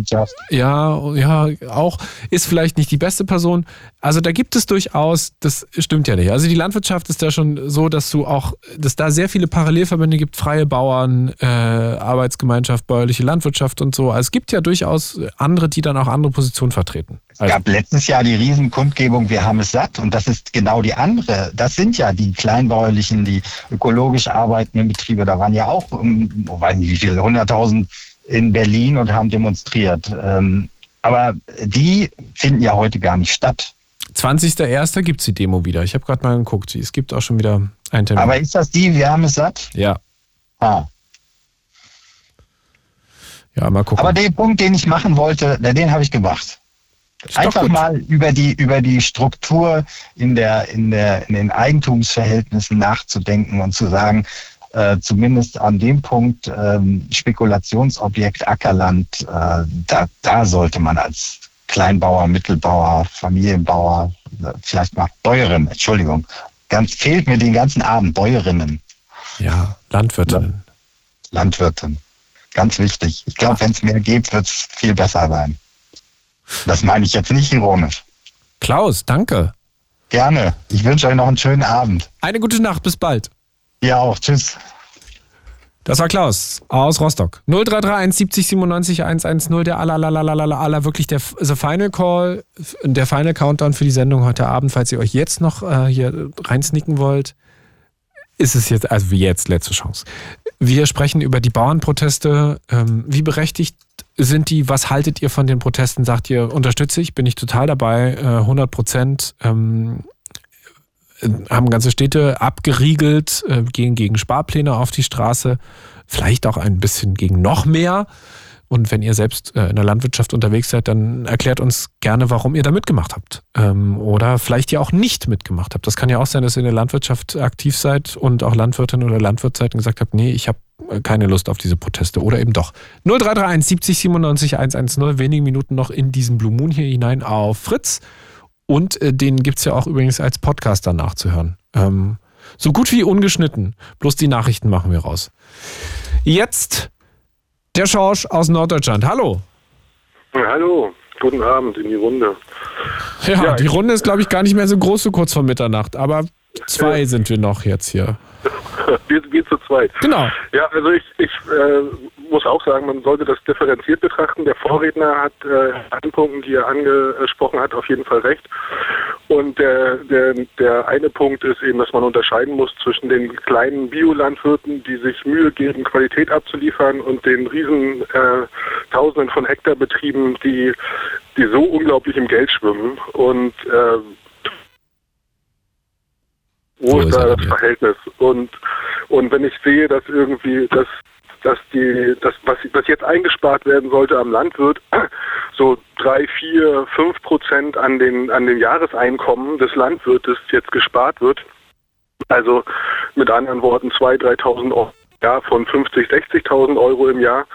ja ja auch ist vielleicht nicht die beste Person. Also da gibt es durchaus, das stimmt ja nicht. Also die Landwirtschaft ist da schon so, dass du auch, dass da sehr viele Parallelverbände gibt, freie Bauern, äh, Arbeitsgemeinschaft, bäuerliche Landwirtschaft und so. Also es gibt ja durchaus andere, die dann auch andere Positionen vertreten. Es gab letztes Jahr die Riesenkundgebung, wir haben es satt und das ist genau die andere. Das sind ja die kleinbäuerlichen, die ökologisch arbeitenden Betriebe. Da waren ja auch, um, weiß nicht wie viele, 100.000 in Berlin und haben demonstriert. Ähm, aber die finden ja heute gar nicht statt. 20.01. gibt es die Demo wieder. Ich habe gerade mal geguckt. Es gibt auch schon wieder einen Termin. Aber ist das die? Wir haben es satt? Ja. Ah. Ja, mal gucken. Aber den Punkt, den ich machen wollte, den habe ich gemacht. Einfach mal über die, über die Struktur in, der, in, der, in den Eigentumsverhältnissen nachzudenken und zu sagen, äh, zumindest an dem Punkt ähm, Spekulationsobjekt Ackerland, äh, da, da sollte man als Kleinbauer, Mittelbauer, Familienbauer, äh, vielleicht mal Bäuerin, Entschuldigung, ganz fehlt mir den ganzen Abend Bäuerinnen. Ja, Landwirtinnen. Landwirtin. Ganz wichtig. Ich glaube, wenn es mehr gibt, wird es viel besser sein. Das meine ich jetzt nicht ironisch. Klaus, danke. Gerne. Ich wünsche euch noch einen schönen Abend. Eine gute Nacht. Bis bald. Ja, auch. Tschüss. Das war Klaus aus Rostock. 0331 70 97 110, der aller, aller, aller, aller, wirklich der the Final Call, der Final Countdown für die Sendung heute Abend, falls ihr euch jetzt noch äh, hier reinsnicken wollt. Ist es jetzt, also wie jetzt, letzte Chance. Wir sprechen über die Bauernproteste. Ähm, wie berechtigt sind die? Was haltet ihr von den Protesten? Sagt ihr, unterstütze ich, bin ich total dabei, äh, 100 Prozent. Ähm, haben ganze Städte abgeriegelt, äh, gehen gegen Sparpläne auf die Straße, vielleicht auch ein bisschen gegen noch mehr. Und wenn ihr selbst äh, in der Landwirtschaft unterwegs seid, dann erklärt uns gerne, warum ihr da mitgemacht habt. Ähm, oder vielleicht ihr auch nicht mitgemacht habt. Das kann ja auch sein, dass ihr in der Landwirtschaft aktiv seid und auch Landwirtin oder Landwirt seid und gesagt habt, nee, ich habe äh, keine Lust auf diese Proteste. Oder eben doch. 0331 70 97 110, wenige Minuten noch in diesen Blue Moon hier hinein auf Fritz. Und äh, den gibt es ja auch übrigens als Podcast danach zu hören. Ähm, so gut wie ungeschnitten. Bloß die Nachrichten machen wir raus. Jetzt der Schorsch aus Norddeutschland. Hallo. Hallo, guten Abend in die Runde. Ja, ja die Runde ist, glaube ich, gar nicht mehr so groß, so kurz vor Mitternacht. Aber zwei ja. sind wir noch jetzt hier. wir, wir zu zweit. Genau. Ja, also ich, ich äh, muss auch sagen, man sollte das differenziert betrachten. Der Vorredner hat äh, an Punkten, die er angesprochen hat, auf jeden Fall recht. Und der, der, der eine Punkt ist eben, dass man unterscheiden muss zwischen den kleinen Biolandwirten, die sich Mühe geben, Qualität abzuliefern, und den riesen äh, Tausenden von Hektarbetrieben, die, die so unglaublich im Geld schwimmen. Und äh, wo ist da das Verhältnis? Und, und wenn ich sehe, dass irgendwie das dass die, das, was, was jetzt eingespart werden sollte am Landwirt, so drei, vier, fünf Prozent an den, an den Jahreseinkommen des Landwirtes jetzt gespart wird. Also mit anderen Worten 2.000, 3.000 Euro ja, von 50, 60.000 Euro im Jahr,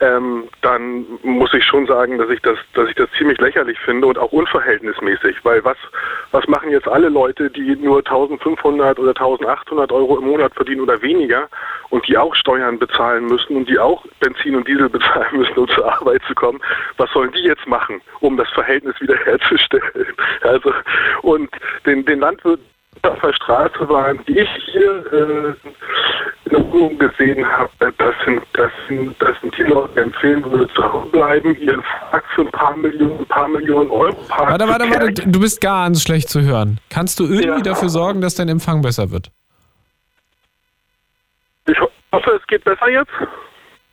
ähm, dann muss ich schon sagen, dass ich das, dass ich das ziemlich lächerlich finde und auch unverhältnismäßig, weil was, was machen jetzt alle Leute, die nur 1.500 oder 1.800 Euro im Monat verdienen oder weniger und die auch Steuern bezahlen müssen und die auch Benzin und Diesel bezahlen müssen, um zur Arbeit zu kommen? Was sollen die jetzt machen, um das Verhältnis wiederherzustellen? Also und den, den Landwirten auf der Straße waren, die ich hier äh, in der Wohnung gesehen habe, das sind, das sind, das sind die Leute, empfehlen würde, zu Hause bleiben, ihren Fax für ein paar Millionen, ein paar Millionen Euro parken. Warte, warte, warte, du bist ganz schlecht zu hören. Kannst du irgendwie ja. dafür sorgen, dass dein Empfang besser wird? Ich hoffe, es geht besser jetzt.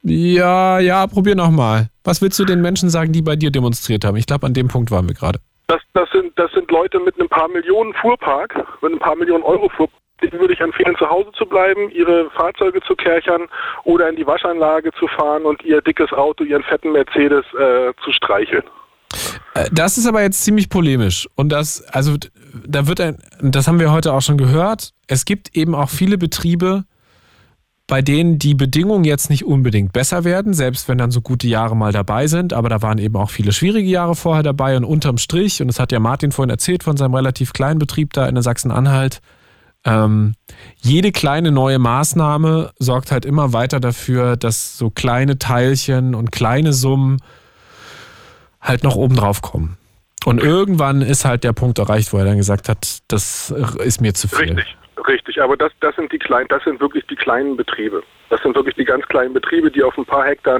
Ja, ja, probier nochmal. Was willst du den Menschen sagen, die bei dir demonstriert haben? Ich glaube, an dem Punkt waren wir gerade. Das, das, sind, das sind Leute mit einem paar Millionen Fuhrpark, mit ein paar Millionen Euro Fuhrpark. Denen würde ich empfehlen, zu Hause zu bleiben, ihre Fahrzeuge zu kerchern oder in die Waschanlage zu fahren und ihr dickes Auto, ihren fetten Mercedes äh, zu streicheln. Äh, das ist aber jetzt ziemlich polemisch. Und das, also, da wird ein, das haben wir heute auch schon gehört. Es gibt eben auch viele Betriebe, bei denen die Bedingungen jetzt nicht unbedingt besser werden, selbst wenn dann so gute Jahre mal dabei sind. Aber da waren eben auch viele schwierige Jahre vorher dabei und unterm Strich, und das hat ja Martin vorhin erzählt von seinem relativ kleinen Betrieb da in der Sachsen-Anhalt, ähm, jede kleine neue Maßnahme sorgt halt immer weiter dafür, dass so kleine Teilchen und kleine Summen halt noch oben drauf kommen. Und irgendwann ist halt der Punkt erreicht, wo er dann gesagt hat, das ist mir zu viel. Richtig. Richtig, aber das, das sind die kleinen, das sind wirklich die kleinen Betriebe. Das sind wirklich die ganz kleinen Betriebe, die auf ein paar Hektar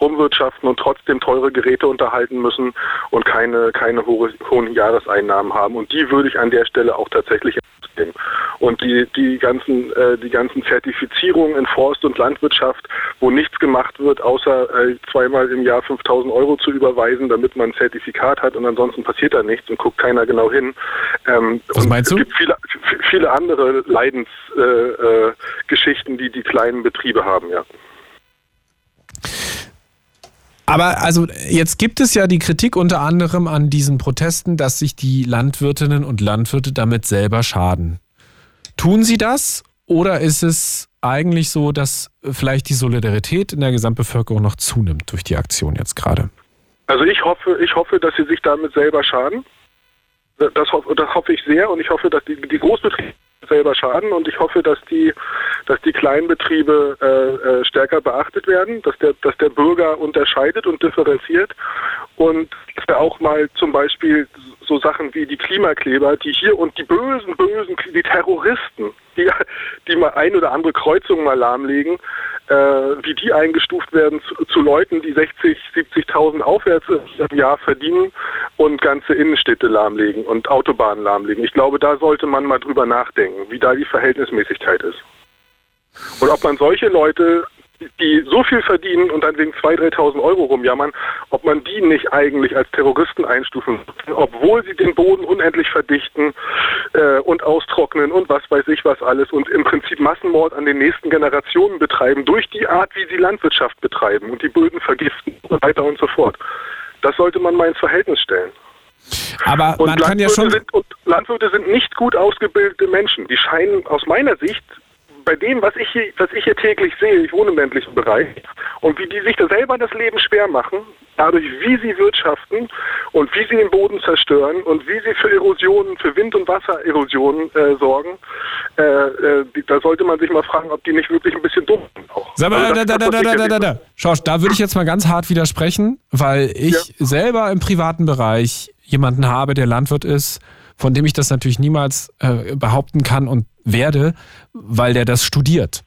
rumwirtschaften und trotzdem teure Geräte unterhalten müssen und keine, keine hohe, hohen Jahreseinnahmen haben. Und die würde ich an der Stelle auch tatsächlich nehmen. Und die, die ganzen, äh, die ganzen Zertifizierungen in Forst- und Landwirtschaft, wo nichts gemacht wird, außer äh, zweimal im Jahr 5000 Euro zu überweisen, damit man ein Zertifikat hat und ansonsten passiert da nichts und guckt keiner genau hin. Ähm, Was meinst du? Es gibt viele, viele andere Leidensgeschichten, äh, äh, die die kleinen Betriebe haben, ja. Aber also jetzt gibt es ja die Kritik unter anderem an diesen Protesten, dass sich die Landwirtinnen und Landwirte damit selber schaden. Tun sie das oder ist es eigentlich so, dass vielleicht die Solidarität in der Gesamtbevölkerung noch zunimmt durch die Aktion jetzt gerade? Also ich hoffe, ich hoffe, dass sie sich damit selber schaden. Das, das hoffe ich sehr und ich hoffe, dass die, die Großbetriebe selber schaden und ich hoffe, dass die, dass die Kleinbetriebe äh, äh, stärker beachtet werden, dass der, dass der Bürger unterscheidet und differenziert und dass er auch mal zum Beispiel so Sachen wie die Klimakleber, die hier und die bösen, bösen, die Terroristen, die, die mal ein oder andere Kreuzung mal lahmlegen, äh, wie die eingestuft werden zu, zu Leuten, die 60, 70.000 aufwärts im Jahr verdienen und ganze Innenstädte lahmlegen und Autobahnen lahmlegen. Ich glaube, da sollte man mal drüber nachdenken, wie da die Verhältnismäßigkeit ist. Und ob man solche Leute die so viel verdienen und dann wegen 2.000, 3.000 Euro rumjammern, ob man die nicht eigentlich als Terroristen einstufen obwohl sie den Boden unendlich verdichten äh, und austrocknen und was weiß ich was alles und im Prinzip Massenmord an den nächsten Generationen betreiben, durch die Art, wie sie Landwirtschaft betreiben und die Böden vergiften und so weiter und so fort. Das sollte man mal ins Verhältnis stellen. Aber und man kann ja schon. Sind, und Landwirte sind nicht gut ausgebildete Menschen. Die scheinen aus meiner Sicht bei dem, was ich hier, was ich hier täglich sehe, ich wohne im ländlichen Bereich, und wie die sich da selber das Leben schwer machen, dadurch, wie sie wirtschaften und wie sie den Boden zerstören und wie sie für Erosionen, für Wind- und Wassererosionen äh, sorgen, äh, äh, da sollte man sich mal fragen, ob die nicht wirklich ein bisschen dumm sind. Auch. Sag mal, also da, da, da, da, da, da, da. Schorsch, da würde ich jetzt mal ganz hart widersprechen, weil ich ja. selber im privaten Bereich jemanden habe, der Landwirt ist, von dem ich das natürlich niemals äh, behaupten kann und werde, weil der das studiert.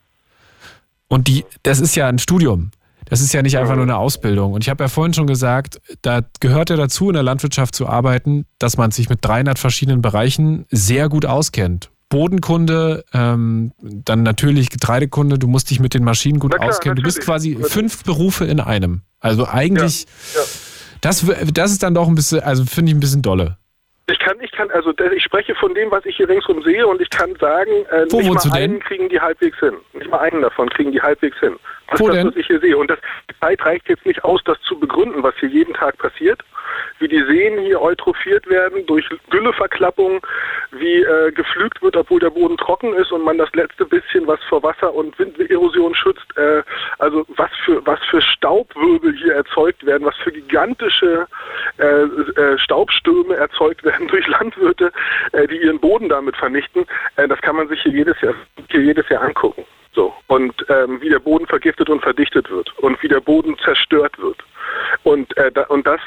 Und die, das ist ja ein Studium. Das ist ja nicht einfach nur eine Ausbildung. Und ich habe ja vorhin schon gesagt, da gehört ja dazu, in der Landwirtschaft zu arbeiten, dass man sich mit 300 verschiedenen Bereichen sehr gut auskennt. Bodenkunde, ähm, dann natürlich Getreidekunde, du musst dich mit den Maschinen gut klar, auskennen. Du bist quasi natürlich. fünf Berufe in einem. Also eigentlich, ja, ja. Das, das ist dann doch ein bisschen, also finde ich ein bisschen dolle. Ich kann, ich kann, also ich spreche von dem, was ich hier ringsrum sehe und ich kann sagen, äh, Wo nicht mal einen denn? kriegen die halbwegs hin. Nicht mal einen davon kriegen die halbwegs hin. Das Wo ist das, denn? was ich hier sehe. Und das, die Zeit reicht jetzt nicht aus, das zu begründen, was hier jeden Tag passiert. Wie die Seen hier eutrophiert werden durch Gülleverklappung, wie äh, geflügt wird, obwohl der Boden trocken ist und man das letzte bisschen, was vor Wasser- und Winderosion schützt, äh, also was für, was für Staubwirbel hier erzeugt werden, was für gigantische äh, äh, Staubstürme erzeugt werden durch Landwirte, äh, die ihren Boden damit vernichten, äh, das kann man sich hier jedes Jahr, hier jedes Jahr angucken. So. Und ähm, wie der Boden vergiftet und verdichtet wird und wie der Boden zerstört wird. Und, äh, da, und das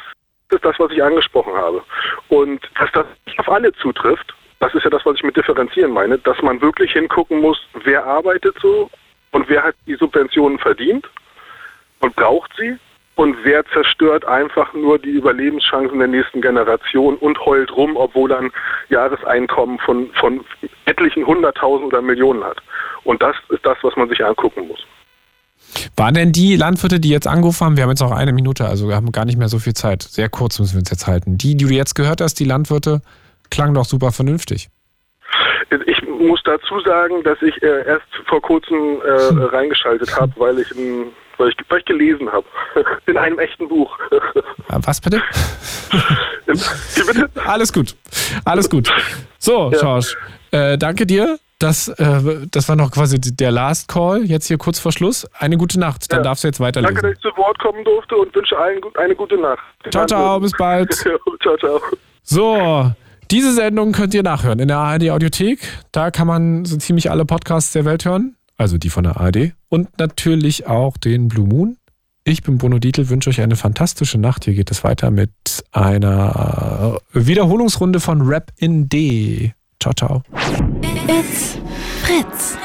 ist das, was ich angesprochen habe. Und dass das nicht auf alle zutrifft, das ist ja das, was ich mit differenzieren meine, dass man wirklich hingucken muss, wer arbeitet so und wer hat die Subventionen verdient und braucht sie und wer zerstört einfach nur die Überlebenschancen der nächsten Generation und heult rum, obwohl er ein Jahreseinkommen von, von etlichen hunderttausend oder Millionen hat. Und das ist das, was man sich angucken muss. Waren denn die Landwirte, die jetzt angerufen haben, wir haben jetzt auch eine Minute, also wir haben gar nicht mehr so viel Zeit, sehr kurz müssen wir uns jetzt halten. Die, die du jetzt gehört hast, die Landwirte, klangen doch super vernünftig. Ich muss dazu sagen, dass ich äh, erst vor kurzem äh, reingeschaltet habe, weil ich, weil ich, weil ich gelesen habe. In einem echten Buch. Ah, was bitte? Bitte? Alles gut. Alles gut. So, ja. Schorsch, äh, danke dir. Das, äh, das war noch quasi der Last Call, jetzt hier kurz vor Schluss. Eine gute Nacht, dann ja. darfst du jetzt weiterlesen. Danke, dass ich zu Wort kommen durfte und wünsche allen eine gute Nacht. Ciao, ciao, bis bald. ciao, ciao. So, diese Sendung könnt ihr nachhören in der ARD Audiothek. Da kann man so ziemlich alle Podcasts der Welt hören, also die von der ARD. Und natürlich auch den Blue Moon. Ich bin Bruno Dietl, wünsche euch eine fantastische Nacht. Hier geht es weiter mit einer Wiederholungsrunde von Rap in D. Ciao, ciao. It's Fritz.